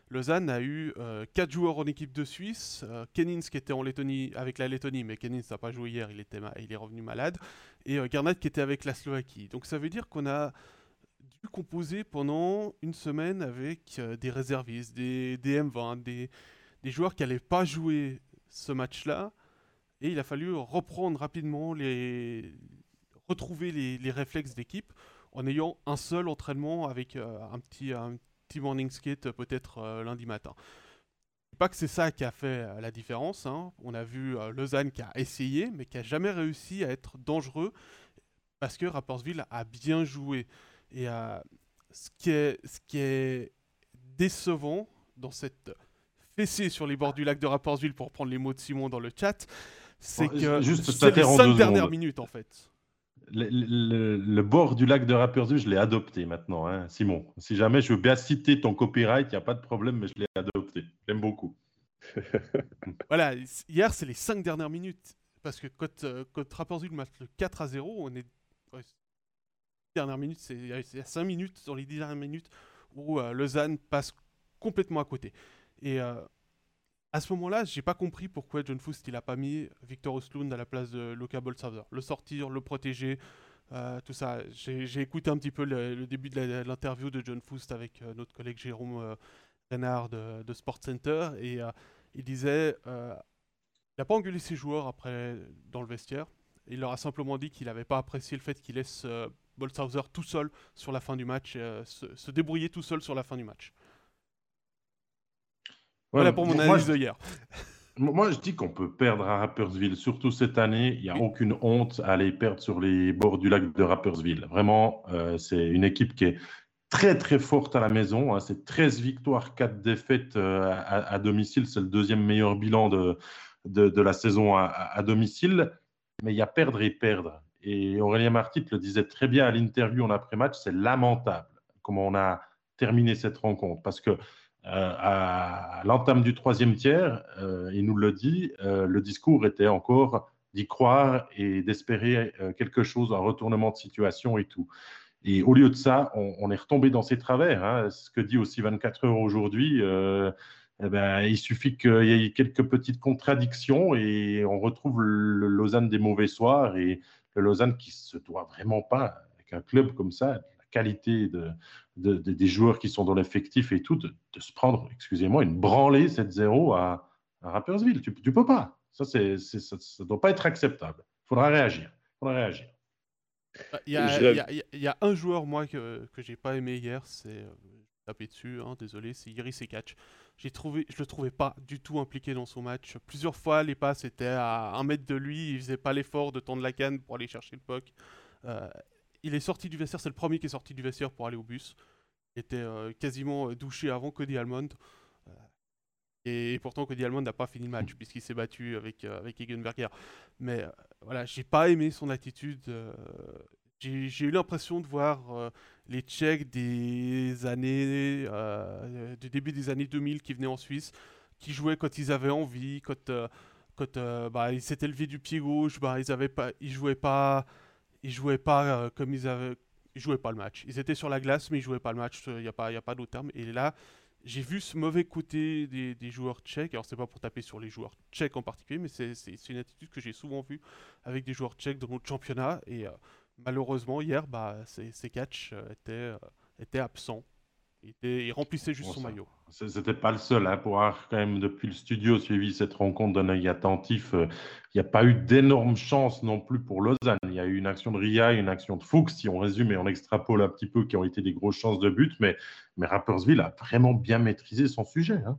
Lausanne a eu 4 joueurs en équipe de Suisse. Kenins qui était en Lettonie avec la Lettonie, mais Kenins n'a pas joué hier, il, est revenu malade. Et Garnat qui était avec la Slovaquie. Donc ça veut dire qu'on a dû composer pendant une semaine avec euh, des réservistes, des, M20, des, joueurs qui n'allaient pas jouer ce match-là. Et il a fallu reprendre rapidement, les, retrouver les, réflexes d'équipe en ayant un seul entraînement avec euh, un, petit, petit morning skate peut-être euh, lundi matin. Pas que c'est ça qui a fait la différence. Hein. On a vu Lausanne qui a essayé, mais qui a jamais réussi à être dangereux parce que Rappersville a bien joué. Et euh, ce, qui est, ce qui est décevant dans cette fessée sur les bords du lac de Rapportville, pour prendre les mots de Simon dans le chat, c'est que c'est les cinq dernières minutes en fait. Le, bord du lac de Rappersville, je l'ai adopté maintenant, hein, Simon. Si jamais je veux bien citer ton copyright, il n'y a pas de problème, mais je l'ai adopté. J'aime beaucoup. voilà, hier, c'est les cinq dernières minutes. Parce que quand, euh, quand Rappersville marque le 4 à 0, on est dernières minutes, c'est il y a 5 minutes, dans les 10 dernières minutes, où euh, Lausanne passe complètement à côté. Et euh, à ce moment-là, j'ai pas compris pourquoi John Foust il a pas mis Victor Oslund à la place de Luca Bolsaver. Le sortir, le protéger, euh, tout ça. J'ai écouté un petit peu le, début de l'interview de John Foust avec notre collègue Jérôme Renard de, de, Center et il disait il n'a pas engueulé ses joueurs après dans le vestiaire. Il leur a simplement dit qu'il n'avait pas apprécié le fait qu'il laisse Bolshauser tout seul sur la fin du match, euh, se, débrouiller tout seul sur la fin du match. Voilà pour mon analyse de hier. Moi, je dis qu'on peut perdre à Rappersville, surtout cette année. Il n'y a aucune honte à aller perdre sur les bords du lac de Rappersville. Vraiment, euh, c'est une équipe qui est très très forte à la maison. Hein. C'est 13 victoires, 4 défaites euh, à, domicile. C'est le deuxième meilleur bilan de, de, la saison à, à, domicile. Mais il y a perdre et perdre. Et Aurélien Martit le disait très bien à l'interview en après-match, c'est lamentable comment on a terminé cette rencontre. Parce que euh, à l'entame du troisième tiers, euh, il nous le dit, euh, le discours était encore d'y croire et d'espérer quelque chose, un retournement de situation et tout. Et au lieu de ça, on, est retombé dans ses travers. Hein. Ce que dit aussi 24 heures aujourd'hui, eh ben, il suffit qu'il y ait quelques petites contradictions et on retrouve le Lausanne des mauvais soirs. Et le Lausanne qui se doit vraiment pas, avec un club comme ça, la qualité de, des joueurs qui sont dans l'effectif et tout, de, se prendre, excusez-moi, une branlée 7-0 à, à, Rappersville. Tu ne peux pas. Ça, c'est, ça ne doit pas être acceptable. Il faudra réagir. faudra réagir. Il y, a, il, y a, un joueur, moi, que, que j'ai pas aimé hier, c'est. Euh, tapé dessus, hein, désolé, c'est Iris Ekach. J'ai trouvé, je le trouvais pas du tout impliqué dans son match. Plusieurs fois, les passes étaient à un mètre de lui, il faisait pas l'effort de tendre la canne pour aller chercher le puck. Euh, il est sorti du vestiaire, c'est le premier qui est sorti du vestiaire pour aller au bus. Il était euh, quasiment euh, douché avant Cody Almond. Et pourtant, Cody Almond n'a pas fini le match puisqu'il s'est battu avec, avec Egenberger. Mais voilà, j'ai pas aimé son attitude. j'ai eu l'impression de voir les Tchèques des années, euh, du début des années 2000 qui venaient en Suisse, qui jouaient quand ils avaient envie, quand, euh, quand euh, bah, ils s'étaient levés du pied gauche, bah, ils avaient ils jouaient pas, ils jouaient pas comme ils avaient, ils jouaient pas le match. Ils étaient sur la glace, mais ils jouaient pas le match. Il n'y a pas, a pas d'autre terme. Et là, j'ai vu ce mauvais côté des, des joueurs tchèques. Alors, c'est pas pour taper sur les joueurs tchèques en particulier, mais c'est une attitude que j'ai souvent vue avec des joueurs tchèques dans notre championnat. Et malheureusement, hier, bah, ses, ses catchs étaient, étaient absents. Il, était, il remplissait juste Bon, son ça- maillot. C'était pas le seul, hein, pour avoir quand même depuis le studio suivi cette rencontre d'un œil attentif. euh, Il n'y a pas eu d'énormes chances non plus pour Lausanne. Il y a eu une action de Ria, une action de Fuchs, si on résume et on extrapole un petit peu, qui ont été des grosses chances de but. Mais, mais Rapperswil a vraiment bien maîtrisé son sujet. hein.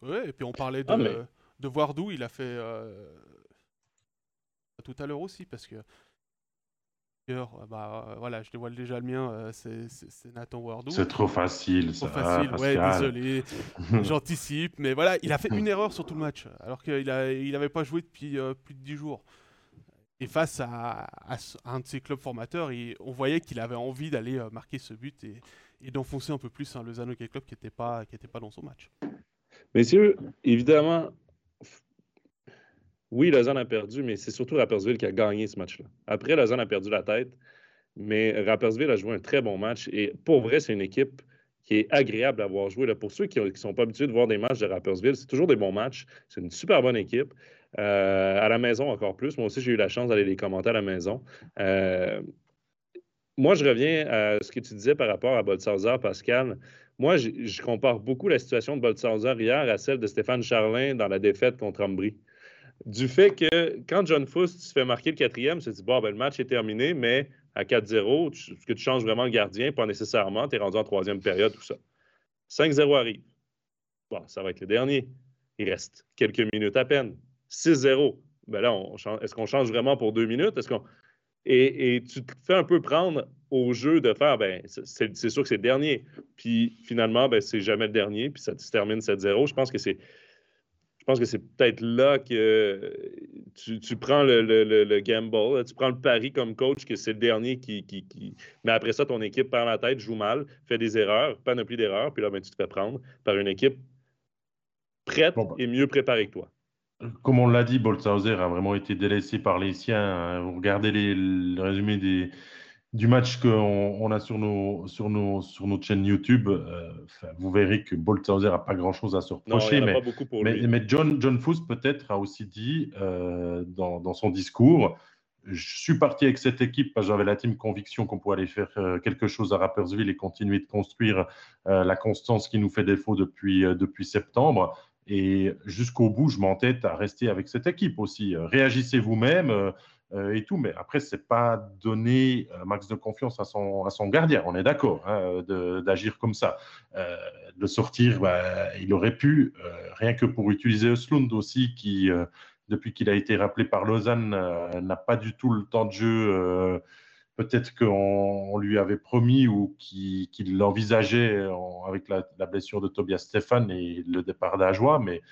Ouais, et puis on parlait de, Ah, mais- de voir d'où il a fait euh, tout à l'heure aussi, parce que euh, bah, euh, voilà, je dévoile déjà le mien, euh, c'est- Nathan Wardou. C'est trop facile, Trop ça. facile, ouais, Pascal. désolé, j'anticipe, mais voilà, il a fait une erreur sur tout le match, alors qu'il n'avait il pas joué depuis euh, plus de 10 jours. Et face à, à ce- à un de ses clubs formateurs, il- on voyait qu'il avait envie d'aller euh, marquer ce but et, et d'enfoncer un peu plus Lausanne Hockey Club qui n'était pas, qui était pas dans son match. Messieurs, évidemment, oui, Lausanne a perdu, mais c'est surtout Rapperswil qui a gagné ce match-là. Après, Lausanne a perdu la tête, mais Rapperswil a joué un très bon match. Et pour vrai, c'est une équipe qui est agréable à voir jouer. Là. Pour ceux qui ne sont pas habitués de voir des matchs de Rapperswil, c'est toujours des bons matchs. C'est une super bonne équipe. Euh, à la maison, encore plus. Moi aussi, j'ai eu la chance d'aller les commenter à la maison. Euh, moi, je reviens à ce que tu disais par rapport à Boltzhauser, Pascal. Moi, je, compare beaucoup la situation de Boltzhauser hier à celle de Stéphane Charlin dans la défaite contre Ambry. Du fait que quand John Fuss se fait marquer le quatrième, tu te dis, bon, ben, le match est terminé, mais à 4-0, tu- est-ce que tu changes vraiment le gardien? Pas nécessairement, tu es rendu en troisième période, tout ça. 5-0 arrive. Bon, ça va être le dernier. Il reste quelques minutes à peine. 6-0. Ben là, est-ce qu'on change vraiment pour deux minutes? Est-ce qu'on... Et, et tu te fais un peu prendre au jeu de faire, ben, c'est sûr que c'est le dernier. Puis finalement, ben, c'est jamais le dernier, puis ça se termine 7-0. Je pense que c'est. Je pense que c'est peut-être là que tu, tu prends le, le- le- le gamble, tu prends le pari comme coach que c'est le dernier qui, qui- qui- Mais après ça, ton équipe perd la tête, joue mal, fait des erreurs, panoplie d'erreurs, puis là, ben, tu te fais prendre par une équipe prête Bon, ben. et mieux préparée que toi. Comme on l'a dit, Boltzhauser a vraiment été délaissé par les siens. hein. Vous regardez les- le résumé des, du match qu'on on a sur, nos, sur, nos, sur notre chaîne YouTube. euh, vous verrez que Boltzhauser n'a pas grand-chose à se reprocher. mais pas beaucoup pour mais, John, John Fuss, peut-être, a aussi dit euh, dans, dans son discours Je suis parti avec cette équipe parce que j'avais l'intime conviction qu'on pourrait aller faire euh, quelque chose à Rapperswil et continuer de construire la constance qui nous fait défaut depuis, depuis septembre. Et jusqu'au bout, je m'entête à rester avec cette équipe aussi. Réagissez vous-même et tout. Mais après, ce n'est pas donner un max de confiance à son, à son gardien. On est d'accord hein, d'agir comme ça. Euh, de sortir, bah, il aurait pu, euh, rien que pour utiliser Östlund aussi, qui, euh, depuis qu'il a été rappelé par Lausanne, euh, n'a pas du tout le temps de jeu. euh, Peut-être qu'on on lui avait promis ou qu'il qu'il l'envisageait en- avec la, blessure de Tobias Stéphane et le départ d'Ajoie. Mais,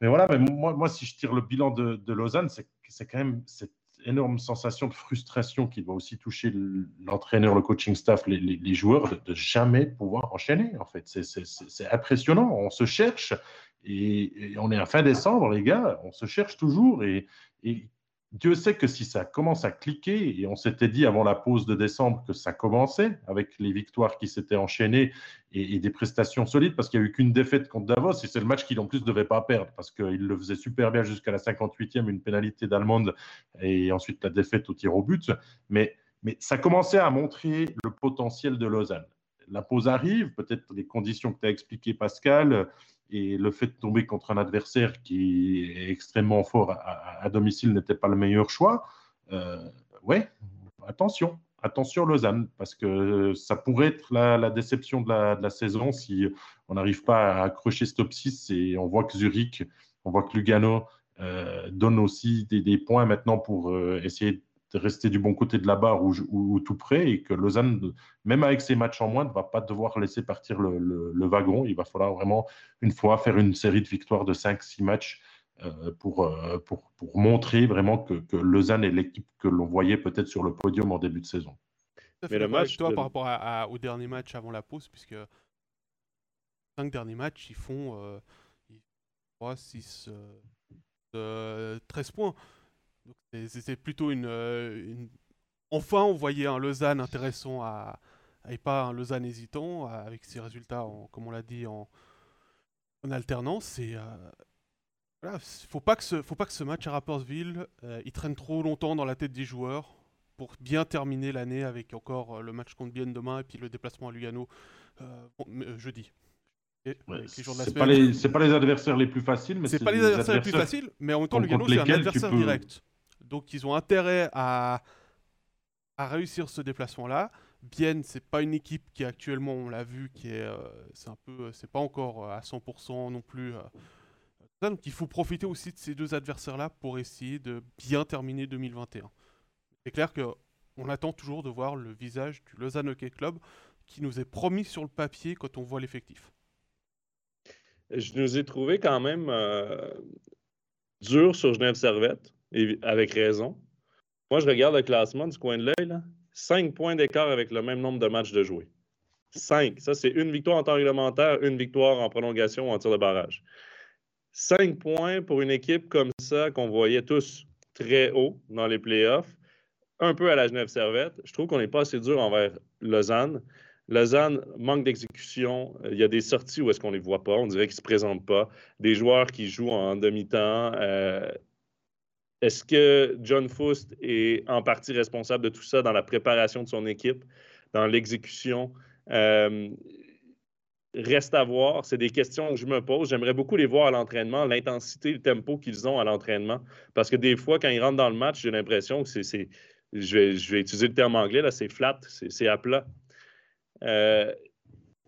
mais voilà, mais moi, moi, si je tire le bilan de, de Lausanne, c'est c'est quand même énorme sensation de frustration qui doit aussi toucher l'entraîneur, le coaching staff, les, joueurs, de, jamais pouvoir enchaîner. En fait, c'est- impressionnant. On se cherche et, on est à fin décembre, les gars. On se cherche toujours et Dieu sait que si ça commence à cliquer, et on s'était dit avant la pause de décembre que ça commençait avec les victoires qui s'étaient enchaînées et, des prestations solides, parce qu'il n'y a eu qu'une défaite contre Davos, et c'est le match qu'il en plus devait pas perdre, parce qu'il le faisait super bien jusqu'à la 58e, une pénalité d'Allemande, et ensuite la défaite au tir au but. Mais, mais ça commençait à montrer le potentiel de Lausanne. La pause arrive, peut-être les conditions que tu as expliquées, Pascal, et le fait de tomber contre un adversaire qui est extrêmement fort à, domicile n'était pas le meilleur choix. Euh, ouais, attention, attention Lausanne, parce que ça pourrait être la, déception de la, saison si on n'arrive pas à accrocher ce top 6 et on voit que Zurich, on voit que Lugano euh, donne aussi des, des points maintenant pour euh, essayer de rester du bon côté de la barre ou, ou- ou tout près et que Lausanne, même avec ses matchs en moins, ne va pas devoir laisser partir le, le- le wagon. Il va falloir vraiment, une fois, faire une série de victoires de 5-6 matchs euh, pour, euh, pour, pour montrer vraiment que, que Lausanne est l'équipe que l'on voyait peut-être sur le podium en début de saison. Fait Mais le match toi de- par rapport à- à- au dernier match avant la pause, puisque cinq derniers matchs, ils font euh, ils- 3, 6, euh, 13 points. C'est plutôt une, euh, une- Enfin, on voyait un Lausanne intéressant à... et pas un Lausanne hésitant, avec ses résultats, en- comme on l'a dit, en, en alternance. Et, euh, voilà, faut pas que ce, faut pas que ce match à Rappersville, euh, il traîne trop longtemps dans la tête des joueurs. pour bien terminer l'année avec encore le match contre Bienne demain et puis le déplacement à Lugano jeudi. c'est pas, les, pas les adversaires les plus faciles, mais c'est pas les adversaires, les plus faciles, mais en même temps Lugano c'est un adversaire direct. Donc ils ont intérêt à, à réussir ce déplacement-là. Bienne, c'est pas une équipe qui actuellement, on l'a vu, qui est, c'est un peu, c'est pas encore à 100% non plus. Donc il faut profiter aussi de ces deux adversaires-là pour essayer de bien terminer 2021. C'est clair que on attend toujours de voir le visage du Lausanne Hockey Club qui nous est promis sur le papier quand on voit l'effectif. Je nous ai trouvé quand même euh, dur sur Genève Servette, et avec raison. Moi, je regarde le classement du coin de l'œil. Cinq points d'écart avec le même nombre de matchs de jouer. Cinq. Ça, c'est une victoire en temps réglementaire, une victoire en prolongation ou en tir de barrage. Cinq points pour une équipe comme ça qu'on voyait tous très haut dans les playoffs, un peu à la Genève Servette. Je trouve qu'on n'est pas assez dur envers Lausanne. Lausanne manque d'exécution. Il y a des sorties où est-ce qu'on ne les voit pas. On dirait qu'ils ne se présentent pas. Des joueurs qui jouent en demi-temps. Euh, est-ce que John Foust est en partie responsable de tout ça dans la préparation de son équipe, dans l'exécution? Euh, reste à voir. C'est des questions que je me pose. J'aimerais beaucoup les voir à l'entraînement, l'intensité, le tempo qu'ils ont à l'entraînement. Parce que des fois, quand ils rentrent dans le match, j'ai l'impression que c'est. Je vais, utiliser le terme anglais, là, c'est flat, c'est à plat. Euh,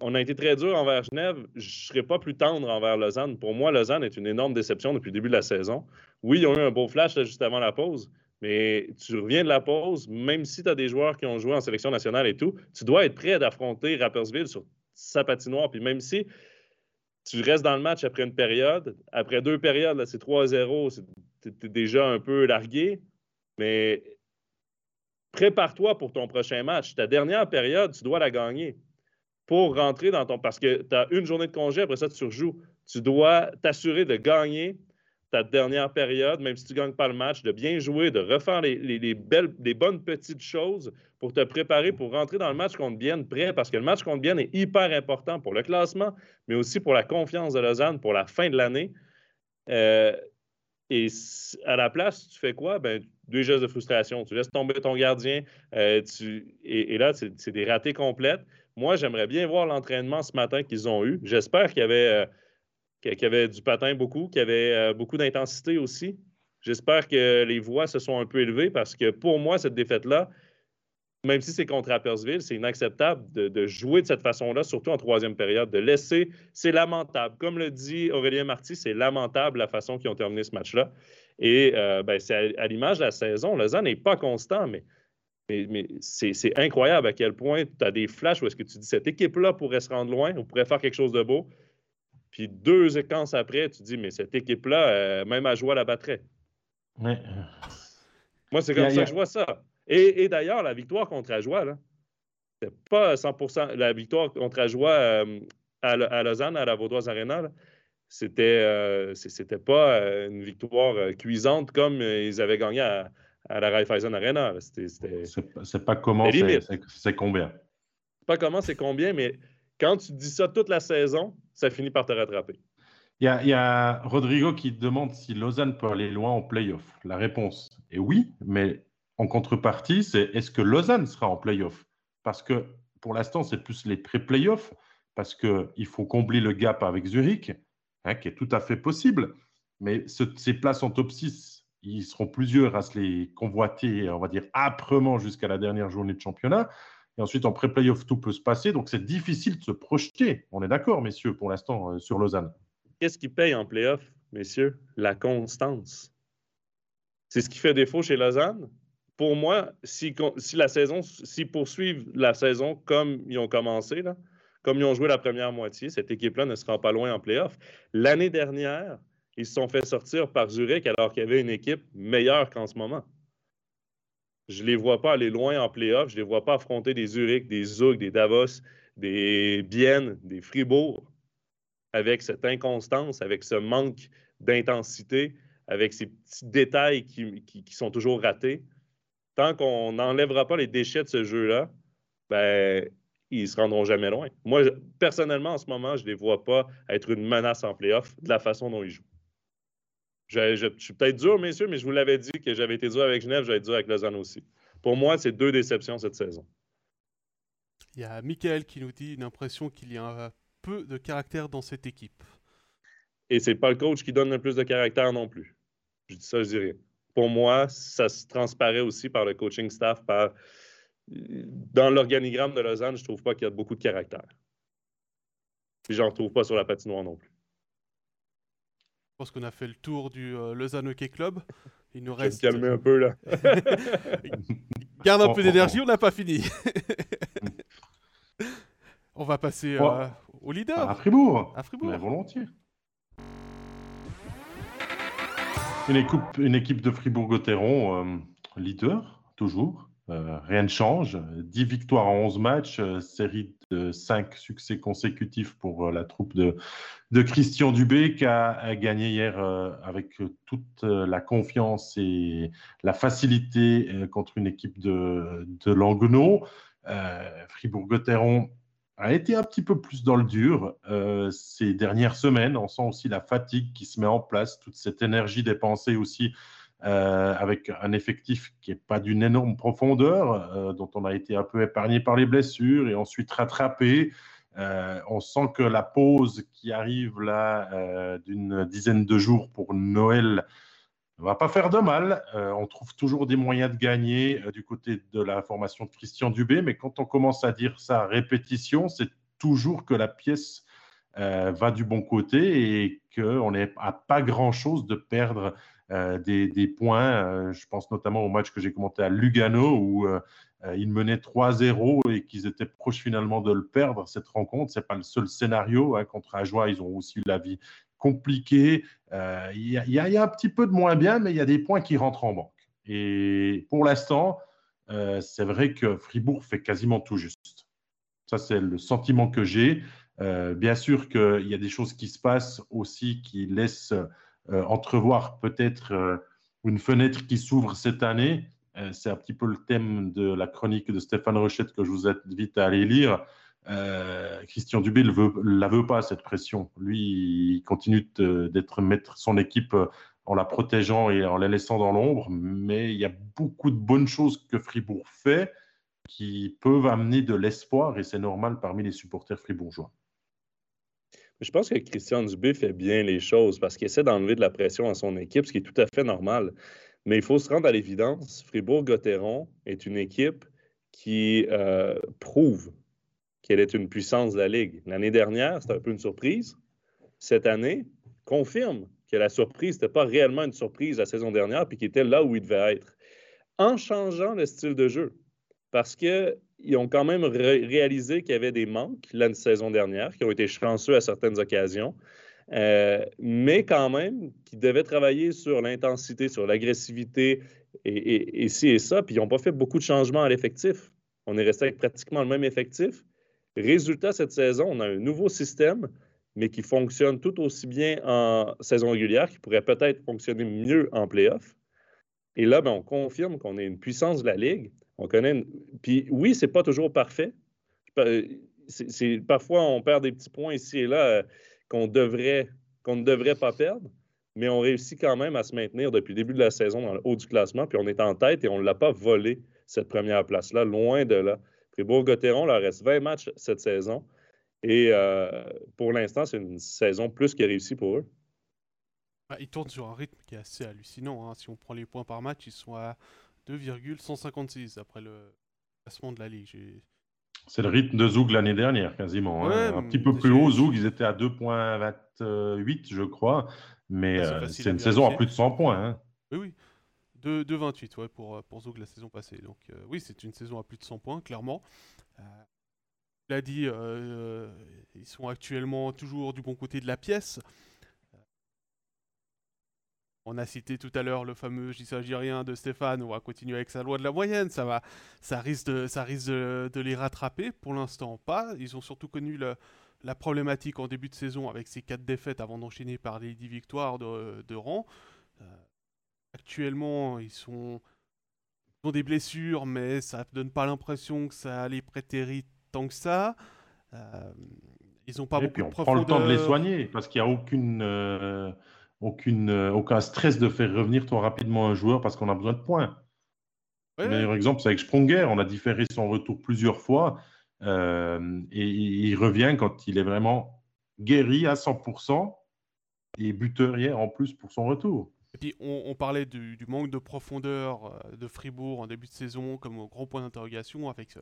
on a été très dur envers Genève. Je ne serais pas plus tendre envers Lausanne. Pour moi, Lausanne est une énorme déception depuis le début de la saison. Oui, ils ont eu un beau flash juste avant la pause, mais tu reviens de la pause, même si tu as des joueurs qui ont joué en sélection nationale et tout, tu dois être prêt d'affronter Rappersville sur sa patinoire. Puis même si tu restes dans le match après une période, après deux périodes, c'est 3-0, tu es déjà un peu largué, mais prépare-toi pour ton prochain match. Ta dernière période, tu dois la gagner pour rentrer dans ton. Parce que tu as une journée de congé, après ça, tu rejoues. Tu dois t'assurer de gagner ta dernière période, même si tu ne gagnes pas le match, de bien jouer, de refaire les, belles, les bonnes petites choses pour te préparer pour rentrer dans le match contre Bienne prêt, parce que le match contre Bienne est hyper important pour le classement, mais aussi pour la confiance de Lausanne pour la fin de l'année. Euh, et à la place, tu fais quoi? Ben, deux gestes de frustration. Tu laisses tomber ton gardien. Euh, tu, et, là, c'est des ratés complètes. Moi, j'aimerais bien voir l'entraînement ce matin qu'ils ont eu. J'espère qu'il y avait. Euh, y avait du patin beaucoup, qu'il y avait euh, beaucoup d'intensité aussi. J'espère que les voix se sont un peu élevées parce que pour moi, cette défaite-là, même si c'est contre Appersville, c'est inacceptable de, jouer de cette façon-là, surtout en troisième période, de laisser. C'est lamentable. Comme le dit Aurélien Marty, c'est lamentable la façon qu'ils ont terminé ce match-là. Et euh, ben, c'est à, l'image de la saison. Lausanne n'est pas constant, mais, mais, c'est incroyable à quel point tu as des flashs où est-ce que tu dis cette équipe-là pourrait se rendre loin, on pourrait faire quelque chose de beau. Puis deux séquences après, tu dis, mais cette équipe-là, euh, même à jouer, la battrait. Moi, c'est comme ça que je vois ça. Et, d'ailleurs, la victoire contre Ajoie, là, c'est pas 100% La victoire contre Ajoie euh, à, Lausanne, à la Vaudoise Arena, c'était, euh, c'était pas une victoire cuisante comme ils avaient gagné à, la Raiffeisen Arena. C'est, pas comment, c'est, combien? Pas comment, c'est combien, mais quand tu dis ça toute la saison, ça finit par te rattraper. Il y, a, Rodrigo qui demande si Lausanne peut aller loin en playoff. La réponse est oui, mais en contrepartie, c'est est-ce que Lausanne sera en playoff? Parce que pour l'instant, c'est plus les pré-playoffs, parce qu'il faut combler le gap avec Zurich, hein, qui est tout à fait possible. Mais ces places en top 6, ils seront plusieurs à se les convoiter, on va dire, âprement jusqu'à la dernière journée de championnat. Et ensuite, en pré-playoff, tout peut se passer. Donc, c'est difficile de se projeter. On est d'accord, messieurs, pour l'instant, euh, sur Lausanne. Qu'est-ce qui paye en playoff, messieurs? La constance. C'est ce qui fait défaut chez Lausanne. Pour moi, si, la saison, s'ils poursuivent la saison comme ils ont commencé, là, comme ils ont joué la première moitié, cette équipe-là ne sera pas loin en playoff. L'année dernière, ils se sont fait sortir par Zurich alors qu'il y avait une équipe meilleure qu'en ce moment. Je ne les vois pas aller loin en playoff. Je ne les vois pas affronter des Zurich, des Zug, des Davos, des Bienne, des Fribourg avec cette inconstance, avec ce manque d'intensité, avec ces petits détails qui, sont toujours ratés. Tant qu'on n'enlèvera pas les déchets de ce jeu-là, ben, ils ne se rendront jamais loin. Moi, personnellement, en ce moment, je ne les vois pas être une menace en playoff de la façon dont ils jouent. Je, suis peut-être dur, messieurs, mais je vous l'avais dit que j'avais été dur avec Genève, j'allais être dur avec Lausanne aussi. pour moi, c'est deux déceptions cette saison. Il y a Michael qui nous dit une impression qu'il y a peu de caractère dans cette équipe. Et c'est pas le coach qui donne le plus de caractère non plus. Je dis ça, je dirais. Pour moi, ça se transparaît aussi par le coaching staff, par dans l'organigramme de Lausanne, je trouve pas qu'il y a beaucoup de caractère. Puis j'en retrouve pas sur la patinoire non plus. Je pense qu'on a fait le tour du euh, Lausanne Hockey Club. Il nous reste. calmer un peu là. Garde un peu d'énergie, on n'a pas fini. on va passer euh, au leader. À Fribourg. À Fribourg. volontiers. Une équipe, une équipe de Fribourg-Gotteron, euh, leader, toujours. Euh, rien ne change. 10 victoires en 11 matchs, euh, série de 5 succès consécutifs pour euh, la troupe de, Christian Dubé qui a, gagné hier avec toute la confiance et la facilité contre une équipe de, de Languenau. Fribourg-Gotteron a été un petit peu plus dans le dur ces dernières semaines. On sent aussi la fatigue qui se met en place, toute cette énergie dépensée aussi euh, avec un effectif qui n'est pas d'une énorme profondeur, euh, dont on a été un peu épargné par les blessures et ensuite rattrapé. Euh, on sent que la pause qui arrive là d'une dizaine de jours pour Noël ne va pas faire de mal. on trouve toujours des moyens de gagner du côté de la formation de Christian Dubé, mais quand on commence à dire ça à répétition, c'est toujours que la pièce va du bon côté et qu'on n'est à pas grand-chose de perdre euh, des, points. Euh, je pense notamment au match que j'ai commenté à Lugano où euh, ils menaient 3-0 et qu'ils étaient proches finalement de le perdre, cette rencontre. Ce n'est pas le seul scénario. Hein. Contre Ajoie, ils ont aussi eu la vie compliquée. Il y, a un petit peu de moins bien, mais il y a des points qui rentrent en banque. Et pour l'instant, c'est vrai que Fribourg fait quasiment tout juste. Ça, c'est le sentiment que j'ai. bien sûr qu'il y a des choses qui se passent aussi qui laissent entrevoir peut-être euh, une fenêtre qui s'ouvre cette année. Euh, c'est un petit peu le thème de la chronique de Stéphane Rochette que je vous invite à aller lire. Christian Dubé ne la veut pas, cette pression. Lui, il continue d'être mettre son équipe en la protégeant et en la laissant dans l'ombre, mais il y a beaucoup de bonnes choses que Fribourg fait qui peuvent amener de l'espoir, et c'est normal parmi les supporters fribourgeois. Je pense que Christian Dubé fait bien les choses parce qu'il essaie d'enlever de la pression à son équipe, ce qui est tout à fait normal. Mais il faut se rendre à l'évidence, Fribourg-Gotteron est une équipe qui euh, prouve qu'elle est une puissance de la Ligue. L'année dernière, c'était un peu une surprise. Cette année, confirme que la surprise n'était pas réellement une surprise la saison dernière, puis qu'il était là où il devait être. En changeant le style de jeu, parce qu'ils ont quand même réalisé qu'il y avait des manques la saison dernière, qui ont été chanceux à certaines occasions, euh, mais quand même qui devaient travailler sur l'intensité, sur l'agressivité et, et, ci et ça, puis ils n'ont pas fait beaucoup de changements à l'effectif. On est resté avec pratiquement le même effectif. Résultat, cette saison, on a un nouveau système, mais qui fonctionne tout aussi bien en saison régulière, qui pourrait peut-être fonctionner mieux en playoff. Et là, ben, on confirme qu'on est une puissance de la Ligue. On connaît. Puis oui, c'est pas toujours parfait. C'est, parfois, on perd des petits points ici et là euh, qu'on devrait, qu'on ne devrait pas perdre, mais on réussit quand même à se maintenir depuis le début de la saison dans le haut du classement, puis on est en tête et on ne l'a pas volé, cette première place-là, loin de là. Fribourg-Gotteron, il reste 20 matchs cette saison. Et euh, pour l'instant, c'est une saison plus que réussie pour eux. Bah, ils tournent sur un rythme qui est assez hallucinant. Hein. Si on prend les points par match, ils sont 2,156 après le classement de la Ligue. C'est le rythme de Zoug l'année dernière, quasiment. Hein. un petit peu plus haut, Zoug, ils étaient à 2,28, je crois. Mais euh, c'est une saison à plus de 100 points. Hein. Oui, oui. 2,28 ouais, pour, euh, pour Zoug la saison passée. Donc euh, oui, c'est une saison à plus de 100 points, clairement. Euh, l'a dit, ils sont actuellement toujours du bon côté de la pièce. On a cité tout à l'heure le fameux J'y s'agit rien de Stéphane. On va continuer avec sa loi de la moyenne. Ça, va, ça risque, de, ça risque de, les rattraper. Pour l'instant, pas. Ils ont surtout connu la problématique en début de saison avec ces quatre défaites avant d'enchaîner par les 10 victoires de, rang. Euh, actuellement, ils sont ont des blessures, mais ça ne donne pas l'impression que ça les prétérit tant que ça. Euh, ils n'ont pas Et beaucoup puis on de prend le temps de les soigner parce qu'il n'y a aucune. Euh, aucune, euh, aucun stress de faire revenir trop rapidement un joueur parce qu'on a besoin de points. Le meilleur exemple, c'est avec Sprunger. On a différé son retour plusieurs fois. Euh, et il revient quand il est vraiment guéri à 100% et buteur hier en plus pour son retour. Et puis on, parlait du, manque de profondeur euh, de Fribourg en début de saison comme grand point d'interrogation avec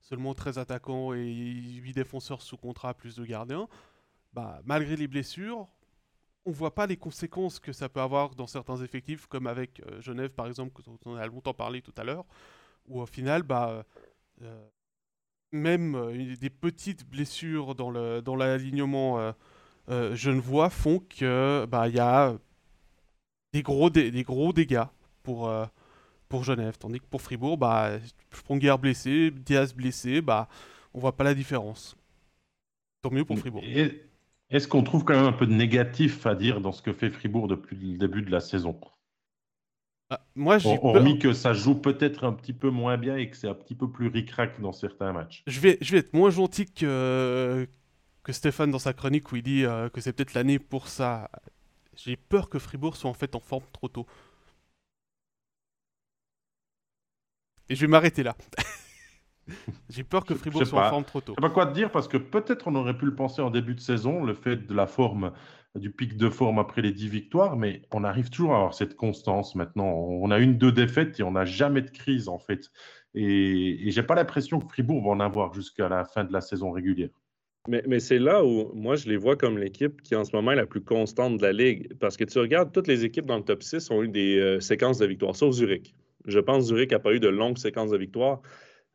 seulement 13 attaquants et 8 défenseurs sous contrat plus de gardiens. Bah, malgré les blessures, on voit pas les conséquences que ça peut avoir dans certains effectifs comme avec Genève par exemple dont on a longtemps parlé tout à l'heure où au final bah même euh, des petites blessures dans le dans l'alignement euh, euh, genevois font que bah il y a des gros des, gros dégâts pour pour Genève. Tandis que pour Fribourg bah Spronger blessé Diaz blessé bah on voit pas la différence. Tant mieux pour Fribourg est-ce qu'on trouve quand même un peu de négatif à dire dans ce que fait Fribourg depuis le début de la saison? Ah, moi, Hormis que ça joue peut-être un petit peu moins bien et que c'est un petit peu plus ric-rac dans certains matchs. Je vais, je vais être moins gentil que, que Stéphane dans sa chronique où il dit euh, que c'est peut-être l'année pour ça. J'ai peur que Fribourg soit en fait en forme trop tôt. Et je vais m'arrêter là. J'ai peur que Fribourg soit en forme trop tôt. Je sais pas quoi te dire parce que peut-être on aurait pu le penser en début de saison, le fait de la forme du pic de forme après les 10 victoires, mais on arrive toujours à avoir cette constance maintenant. On a une, deux défaites et on n'a jamais de crise en fait. Et, et j'ai pas l'impression que Fribourg va en avoir jusqu'à la fin de la saison régulière. Mais, mais c'est là où moi je les vois comme l'équipe qui en ce moment est la plus constante de la ligue. Parce que tu regardes, toutes les équipes dans le top 6 ont eu des euh, séquences de victoires, sauf Zurich. Je pense que Zurich n'a pas eu de longues séquences de victoires.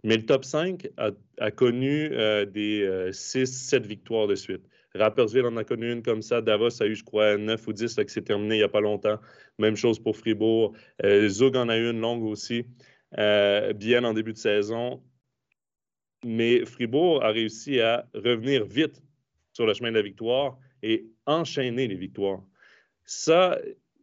Mais le top 5 a, connu euh, des 6-7 euh, victoires de suite. Rappersville en a connu une comme ça. Davos a eu, je crois, 9 ou 10 qui s'est terminé il n'y a pas longtemps. Même chose pour Fribourg. Euh, Zug en a eu une longue aussi. Euh, bien en début de saison. Mais Fribourg a réussi à revenir vite sur le chemin de la victoire et enchaîner les victoires. Ça,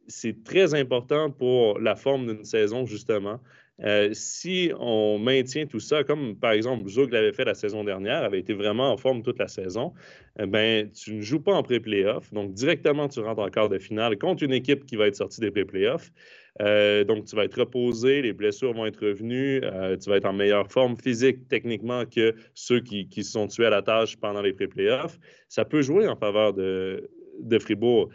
c'est très important pour la forme d'une saison, justement. Euh, si on maintient tout ça, comme par exemple Zug l'avait fait la saison dernière, avait été vraiment en forme toute la saison, eh ben, tu ne joues pas en pré-playoff. Donc, directement, tu rentres en quart de finale contre une équipe qui va être sortie des pré-playoffs. Euh, donc, tu vas être reposé, les blessures vont être revenues, euh, tu vas être en meilleure forme physique techniquement que ceux qui, qui se sont tués à la tâche pendant les pré-playoffs. Ça peut jouer en faveur de, de Fribourg.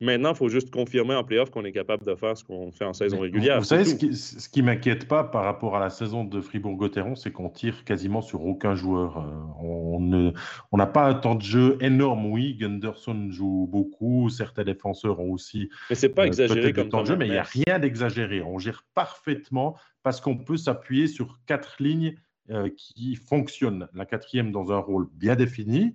Maintenant, il faut juste confirmer en playoff qu'on est capable de faire ce qu'on fait en saison régulière. Vous, savez, ce qui, ne m'inquiète pas par rapport à la saison de Fribourg-Gotteron, c'est qu'on tire quasiment sur aucun joueur. Euh, on n'a pas un temps de jeu énorme, oui. Gunderson joue beaucoup, certains défenseurs ont aussi. Mais c'est pas euh, exagéré comme temps de jeu, mais il n'y a rien d'exagéré. On gère parfaitement parce qu'on peut s'appuyer sur quatre lignes euh, qui fonctionnent. La quatrième dans un rôle bien défini,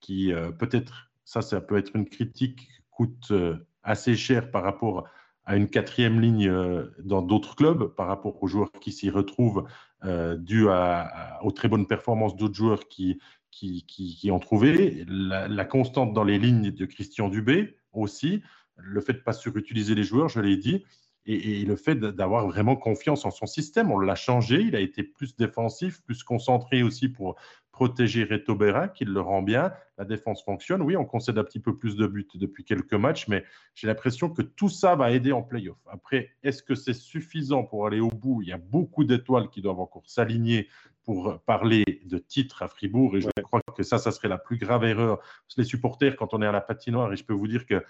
qui peut-être, ça, ça peut être une critique coûte euh, assez cher par rapport à une quatrième ligne euh, dans d'autres clubs, par rapport aux joueurs qui s'y retrouvent, euh, dû aux très bonnes performances d'autres joueurs qui, qui, qui, ont trouvé. La, constante dans les lignes de Christian Dubé aussi, le fait de ne pas surutiliser les joueurs, je l'ai dit, et, le fait d'avoir vraiment confiance en son système. On l'a changé, il a été plus défensif, plus concentré aussi pour protéger Reto Berra, qui le rend bien. La défense fonctionne. Oui, on concède un petit peu plus de buts depuis quelques matchs, mais j'ai l'impression que tout ça va aider en playoff. Après, est-ce que c'est suffisant pour aller au bout? Il y a beaucoup d'étoiles qui doivent encore s'aligner pour parler de titre à Fribourg, et je crois que ça, ça serait la plus grave erreur. Les supporters, quand on est à la patinoire, et je peux vous dire que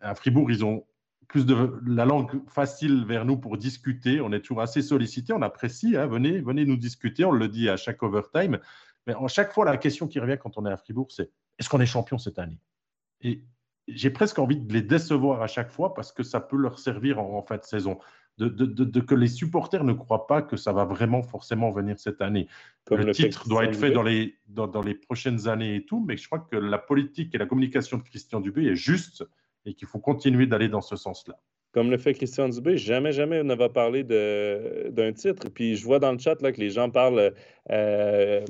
à Fribourg, ils ont plus de la langue facile vers nous pour discuter. On est toujours assez sollicité, on apprécie. Hein. venez, venez nous discuter. On le dit à chaque overtime. Mais à chaque fois, la question qui revient quand on est à Fribourg, c'est est-ce qu'on est champion cette année? Et j'ai presque envie de les décevoir à chaque fois parce que ça peut leur servir en, fin de saison. De, que les supporters ne croient pas que ça va vraiment forcément venir cette année. le, titre doit être fait dans les, dans, les prochaines années et tout, mais je crois que la politique et la communication de Christian Dubé est juste et qu'il faut continuer d'aller dans ce sens-là comme le fait Christian Dubé, jamais, jamais on ne va parler d'un titre. Puis je vois dans le chat là, que les gens parlent euh,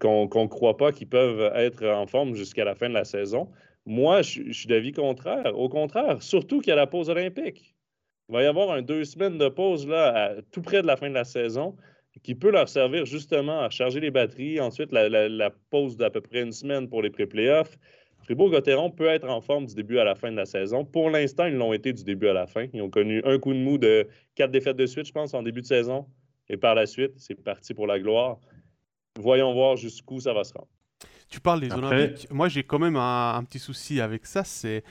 qu'on ne croit pas qu'ils peuvent être en forme jusqu'à la fin de la saison. Moi, je, suis d'avis contraire. Au contraire, surtout qu'il y a la pause olympique. Il va y avoir un deux semaines de pause là, tout près de la fin de la saison qui peut leur servir justement à charger les batteries. Ensuite, la, la pause d'à peu près une semaine pour les pré-playoffs. Fribourg-Gotteron peut être en forme du début à la fin de la saison. Pour l'instant, ils l'ont été du début à la fin. Ils ont connu un coup de mou de quatre défaites de suite, je pense, en début de saison. Et par la suite, c'est parti pour la gloire. Voyons voir jusqu'où ça va se rendre. Tu parles des Olympiques. Moi, j'ai quand même un, petit souci avec ça. C'est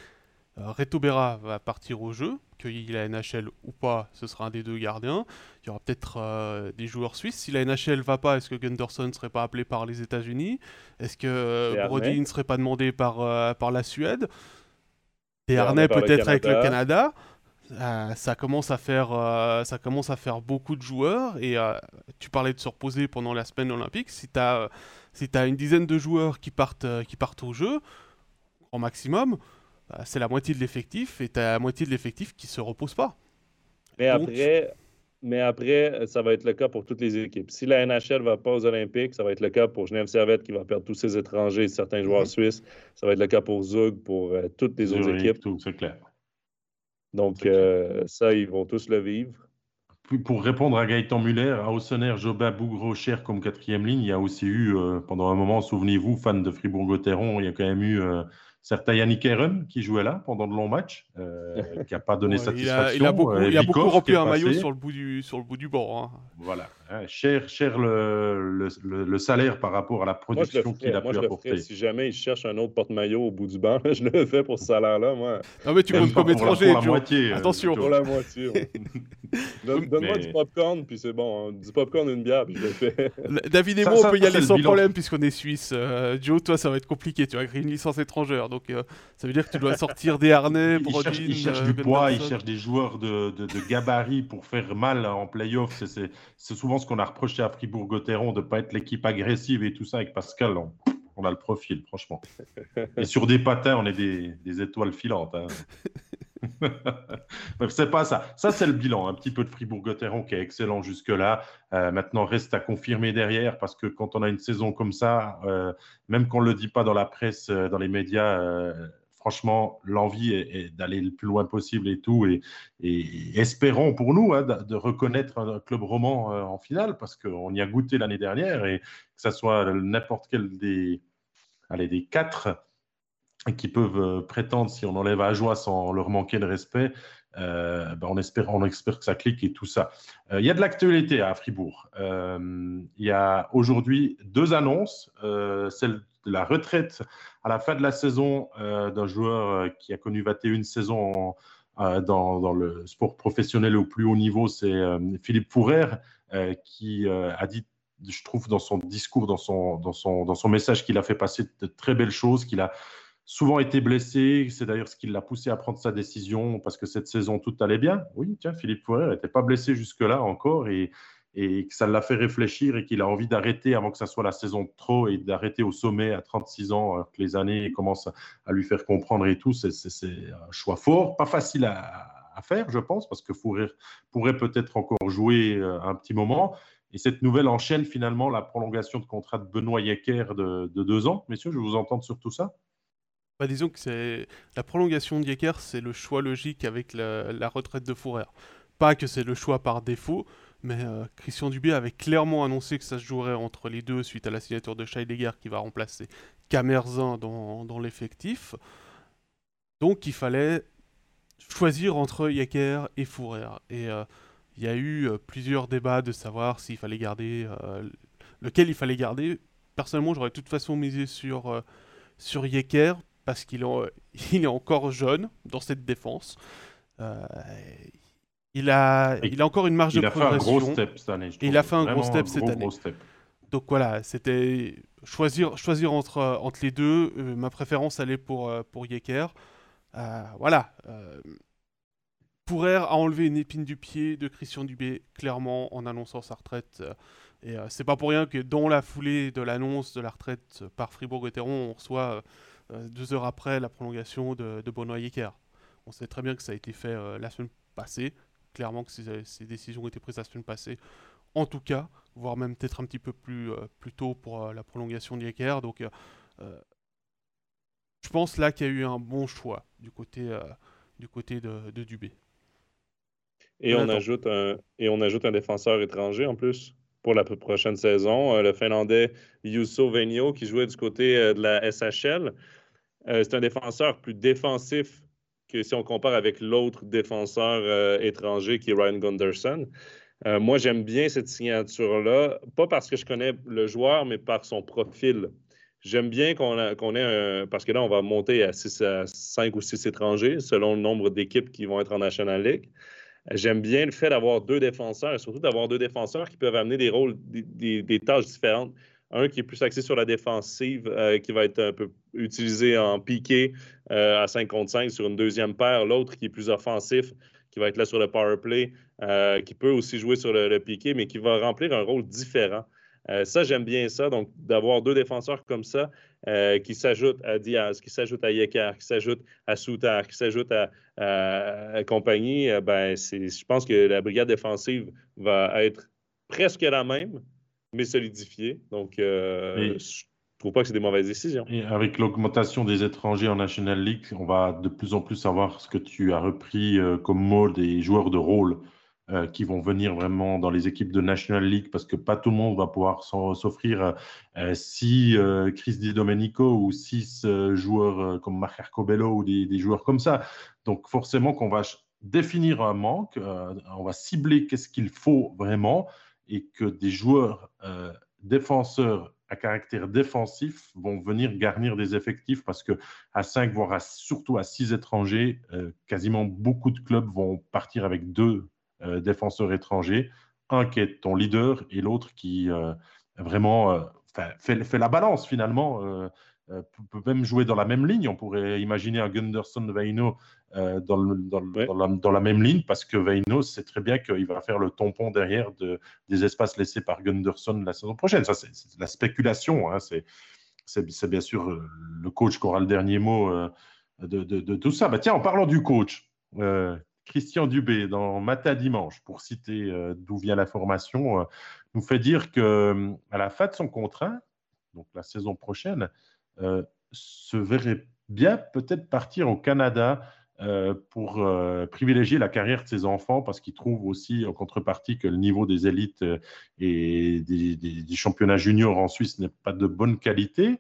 euh, Reto Berra va partir au jeu, la NHL ou pas, ce sera un des deux gardiens. Il y aura peut-être euh, des joueurs suisses. Si la NHL va pas, est-ce que Gunderson ne serait pas appelé par les États-Unis? Est-ce que euh, Brody ne serait pas demandé par, par la Suède? Et Arnais peut-être avec le Canada. ça, commence à faire, ça commence à faire beaucoup de joueurs. Et tu parlais de se reposer pendant la semaine olympique. Si tu as, si as une dizaine de joueurs qui partent, qui partent au jeu, au maximum, c'est la moitié de l'effectif et tu as la moitié de l'effectif qui se repose pas. Mais après, mais après, ça va être le cas pour toutes les équipes. Si la NHL ne va pas aux Olympiques, ça va être le cas pour Genève Servette qui va perdre tous ses étrangers et certains joueurs suisses. Ça va être le cas pour Zug, pour euh, toutes les autres équipes. C'est clair. Donc, euh, ça, ils vont tous le vivre. pour répondre à Gaëtan Muller, à Aussener, Jobin, Bougro, Cher comme quatrième ligne, il y a aussi eu, euh, pendant un moment, souvenez-vous, fan de Fribourg-Gotteron, il y a quand même eu certain Yannick Eren qui jouait là pendant de longs matchs, euh, qui n'a pas donné satisfaction. Il a, beaucoup, il a beaucoup rempli un maillot sur le bout du, sur le bout du bord. Hein. Voilà, hein, cher, cher le, le, le, salaire par rapport à la production qu'il a pu apporter. si jamais il cherche un autre porte-maillot au bout du banc, je le fais pour ce salaire-là, moi. Non mais tu comptes comme étranger, pour la, moitié. Euh, Attention. Pour la moitié. Donne-moi du popcorn, puis c'est bon. Hein. Du popcorn et une bière, puis je le fais. David et moi, on peut y aller sans problème puisqu'on est suisse. Euh, Joe, toi, ça va être compliqué. Tu as créé une licence étrangère. Donc, euh, ça veut dire que tu dois sortir des harnais. Il, cherche, il cherche euh, du poids, il cherche des joueurs de, de, gabarit pour faire mal en playoff. C'est souvent qu'on a reproché à Fribourg-Gotteron de ne pas être l'équipe agressive et tout ça. Avec Pascal, on, a le profil, franchement. Et sur des patins, on est des, des étoiles filantes. Hein. c'est pas ça. Ça, c'est le bilan. Un petit peu de Fribourg-Gotteron qui est excellent jusque-là. Euh, maintenant, reste à confirmer derrière parce que quand on a une saison comme ça, euh, même qu'on ne le dit pas dans la presse, euh, dans les médias, franchement, l'envie est, d'aller le plus loin possible et tout. Et, espérons pour nous hein, de, reconnaître un club roman en finale parce qu'on y a goûté l'année dernière et que ce soit n'importe quel des, quatre qui peuvent euh, prétendre, si on enlève à joie sans leur manquer de respect, euh, ben on, espère, que ça clique et tout ça. Euh, il y a de l'actualité à Fribourg. il y a aujourd'hui deux annonces. celle la retraite à la fin de la saison d'un joueur qui a connu 21 saisons dans, dans, le sport professionnel au plus haut niveau, c'est Philippe Fourer, qui a dit je trouve dans son discours, dans son, dans son, dans son message qu'il a fait passer de très belles choses, qu'il a souvent été blessé. C'est d'ailleurs ce qui l'a poussé à prendre sa décision parce que cette saison, tout allait bien. Oui, tiens, Philippe Fourer n'était pas blessé jusque-là encore et, et que ça l'a fait réfléchir et qu'il a envie d'arrêter avant que ça soit la saison trop et d'arrêter au sommet à 36 ans, que les années commencent à lui faire comprendre et tout. C'est un choix fort, pas facile à, faire, je pense, parce que Fourer pourrait peut-être encore jouer euh, un petit moment. Et cette nouvelle enchaîne finalement la prolongation de contrat de Benoît Yecker de, de deux ans. Messieurs, je vous entends sur tout ça? Bah, disons que c'est la prolongation de Yecker, c'est le choix logique avec la, retraite de Fourrer. Pas que c'est le choix par défaut, mais euh, Christian Dubé avait clairement annoncé que ça se jouerait entre les deux suite à la signature de Scheidegger qui va remplacer Camerzin dans, l'effectif. Donc il fallait choisir entre Yecker et Fourrer. Et euh, il y a eu euh, plusieurs débats de savoir s'il fallait garder lequel il fallait garder. Personnellement, j'aurais de toute façon misé sur, sur Yecker parce qu'il est, encore jeune dans cette défense. Il, a, il a encore une marge de progression. Il a fait un gros step cette année. il a fait un gros step cette année. Donc voilà, c'était choisir, choisir entre, entre les deux. Euh, ma préférence allait pour, euh, pour Yecker. voilà. Pourrer a enlevé une épine du pied de Christian Dubé, clairement, en annonçant sa retraite. et c'est pas pour rien que dans la foulée de l'annonce de la retraite par Fribourg-Gotteron, on reçoit euh, deux heures après la prolongation de, de Benoît Yecker. On sait très bien que ça a été fait euh, la semaine passée, clairement que ces, décisions ont été prises la semaine passée, en tout cas, voire même peut-être un petit peu plus, euh, plus tôt pour la prolongation de Yecker. Donc, je pense là qu'il y a eu un bon choix du côté, du côté de, Dubé. Et on, ajoute un, et on ajoute un défenseur étranger en plus pour la prochaine saison, le Finlandais Juuso Venio qui jouait du côté de la SHL. Euh, c'est un défenseur plus défensif que si on compare avec l'autre défenseur euh, étranger qui est Ryan Gunderson. Euh, moi, j'aime bien cette signature-là, pas parce que je connais le joueur, mais par son profil. J'aime bien qu'on ait un. Parce que là, on va monter à, 6, à 5 ou 6 étrangers selon le nombre d'équipes qui vont être en National League. J'aime bien le fait d'avoir deux défenseurs, surtout d'avoir deux défenseurs qui peuvent amener des rôles, des, tâches différentes. Un qui est plus axé sur la défensive, euh, qui va être un peu utilisé en piqué euh, à 5 contre 5 sur une deuxième paire. L'autre qui est plus offensif, qui va être là sur le power play, euh, qui peut aussi jouer sur le, piqué, mais qui va remplir un rôle différent. ça, j'aime bien ça. Donc, d'avoir deux défenseurs comme ça qui s'ajoutent à Diaz, qui s'ajoutent à Yekar, qui s'ajoutent à Soutar, qui s'ajoutent à, compagnie, ben, je pense que la brigade défensive va être presque la même, mais solidifié. Donc, euh, je trouve pas que c'est des mauvaises décisions. Et avec l'augmentation des étrangers en National League, on va de plus en plus savoir ce que tu as repris euh, comme mot des joueurs de rôle euh, qui vont venir vraiment dans les équipes de National League parce que pas tout le monde va pouvoir s'offrir six Chris Di Domenico ou six joueurs comme Marc Arcobello ou des, des, joueurs comme ça. Donc, forcément, qu'on va définir un manque, on va cibler qu'est-ce qu'il faut vraiment et que des joueurs euh, défenseurs à caractère défensif vont venir garnir des effectifs parce que à 5, voire surtout à 6 étrangers, euh, quasiment beaucoup de clubs vont partir avec deux euh, défenseurs étrangers, un qui est ton leader et l'autre qui vraiment fait, la balance finalement peut même jouer dans la même ligne. On pourrait imaginer un Gunderson Veino euh, dans, dans, la, même ligne parce que Veino sait très bien qu'il va faire le tampon derrière de, des espaces laissés par Gunderson la saison prochaine. Ça, c'est la spéculation. Hein. C'est bien sûr euh, le coach qui aura le dernier mot de, tout ça. Bah, tiens, en parlant du coach, Christian Dubé, dans Mata Dimanche, pour citer d'où vient la formation, nous fait dire qu'à la fin de son contrat, donc la saison prochaine, euh, se verrait bien peut-être partir au Canada euh, pour euh, privilégier la carrière de ses enfants parce qu'il trouve aussi en contrepartie que le niveau des élites et des, championnats juniors en Suisse n'est pas de bonne qualité.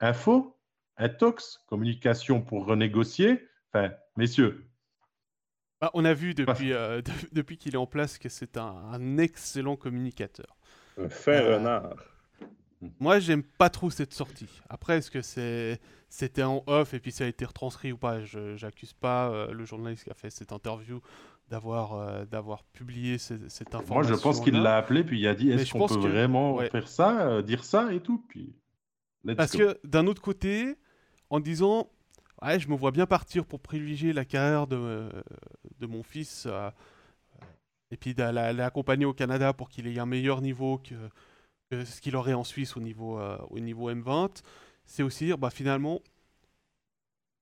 Info, intox, communication pour renégocier. Enfin, messieurs. Bah, on a vu depuis, depuis qu'il est en place que c'est un, excellent communicateur. Un fin renard. Moi, j'aime pas trop cette sortie. Après, est-ce que c'est c'était en off et puis ça a été retranscrit ou pas? Je j'accuse pas euh, le journaliste qui a fait cette interview d'avoir euh, d'avoir publié cette, information. Moi, je pense qu'il l'a appelé puis il a dit est-ce qu'on peut vraiment faire ça, euh, dire ça et tout puis. Parce que d'un autre côté, en disant ouais, je me vois bien partir pour privilégier la carrière de, de mon fils et puis l'accompagner au Canada pour qu'il ait un meilleur niveau que ce qu'il aurait en Suisse au niveau, euh, au niveau M20, c'est aussi dire bah, finalement,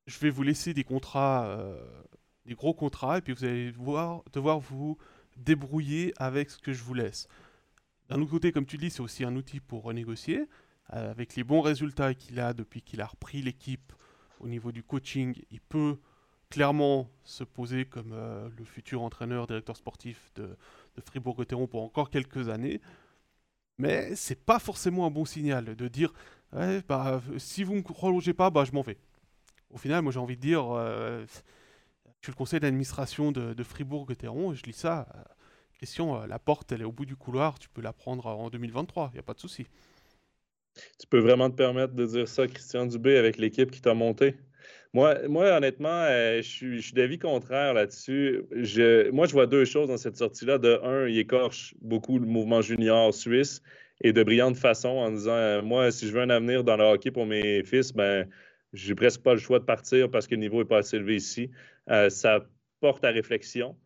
je vais vous laisser des contrats, euh, des gros contrats, et puis vous allez devoir, vous débrouiller avec ce que je vous laisse. D'un autre côté, comme tu dis, c'est aussi un outil pour renégocier. Euh, avec les bons résultats qu'il a depuis qu'il a repris l'équipe au niveau du coaching, il peut clairement se poser comme le futur entraîneur, directeur sportif de, de Fribourg-Gotteron pour encore quelques années. Mais c'est pas forcément un bon signal de dire bah, si vous ne me prolongez pas, bah, je m'en vais. Au final, moi j'ai envie de dire euh, je suis le conseil d'administration de, Fribourg-Gotteron, je lis ça. Euh, question, euh, la porte elle est au bout du couloir, tu peux la prendre en 2023, il n'y a pas de souci. Tu peux vraiment te permettre de dire ça, Christian Dubé, avec l'équipe qui t'a monté? Moi, moi, honnêtement, euh, je suis, d'avis contraire là-dessus. moi, je vois deux choses dans cette sortie-là. De un, il écorche beaucoup le mouvement junior suisse et de brillante façon en disant euh, Moi, si je veux un avenir dans le hockey pour mes fils, ben, j'ai presque pas le choix de partir parce que le niveau n'est pas assez élevé ici. Euh, ça porte à réflexion.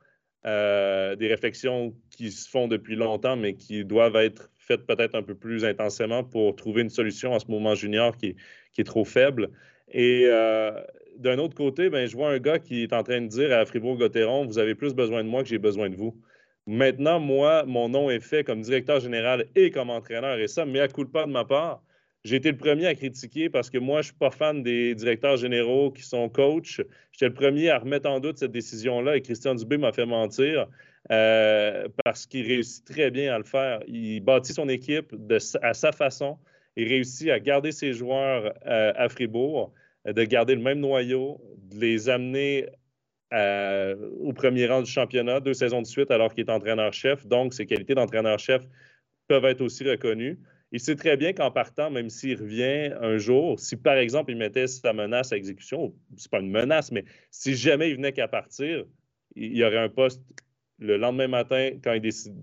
des réflexions qui se font depuis longtemps, mais qui doivent être faites peut-être un peu plus intensément pour trouver une solution à ce mouvement junior qui est trop faible. Et euh, d'un autre côté, ben, je vois un gars qui est en train de dire à Fribourg-Gotteron, vous avez plus besoin de moi que j'ai besoin de vous. Maintenant, moi, mon nom est fait comme directeur général et comme entraîneur. Et ça, mais à coup de pas de ma part, j'ai été le premier à critiquer parce que moi, je ne suis pas fan des directeurs généraux qui sont coachs. J'étais le premier à remettre en doute cette décision-là et Christian Dubé m'a fait mentir euh, parce qu'il réussit très bien à le faire. Il bâtit son équipe à sa façon. Il réussit à garder ses joueurs euh, à Fribourg de garder le même noyau, de les amener au premier rang du championnat, deux saisons de suite, alors qu'il est entraîneur-chef. Donc, ses qualités d'entraîneur-chef peuvent être aussi reconnues. Il sait très bien qu'en partant, même s'il revient un jour, si par exemple il mettait sa menace à exécution, c'est pas une menace, mais si jamais il venait qu'à partir, il y aurait un poste le lendemain matin, quand il décide,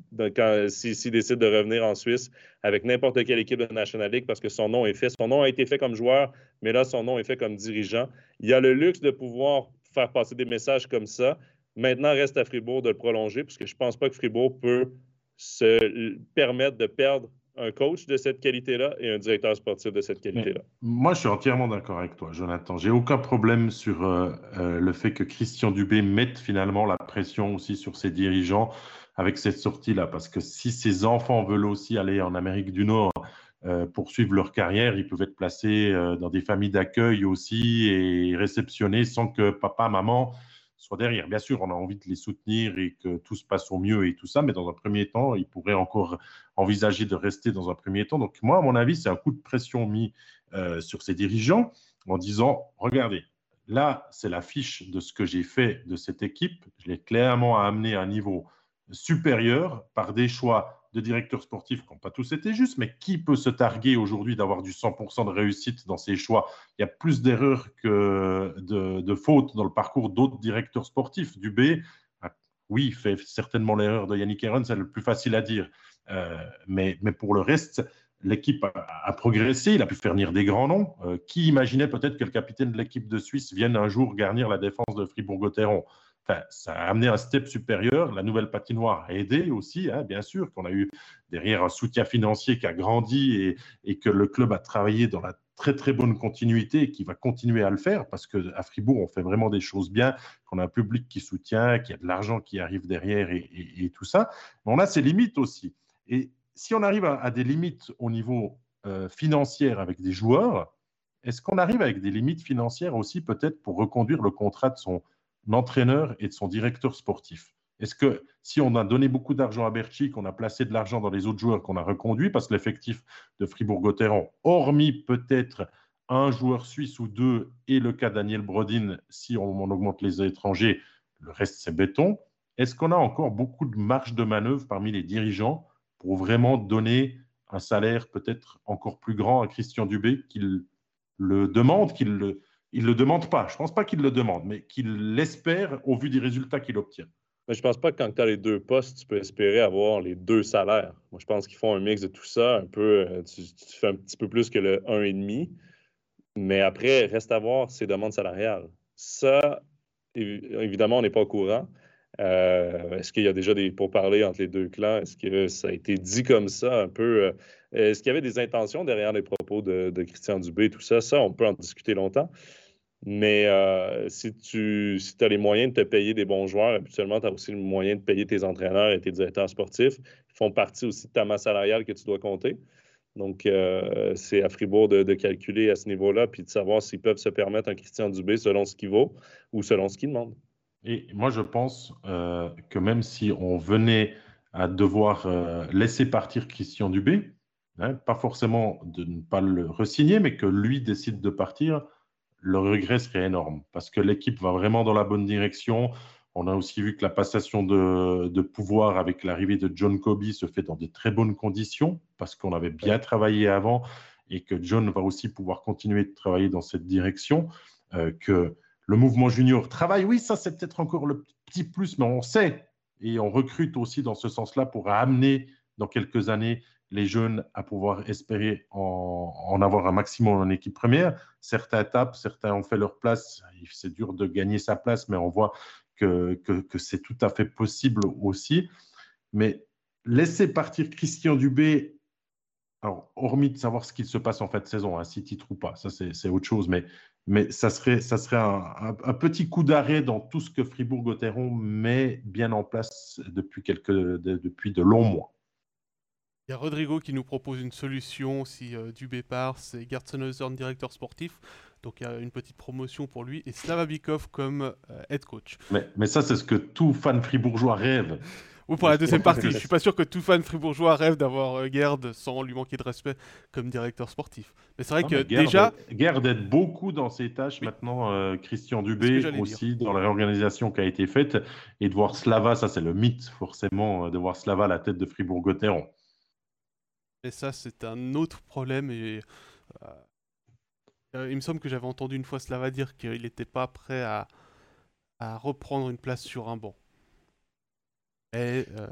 s'il décide de revenir en Suisse avec n'importe quelle équipe de National League parce que son nom est fait. Son nom a été fait comme joueur, mais là, son nom est fait comme dirigeant. Il a le luxe de pouvoir faire passer des messages comme ça. Maintenant, reste à Fribourg de le prolonger, parce que je ne pense pas que Fribourg peut se permettre de perdre un coach de cette qualité-là et un directeur sportif de cette qualité-là. Moi, je suis entièrement d'accord avec toi, Jonathan. J'ai aucun problème sur euh, euh, le fait que Christian Dubé mette finalement la pression aussi sur ses dirigeants avec cette sortie-là. Parce que si ses enfants veulent aussi aller en Amérique du Nord, euh, poursuivre leur carrière, ils peuvent être placés dans des familles d'accueil aussi et réceptionnés sans que papa, maman soit derrière. Bien sûr, on a envie de les soutenir et que tout se passe au mieux et tout ça, mais dans un premier temps, ils pourraient encore envisager de rester dans un premier temps. Donc moi, à mon avis, c'est un coup de pression mis euh, sur ces dirigeants en disant, regardez, là, c'est la fiche de ce que j'ai fait de cette équipe. Je l'ai clairement amené à un niveau supérieur par des choix de directeurs sportifs qui n'ont pas tous été justes, mais qui peut se targuer aujourd'hui d'avoir du 100% de réussite dans ses choix? Il y a plus d'erreurs que de, fautes dans le parcours d'autres directeurs sportifs. Dubé, ah, oui, fait certainement l'erreur de Yannick Aaron, c'est le plus facile à dire. Euh, mais, mais, pour le reste, l'équipe a, progressé, il a pu faire venir des grands noms. Euh, qui imaginait peut-être que le capitaine de l'équipe de Suisse vienne un jour garnir la défense de Fribourg-Gotteron? Ça a amené un step supérieur. La nouvelle patinoire a aidé aussi, hein, bien sûr, qu'on a eu derrière un soutien financier qui a grandi et, que le club a travaillé dans la très très bonne continuité et qui va continuer à le faire parce qu'à Fribourg, on fait vraiment des choses bien, qu'on a un public qui soutient, qu'il y a de l'argent qui arrive derrière et, tout ça. Mais on a ses limites aussi. Et si on arrive à, des limites au niveau euh, financier avec des joueurs, est-ce qu'on arrive avec des limites financières aussi peut-être pour reconduire le contrat de son l'entraîneur et de son directeur sportif. Est-ce que si on a donné beaucoup d'argent à Berchi, qu'on a placé de l'argent dans les autres joueurs qu'on a reconduits, parce que l'effectif de Fribourg-Gotteron, hormis peut-être un joueur suisse ou deux, et le cas Daniel Brodin, si on, augmente les étrangers, le reste c'est béton. Est-ce qu'on a encore beaucoup de marge de manœuvre parmi les dirigeants pour vraiment donner un salaire peut-être encore plus grand à Christian Dubé, qu'il le demande, qu'il le, il ne le demande pas. Je ne pense pas qu'il le demande, mais qu'il l'espère au vu des résultats qu'il obtient. Mais je pense pas que quand tu as les deux postes, tu peux espérer avoir les deux salaires. Moi, je pense qu'ils font un mix de tout ça. Un peu, euh, tu, fais un petit peu plus que le 1,5. Mais après, reste à voir ses demandes salariales. Ça, évidemment, on n'est pas au courant. Euh, est-ce qu'il y a déjà des pourparlers entre les deux clans? Est-ce que ça a été dit comme ça un peu? Euh, est-ce qu'il y avait des intentions derrière les propos de, Christian Dubé, tout ça? Ça, on peut en discuter longtemps. Mais euh, si tu si as les moyens de te payer des bons joueurs, habituellement, tu as aussi le moyen de payer tes entraîneurs et tes directeurs sportifs. Ils font partie aussi de ta masse salariale que tu dois compter. Donc, c'est à Fribourg de, calculer à ce niveau-là, puis de savoir s'ils peuvent se permettre un Christian Dubé selon ce qu'il vaut ou selon ce qu'il demande. Et moi, je pense euh, que même si on venait à devoir euh, laisser partir Christian Dubé, hein, pas forcément de ne pas le resigner, mais que lui décide de partir, le regret serait énorme parce que l'équipe va vraiment dans la bonne direction. On a aussi vu que la passation de, de pouvoir avec l'arrivée de John Kobe se fait dans de très bonnes conditions parce qu'on avait bien travaillé avant et que John va aussi pouvoir continuer de travailler dans cette direction. Euh, que le mouvement junior travaille, oui, ça c'est peut-être encore le petit plus, mais on sait et on recrute aussi dans ce sens-là pour amener dans quelques années les jeunes à pouvoir espérer en, avoir un maximum en équipe première. Certains tapent, certains ont fait leur place. C'est dur de gagner sa place, mais on voit que, que, c'est tout à fait possible aussi. Mais laisser partir Christian Dubé, hormis de savoir ce qu'il se passe en fin de saison, hein, si titre ou pas, c'est autre chose, mais mais ça serait, ça serait un, petit coup d'arrêt dans tout ce que Fribourg-Gotteron met bien en place depuis, quelques, depuis de longs mois. Il y a Rodrigo qui nous propose une solution si euh, Dubé part, c'est Gerd directeur sportif. Donc il y a une petite promotion pour lui et Slava Bikov comme euh, head coach. Mais, mais ça, c'est ce que tout fan fribourgeois rêve. Ou pour la deuxième partie. Je suis pas sûr que tout fan fribourgeois rêve d'avoir euh, Gerd sans lui manquer de respect comme directeur sportif. Mais c'est vrai que déjà. Gerd aide beaucoup dans ses tâches maintenant, euh, Christian Dubé aussi, dans la réorganisation qui a été faite. Et de voir Slava, ça c'est le mythe forcément, de voir Slava à la tête de Fribourg-Gotteron. Et ça, c'est un autre problème. Et il me semble que j'avais entendu une fois Slava dire qu'il n'était pas prêt à, à reprendre une place sur un banc. Et euh,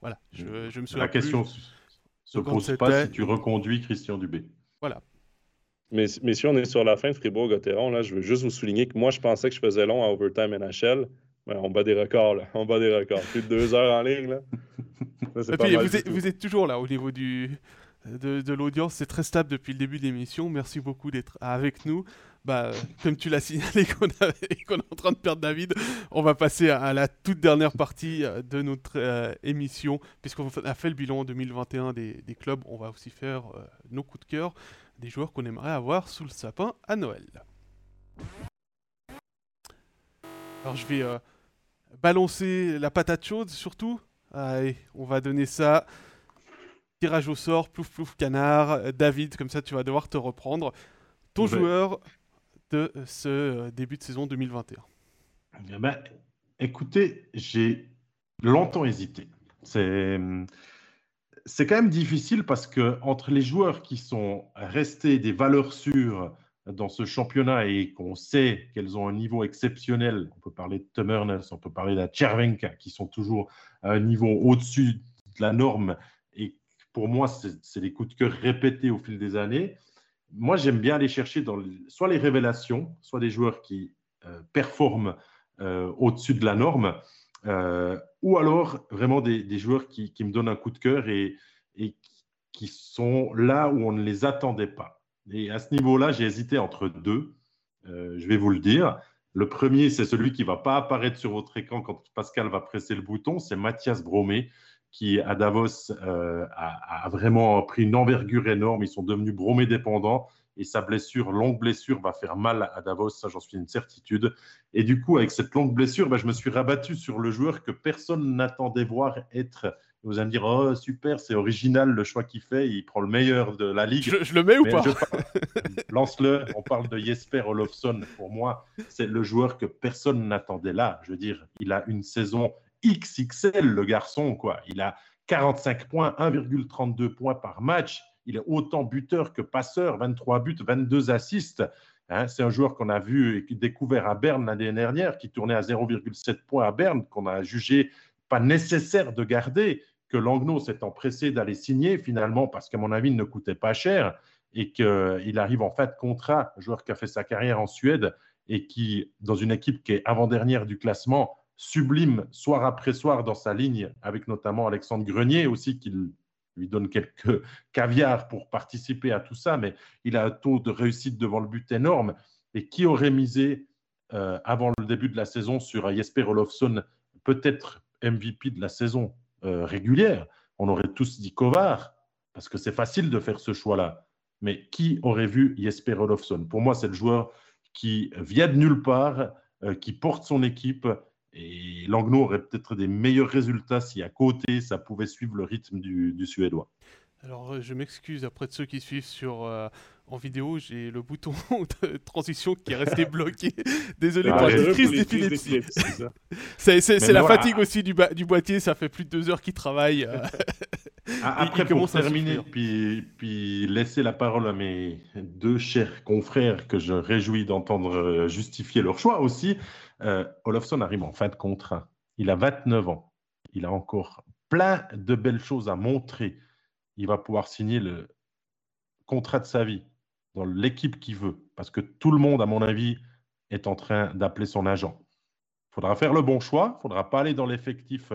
voilà, je, je, me suis La question se pose pas si tu reconduis Christian Dubé. Voilà. Mais, mais, si on est sur la fin de Fribourg-Gotteron, là, je veux juste vous souligner que moi, je pensais que je faisais long à Overtime NHL. On bat des records, là. On bat des records. Plus de deux heures en ligne, là. Et puis, vous, êtes, vous, êtes, toujours là au niveau du, de, de l'audience. C'est très stable depuis le début de l'émission. Merci beaucoup d'être avec nous bah, comme tu l'as signalé qu'on est en train de perdre David, on va passer à, la toute dernière partie euh, de notre euh, émission, puisqu'on a fait le bilan 2021 des, des clubs, on va aussi faire euh, nos coups de cœur des joueurs qu'on aimerait avoir sous le sapin à Noël. Alors je vais balancer la patate chaude surtout. Allez, on va donner ça. Tirage au sort, plouf plouf canard. David, comme ça tu vas devoir te reprendre. Ton joueur de ce euh, début de saison 2021 eh ben, Écoutez, j'ai longtemps hésité. C'est c'est quand même difficile parce que entre les joueurs qui sont restés des valeurs sûres dans ce championnat et qu'on sait qu'elles ont un niveau exceptionnel, on peut parler de Tom on peut parler de Chervenka, qui sont toujours à un niveau au-dessus de la norme. Et pour moi, c'est des coups de cœur répétés au fil des années moi, j'aime bien aller chercher soit les révélations, soit des joueurs qui euh, performent euh, au-dessus de la norme, euh, ou alors vraiment des, joueurs qui, me donnent un coup de cœur et, qui sont là où on ne les attendait pas. Et à ce niveau-là, j'ai hésité entre deux. je vais vous le dire. Le premier, c'est celui qui ne va pas apparaître sur votre écran quand Pascal va presser le bouton, c'est Mathias Bromé qui, à Davos, euh, a, vraiment pris une envergure énorme. Ils sont devenus bromés dépendants et sa blessure, longue blessure, va faire mal à Davos, ça j'en suis une certitude. Et du coup, avec cette longue blessure, bah, je me suis rabattu sur le joueur que personne n'attendait voir être. Vous allez me dire, oh super, c'est original le choix qu'il fait, il prend le meilleur de la ligue. Je, le mets ou pas Lance-le, on parle de Jesper Olofsson. Pour moi, c'est le joueur que personne n'attendait là. Je veux dire, il a une saison XXL, le garçon. quoi. Il a 45 points, 1,32 points par match. Il est autant buteur que passeur, 23 buts, 22 assists. Hein. c'est un joueur qu'on a vu et découvert à Berne l'année dernière, qui tournait à 0,7 points à Berne, qu'on a jugé pas nécessaire de garder, que Langnaud s'est empressé d'aller signer finalement parce qu'à mon avis, il ne coûtait pas cher et qu'il arrive en fin de contrat, joueur qui a fait sa carrière en Suède et qui, dans une équipe qui est avant-dernière du classement, sublime soir après soir dans sa ligne, avec notamment Alexandre Grenier aussi, qui lui donne quelques caviar pour participer à tout ça, mais il a un taux de réussite devant le but énorme. Et qui aurait misé euh, avant le début de la saison sur Jesper Olofsson, peut-être MVP de la saison? Euh, régulière On aurait tous dit Kovar, parce que c'est facile de faire ce choix-là. Mais qui aurait vu Jesper Olofsson? Pour moi, c'est le joueur qui vient de nulle part, euh, qui porte son équipe, et Langnau aurait peut-être des meilleurs résultats si à côté, ça pouvait suivre le rythme du, Suédois. Alors, euh, je m'excuse après de ceux qui suivent sur, en vidéo, j'ai le bouton de transition qui est resté bloqué. Désolé pour la crise d'épilepsie. C'est la fatigue aussi du, du, boîtier, ça fait plus de deux heures qu'il travaille. Euh. Après, pour terminer, puis, puis laisser la parole à mes deux chers confrères que je réjouis d'entendre justifier leur choix aussi. Euh, Olofsson arrive en fin de contrat. Il a 29 ans. Il a encore plein de belles choses à montrer. Il va pouvoir signer le contrat de sa vie dans l'équipe qu'il veut. Parce que tout le monde, à mon avis, est en train d'appeler son agent. Il faudra faire le bon choix. Il ne faudra pas aller dans l'effectif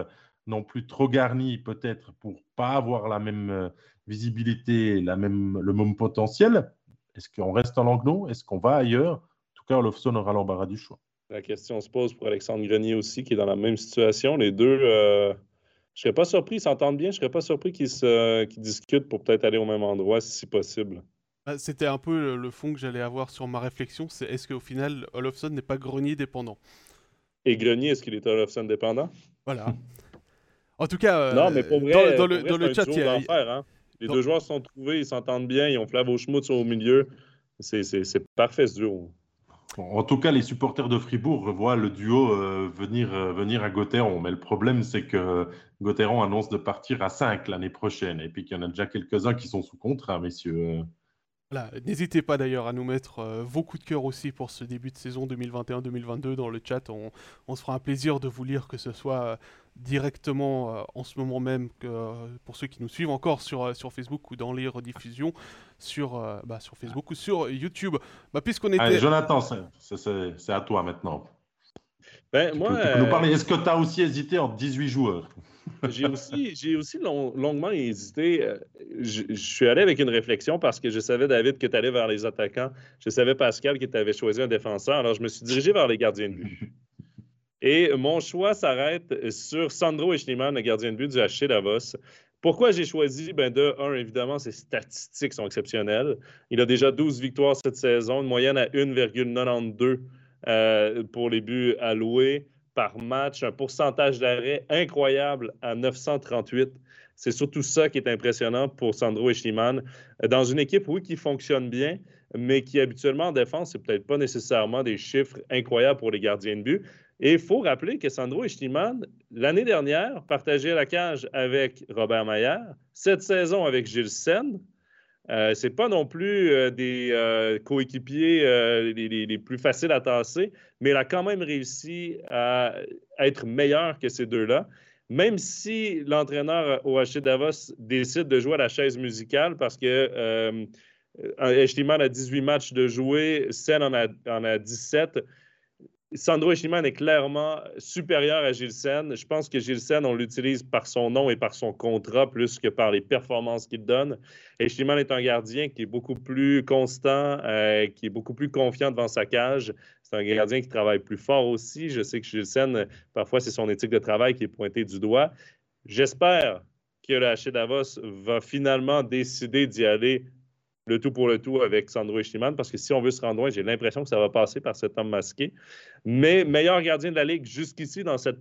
non plus trop garni, peut-être, pour pas avoir la même euh, visibilité, la même, le même potentiel. Est-ce qu'on reste en Langnau? Est-ce qu'on va ailleurs? En tout cas, Olofsson aura l'embarras du choix. La question se pose pour Alexandre Grenier aussi, qui est dans la même situation. Les deux, euh, je ne serais pas surpris, ils s'entendent bien, je ne serais pas surpris qu'ils discutent pour peut-être aller au même endroit si possible. Bah, c'était un peu le fond que j'allais avoir sur ma réflexion, c'est est-ce qu'au final, Olofsson n'est pas Grenier dépendant? Et Grenier, est-ce qu'il est Olofsson dépendant? Voilà. En tout cas, non, mais pour vrai, dans, le, dans le chat, il y a... hein. Les deux joueurs sont trouvés, ils s'entendent bien, ils ont Flavo Schmutz au milieu. C'est parfait ce duo. en tout cas, les supporters de Fribourg voient le duo euh, venir, euh, venir à Gauthieron. Mais le problème, c'est que Gauthieron annonce de partir à 5 l'année prochaine. Et puis qu'il y en a déjà quelques-uns qui sont sous contrat, messieurs. N'hésitez pas d'ailleurs à nous mettre euh, vos coups de cœur aussi pour ce début de saison 2021-2022 dans le chat. On, se fera un plaisir de vous lire, que ce soit directement euh, en ce moment même euh, pour ceux qui nous suivent encore sur, euh, sur Facebook ou dans les rediffusions sur, bah, sur Facebook ou sur YouTube. Bah, puisqu'on était... Allez, Jonathan, c'est à toi maintenant. Ben, moi, Est-ce que tu as aussi hésité entre 18 joueurs? J'ai aussi, j'ai aussi longuement hésité. Je, je, suis allé avec une réflexion parce que je savais, David, que tu allais vers les attaquants. Je savais, Pascal, que tu avais choisi un défenseur. Alors, je me suis dirigé vers les gardiens de but. Et mon choix s'arrête sur Sandro Eschliman, le gardien de but du HC Davos. Pourquoi j'ai choisi? Ben de un, évidemment, ses statistiques sont exceptionnelles. Il a déjà 12 victoires cette saison, une moyenne à 1,92 euh, pour les buts alloués par match, un pourcentage d'arrêt incroyable à 938. C'est surtout ça qui est impressionnant pour Sandro Eschliman. Dans une équipe, oui, qui fonctionne bien, mais qui habituellement en défense, c'est peut-être pas nécessairement des chiffres incroyables pour les gardiens de but. Et il faut rappeler que Sandro Eschliman, l'année dernière, partageait la cage avec Robert Maillard, cette saison avec Gilles Sen. Euh, Ce n'est pas non plus euh, des euh, coéquipiers les, plus faciles à tasser, mais il a quand même réussi à, être meilleur que ces deux-là. Même si l'entraîneur au Davos décide de jouer à la chaise musicale parce que Eschliman a 18 matchs de jouer, Sen en a 17 Sandro Echiman est clairement supérieur à Gilsen. Je pense que Gilsen, on l'utilise par son nom et par son contrat plus que par les performances qu'il donne. Echiman est un gardien qui est beaucoup plus constant, euh, qui est beaucoup plus confiant devant sa cage. C'est un gardien qui travaille plus fort aussi. Je sais que Gilsen, parfois, c'est son éthique de travail qui est pointée du doigt. J'espère que le HC Davos va finalement décider d'y aller le tout pour le tout avec Sandro Eschliman, parce que si on veut se rendre loin, j'ai l'impression que ça va passer par cet homme masqué. Mais meilleur gardien de la Ligue jusqu'ici dans cette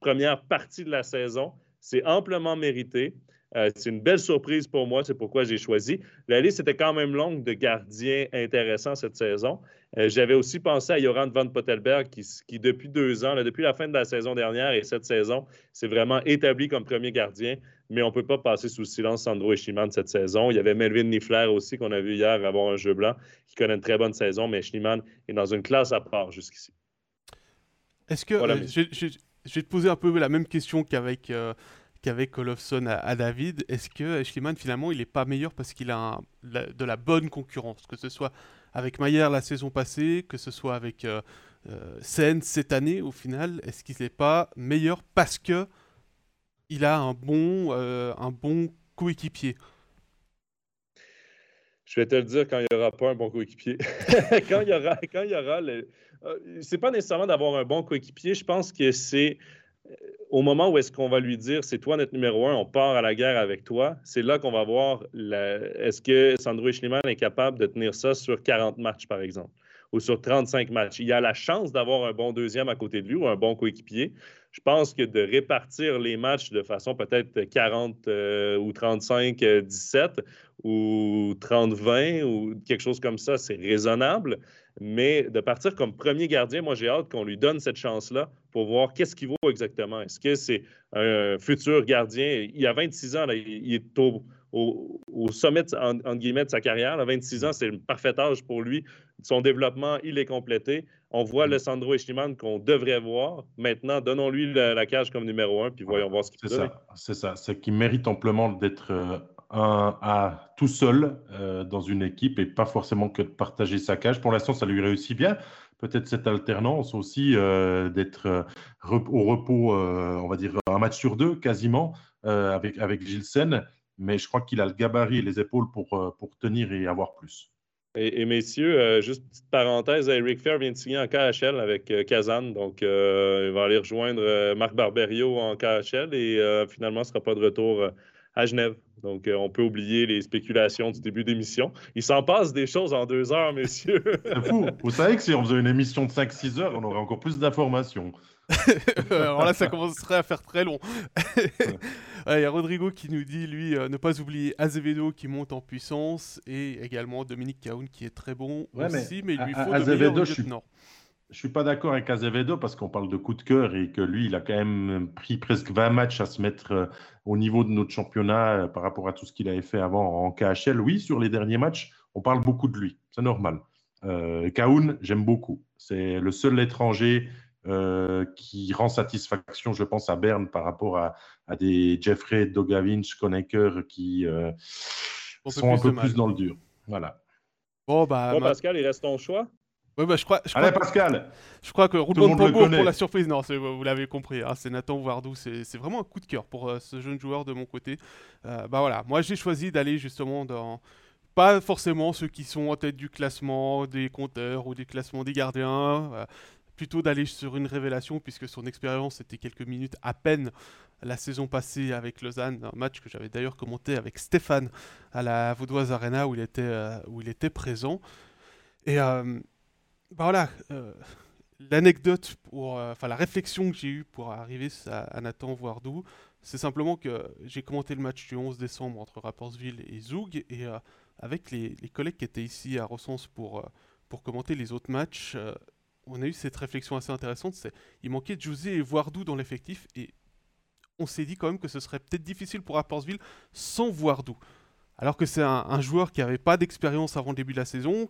première partie de la saison, c'est amplement mérité. Euh, c'est une belle surprise pour moi, c'est pourquoi j'ai choisi. La liste était quand même longue de gardiens intéressants cette saison. Euh, j'avais aussi pensé à Joran van Pottelberg, qui, qui depuis deux ans, depuis la fin de la saison dernière et cette saison, s'est vraiment établi comme premier gardien. Mais on ne peut pas passer sous silence Sandro Eschliman cette saison. Il y avait Melvin Nifler aussi, qu'on a vu hier avoir un jeu blanc, qui connaît une très bonne saison, mais Eschliman est dans une classe à part jusqu'ici. Est-ce que. Euh, je, vais te poser un peu la même question qu'avec qu'avec Olofsson à, David. Est-ce que Schliemann, finalement, il n'est pas meilleur parce qu'il a de la bonne concurrence, que ce soit avec Maillard la saison passée, que ce soit avec euh, euh Sen cette année, au final, est-ce qu'il n'est pas meilleur parce que il a un bon, euh, un bon coéquipier je vais te le dire quand il n'y aura pas un bon coéquipier. quand il y aura, quand il y aura le... Euh, c'est pas nécessairement d'avoir un bon coéquipier. Je pense que c'est au moment où est-ce qu'on va lui dire c'est toi notre numéro un, on part à la guerre avec toi, c'est là qu'on va voir est-ce que Sandro Schliemann est capable de tenir ça sur 40 matchs, par exemple, ou sur 35 matchs. Il a la chance d'avoir un bon deuxième à côté de lui ou un bon coéquipier. Je pense que de répartir les matchs de façon peut-être 40 euh, ou 35-17 euh, ou 30-20 ou quelque chose comme ça, c'est raisonnable. Mais de partir comme premier gardien, moi, j'ai hâte qu'on lui donne cette chance-là pour voir qu'est-ce qu'il vaut exactement. Est-ce que c'est un futur gardien? Il a 26 ans, il est au, sommet, en, guillemets, de sa carrière. À 26 ans, c'est le parfait âge pour lui. Son développement, il est complété. On voit le Sandro Eschliman qu'on devrait voir. Maintenant, donnons-lui la, cage comme numéro un, puis voyons voir ce qu'il peut C'est ça. C'est qu'il mérite amplement d'être euh, un, à tout seul euh, dans une équipe et pas forcément que de partager sa cage. Pour l'instant, ça lui réussit bien. Peut-être cette alternance aussi euh, d'être au repos, on va dire un match sur deux quasiment avec, avec Gilsen. Mais je crois qu'il a le gabarit et les épaules pour, pour tenir et avoir plus. Et, messieurs, juste petite parenthèse, Eric Fair vient de signer en KHL avec Kazan. Donc, il va aller rejoindre Marc Barberio en KHL et finalement, ne sera pas de retour à Genève. Donc, euh, on peut oublier les spéculations du début d'émission. Il s'en passe des choses en deux heures, messieurs. C'est fou. Vous savez que si on faisait une émission de 5-6 heures, on aurait encore plus d'informations. Alors là, ça commencerait à faire très long. Il y a Rodrigo qui nous dit, lui, euh, ne pas oublier Azevedo qui monte en puissance et également Dominique Caoun qui est très bon aussi, mais, il lui faut Azevedo, je suis... Je suis pas d'accord avec Azevedo parce qu'on parle de coup de cœur et que lui, il a quand même pris presque 20 matchs à se mettre euh, au niveau de notre championnat euh, par rapport à tout ce qu'il avait fait avant en KHL. Oui, sur les derniers matchs, on parle beaucoup de lui. C'est normal. Euh, Kaoun, j'aime beaucoup. C'est le seul étranger euh, qui rend satisfaction, je pense, à Berne par rapport à, des Jeffrey Dogavinch, Konecker qui sont un peu plus dans le dur. Voilà. Bon, bah, Pascal, il reste ton choix Ouais, bah, je crois, je crois, Pascal Je crois que Roulement de pour la surprise, non, vous l'avez compris, hein, c'est Nathan Wardou, c'est vraiment un coup de cœur pour euh, ce jeune joueur de mon côté. Euh, bah voilà, moi j'ai choisi d'aller justement dans. Pas forcément ceux qui sont en tête du classement des compteurs ou des classements des gardiens, euh, plutôt d'aller sur une révélation puisque son expérience était quelques minutes à peine la saison passée avec Lausanne, un match que j'avais d'ailleurs commenté avec Stéphane à la Vaudoise Arena où il était, où il était présent. Et bah voilà, euh, l'anecdote, euh, enfin la réflexion que j'ai eue pour arriver à, Nathan Voardou, c'est simplement que j'ai commenté le match du 11 décembre entre Rapportsville et Zoug, et euh, avec les, collègues qui étaient ici à Recense pour, pour commenter les autres matchs, on a eu cette réflexion assez intéressante, c'est il manquait José et Voardou dans l'effectif, et on s'est dit quand même que ce serait peut-être difficile pour Rapportsville sans Voardou alors que c'est un, joueur qui n'avait pas d'expérience avant le début de la saison.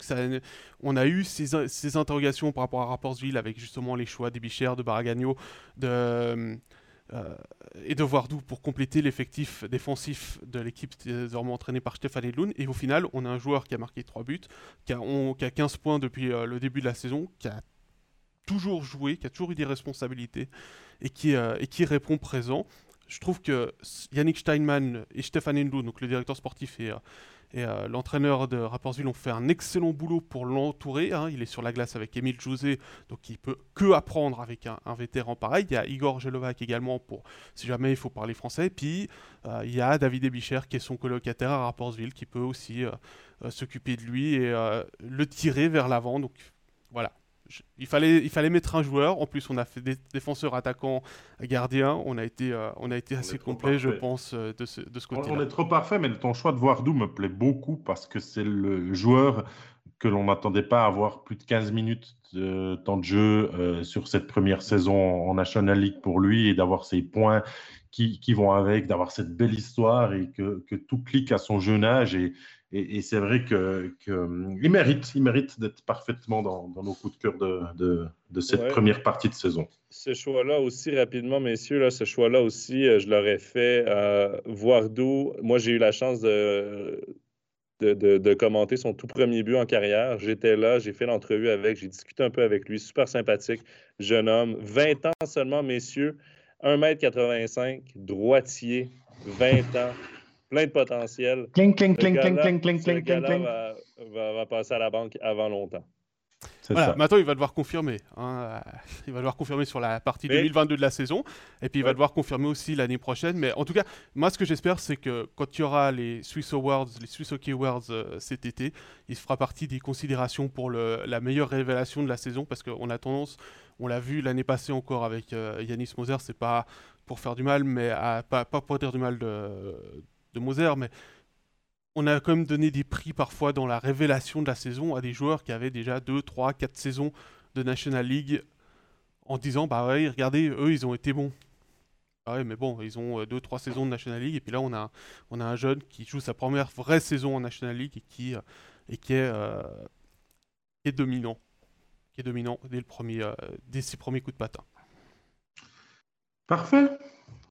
on a eu ces, interrogations par rapport à Rapportsville avec justement les choix d'Ebichère, de Baragagno de, euh, et de Voardou pour compléter l'effectif défensif de l'équipe désormais entraînée par Stéphane Edloun. Et au final, on a un joueur qui a marqué 3 buts, qui a, 15 points depuis euh, le début de la saison, qui a toujours joué, qui a toujours eu des responsabilités et qui, euh, et répond présent je trouve que Yannick Steinman et Stéphane Endou, donc le directeur sportif et, euh, euh, l'entraîneur de Rapportsville, ont fait un excellent boulot pour l'entourer. Hein. Il est sur la glace avec Émile José, donc il peut que apprendre avec un, vétéran pareil. Il y a Igor Gelovac également pour si jamais il faut parler français. Puis euh, il y a David Ebicher qui est son colocataire à Rapportsville qui peut aussi s'occuper de lui et le tirer vers l'avant. Donc voilà, il, fallait, il fallait mettre un joueur. En plus, on a fait des défenseurs, attaquants, gardiens. On a été, euh, on a été assez complet, je pense, euh, de ce, de ce côté-là. On est trop parfait, mais ton choix de Voardou me plaît beaucoup parce que c'est le joueur que l'on n'attendait pas avoir plus de 15 minutes de temps de jeu euh, sur cette première saison en National League pour lui et d'avoir ses points qui, qui vont avec, d'avoir cette belle histoire et que, que, tout clique à son jeune âge. Et, et, c'est vrai qu'il que, hum, mérite, il mérite d'être parfaitement dans, dans, nos coups de cœur de, de, cette première partie de saison. Ce choix-là aussi, rapidement, messieurs, là, ce choix-là aussi, euh, je l'aurais fait à voir d'où. Moi, j'ai eu la chance de, de, commenter son tout premier but en carrière. J'étais là, j'ai fait l'entrevue avec, j'ai discuté un peu avec lui, super sympathique, jeune homme, 20 ans seulement, messieurs, 1m85, droitier, 20 ans plein de potentiel. Cling, cling, cling, cling, cling, cling, cling, cling, va, va, passer à la banque avant longtemps. Voilà, maintenant il va devoir confirmer. Hein, il va devoir confirmer sur la partie 2022 de la saison. Et puis il va devoir confirmer aussi l'année prochaine. Mais en tout cas, moi ce que j'espère, c'est que quand il y aura les Swiss Awards, les Swiss Hockey Awards euh, cet été, il fera partie des considérations pour le, la meilleure révélation de la saison. Parce qu'on a tendance, on l'a vu l'année passée encore avec euh, Yanis Moser, c'est pas pour faire du mal, mais pas, pas pour dire du mal de, de Moser, mais on a quand même donné des prix parfois dans la révélation de la saison à des joueurs qui avaient déjà 2, 3, 4 saisons de National League en disant bah ouais, regardez, eux ils ont été bons. Ah ouais, mais bon, ils ont 2, euh, 3 saisons de National League et puis là on a, un jeune qui joue sa première vraie saison en National League et qui, euh, euh, est dominant. Qui est dominant dès, le premier, dès ses premiers coups de patin. Parfait.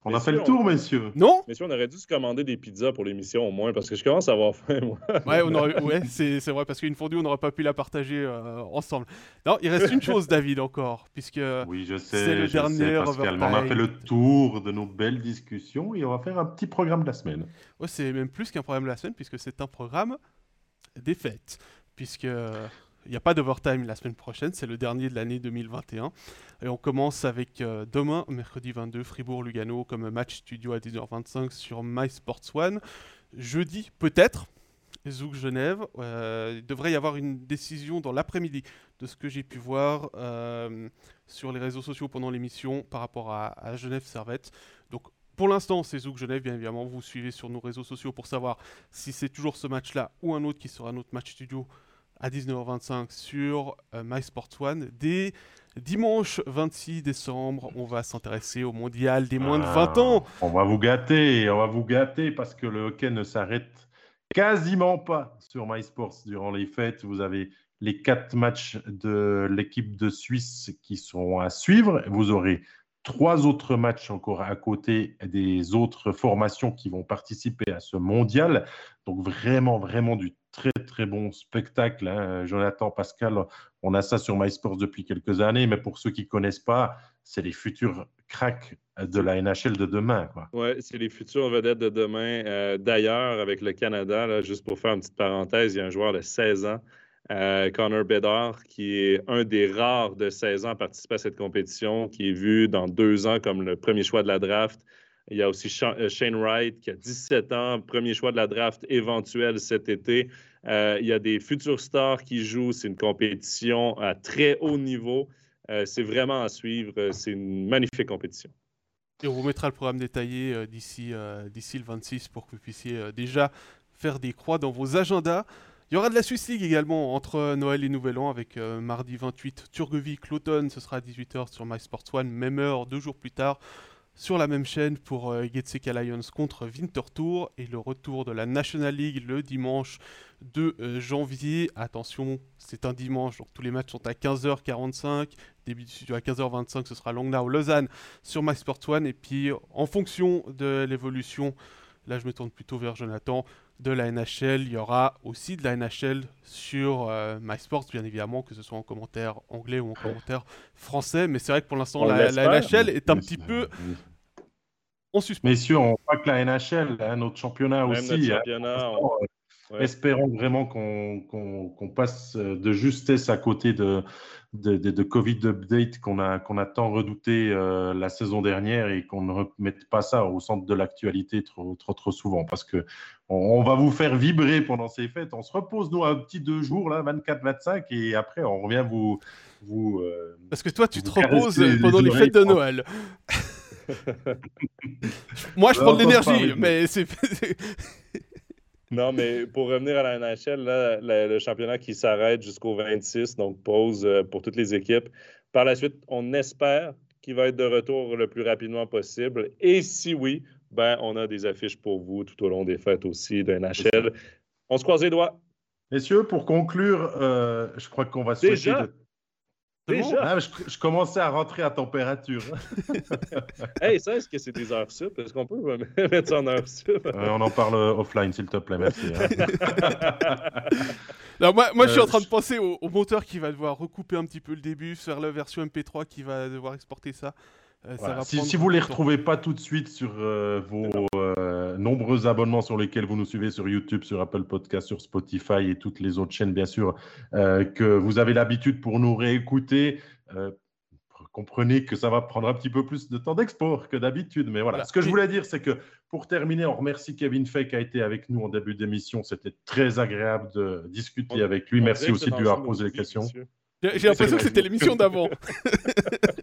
On a fait le tour, messieurs. Non? Messieurs, on aurait dû se commander des pizzas pour l'émission au moins, parce que je commence à avoir faim, moi. ouais, ouais c'est vrai, parce qu'une fondue, on n'aurait pas pu la partager euh, ensemble. Non, il reste une chose, David, encore, puisque oui, je sais, c'est le je dernier sais, Pascal, On a fait le tour de nos belles discussions et on va faire un petit programme de la semaine. Ouais, c'est même plus qu'un programme de la semaine, puisque c'est un programme des fêtes. Puisque il n'y a pas d'overtime la semaine prochaine, c'est le dernier de l'année 2021. Et on commence avec euh, demain, mercredi 22, Fribourg-Lugano, comme match studio à 10h25 sur MySports One. Jeudi, peut-être, Zouk Genève. il devrait y avoir une décision dans l'après-midi de ce que j'ai pu voir sur les réseaux sociaux pendant l'émission par rapport à, à Genève Servette. Donc pour l'instant, c'est Zouk Genève, bien évidemment. Vous suivez sur nos réseaux sociaux pour savoir si c'est toujours ce match-là ou un autre qui sera notre match studio à 19h25 sur euh, MySports One. Dès dimanche 26 décembre, on va s'intéresser au mondial des moins de 20 ans. On va vous gâter, on va vous gâter parce que le hockey ne s'arrête quasiment pas sur MySports durant les fêtes. Vous avez les quatre matchs de l'équipe de Suisse qui seront à suivre. Vous aurez trois autres matchs encore à côté des autres formations qui vont participer à ce mondial. Donc vraiment, vraiment du très, très bon spectacle. Hein. Jonathan, Pascal, on a ça sur MySports depuis quelques années, mais pour ceux qui ne connaissent pas, c'est les futurs cracks de la NHL de demain. Oui, c'est les futurs vedettes de demain. Euh, d'ailleurs, avec le Canada, juste pour faire une petite parenthèse, il y a un joueur de 16 ans euh, Connor Bedard, qui est un des rares de 16 ans à participer à cette compétition, qui est vu dans deux ans comme le premier choix de la draft. Il y a aussi euh, Shane Wright, qui a 17 ans, premier choix de la draft éventuel cet été. Euh, il y a des futurs stars qui jouent. C'est une compétition à très haut niveau. c'est vraiment à suivre. C'est une magnifique compétition. On vous mettra le programme détaillé d'ici le 26 pour que vous puissiez déjà faire des croix dans vos agendas. Il y aura de la Swiss League également entre Noël et Nouvel An avec euh, mardi 28 Turgovie, Cloton, ce sera à 18h sur MySports One, même heure, deux jours plus tard sur la même chaîne pour euh, Getseka Lions contre Winterthur et le retour de la National League le dimanche 2 euh, janvier. Attention, c'est un dimanche, donc tous les matchs sont à 15h45. Début du studio à 15h25, ce sera Langnau Lausanne sur MySports One. Et puis en fonction de l'évolution, là je me tourne plutôt vers Jonathan, de la NHL. Il y aura aussi de la NHL sur euh, MySports, bien évidemment, que ce soit en commentaire anglais ou en commentaire français. Mais c'est vrai que pour l'instant, la, NHL est un petit peu en suspens. Messieurs, on pas que la NHL, hein, notre championnat aussi. Hein. Euh, espérons vraiment qu'on passe de justesse à côté de, de, Covid update qu'on a, qu'on a tant redouté euh, la saison dernière et qu'on ne remette pas ça au centre de l'actualité trop, trop, trop souvent parce que on, va vous faire vibrer pendant ces fêtes. On se repose, nous, un petit deux jours, là, 24-25, et après, on revient vous. vous euh, parce que toi, tu te reposes pendant les, fêtes de Noël. Moi, je prends de l'énergie, mais c'est. Non, mais pour revenir à la NHL, là, le, championnat qui s'arrête jusqu'au 26, donc pause euh, pour toutes les équipes. Par la suite, on espère qu'il va être de retour le plus rapidement possible. Et si oui, ben, on a des affiches pour vous tout au long des fêtes aussi de NHL. On se croise les doigts. Messieurs, pour conclure, euh, je crois qu'on va souhaiter ah, je, commençais à rentrer à température. hey, ça, est-ce que c'est des heures sup? Est-ce qu'on peut mettre ça en heures sup? on en parle offline, s'il te plaît, merci. Hein. moi, moi je suis en euh, train de penser au, au, monteur qui va devoir recouper un petit peu le début, faire la version MP3 qui va devoir exporter ça. Euh, si, vous ne les retrouvez pas tout de suite sur euh, vos euh, nombreux abonnements sur lesquels vous nous suivez sur YouTube, sur Apple Podcast, sur Spotify et toutes les autres chaînes, bien sûr, que vous avez l'habitude pour nous réécouter, comprenez que ça va prendre un petit peu plus de temps d'export que d'habitude. Mais voilà, ce que je voulais dire, c'est que pour terminer, on remercie Kevin Fay qui a été avec nous en début d'émission. C'était très agréable de discuter avec lui. Merci aussi de lui avoir posé les questions. J'ai l'impression que c'était l'émission d'avant.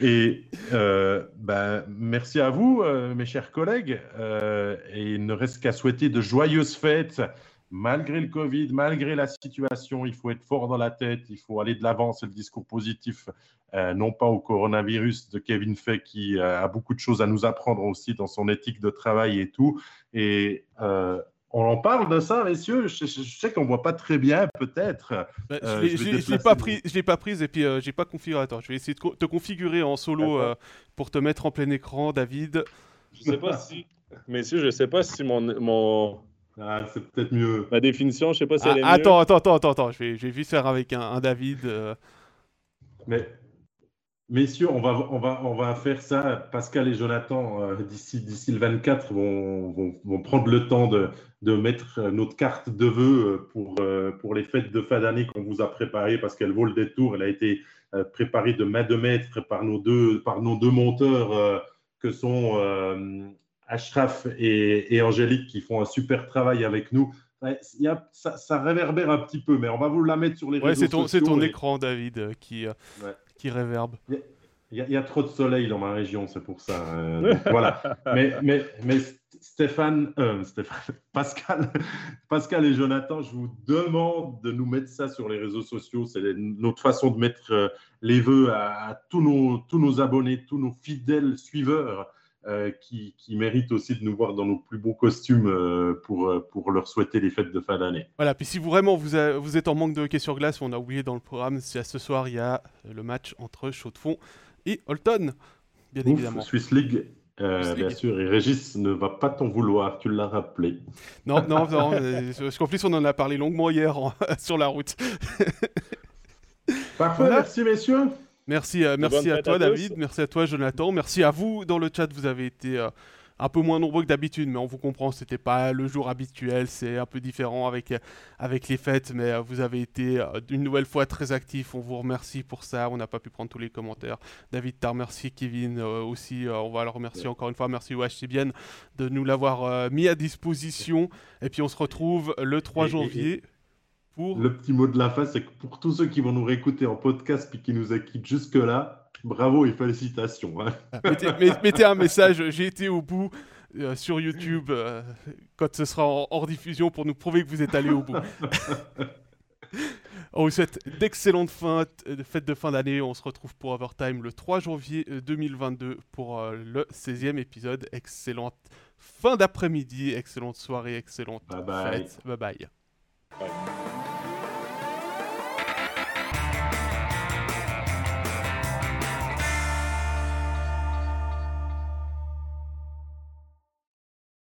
Et euh, ben, merci à vous, euh, mes chers collègues. Euh, et il ne reste qu'à souhaiter de joyeuses fêtes. Malgré le Covid, malgré la situation, il faut être fort dans la tête, il faut aller de l'avant. C'est le discours positif, non pas au coronavirus de Kevin Fay, qui a beaucoup de choses à nous apprendre aussi dans son éthique de travail et tout. Et on en parle de ça, messieurs. Je, sais qu'on voit pas très bien, peut-être. Bah, euh, je ne l'ai pas pris, je l'ai pas prise et puis euh, j'ai pas configuré. Attends, je vais essayer de te configurer en solo euh, pour te mettre en plein écran, David. Je sais pas si, messieurs, je sais pas si mon, mon... Ah, c'est peut-être mieux. Ma définition, je sais pas si elle est ah, attends, Attends, attends, attends, attends. Je vais, je vais vite faire avec un, un David. Mais Messieurs, on va, on, va, on va faire ça. Pascal et Jonathan, euh, d'ici, d'ici le 24, vont, vont, prendre le temps de, de, mettre notre carte de vœux euh, pour, euh, pour les fêtes de fin d'année qu'on vous a préparées parce qu'elle vaut le détour. Elle a été préparée de main de maître par nos deux, par nos deux monteurs que sont Ashraf et, et, Angélique qui font un super travail avec nous. ça, réverbère un petit peu, mais on va vous la mettre sur les réseaux sociaux. C'est ton et... écran, David, qui, qui réverbe. Il y, a, trop de soleil dans ma région, c'est pour ça. Euh, voilà. Mais, mais, mais Stéphane, Stéphane, Pascal, Pascal et Jonathan, je vous demande de nous mettre ça sur les réseaux sociaux. C'est notre façon de mettre les vœux à, tous nos abonnés, tous nos fidèles suiveurs. Euh, qui, qui, méritent aussi de nous voir dans nos plus beaux costumes euh, pour, euh, pour leur souhaiter les fêtes de fin d'année. Voilà, puis si vous, vraiment vous, vous, êtes en manque de hockey sur glace, on a oublié dans le programme, c'est ce soir, il y a le match entre Chaux-de-Fonds et Holton, bien évidemment. Swiss League. bien sûr, et Régis ne va pas t'en vouloir, tu l'as rappelé. Non, non, non, parce qu'en plus on en a parlé longuement hier sur la route. Parfait, merci messieurs. Merci, euh, merci à toi, David. Merci à toi, Jonathan. Merci à vous dans le chat. Vous avez été euh, un peu moins nombreux que d'habitude, mais on vous comprend. C'était pas le jour habituel. C'est un peu différent avec, avec les fêtes, mais euh, vous avez été une nouvelle fois très actifs. On vous remercie pour ça. On n'a pas pu prendre tous les commentaires. David, t'as remercié Kevin aussi. on va le remercier encore une fois. Merci bien de nous l'avoir mis à disposition. Et puis on se retrouve le 3 janvier. Le petit mot de la fin, c'est que pour tous ceux qui vont nous réécouter en podcast puis qui nous acquittent jusque-là, bravo et félicitations. Hein. Mettez, un message, j'ai été au bout euh, sur YouTube euh, quand ce sera en hors diffusion pour nous prouver que vous êtes allé au bout. On vous souhaite d'excellentes fêtes de fin d'année. On se retrouve pour Overtime le 3 janvier 2022 euh, pour le 16e épisode. Excellente fin d'après-midi, excellente soirée, excellente bye bye. fête. Bye bye. bye.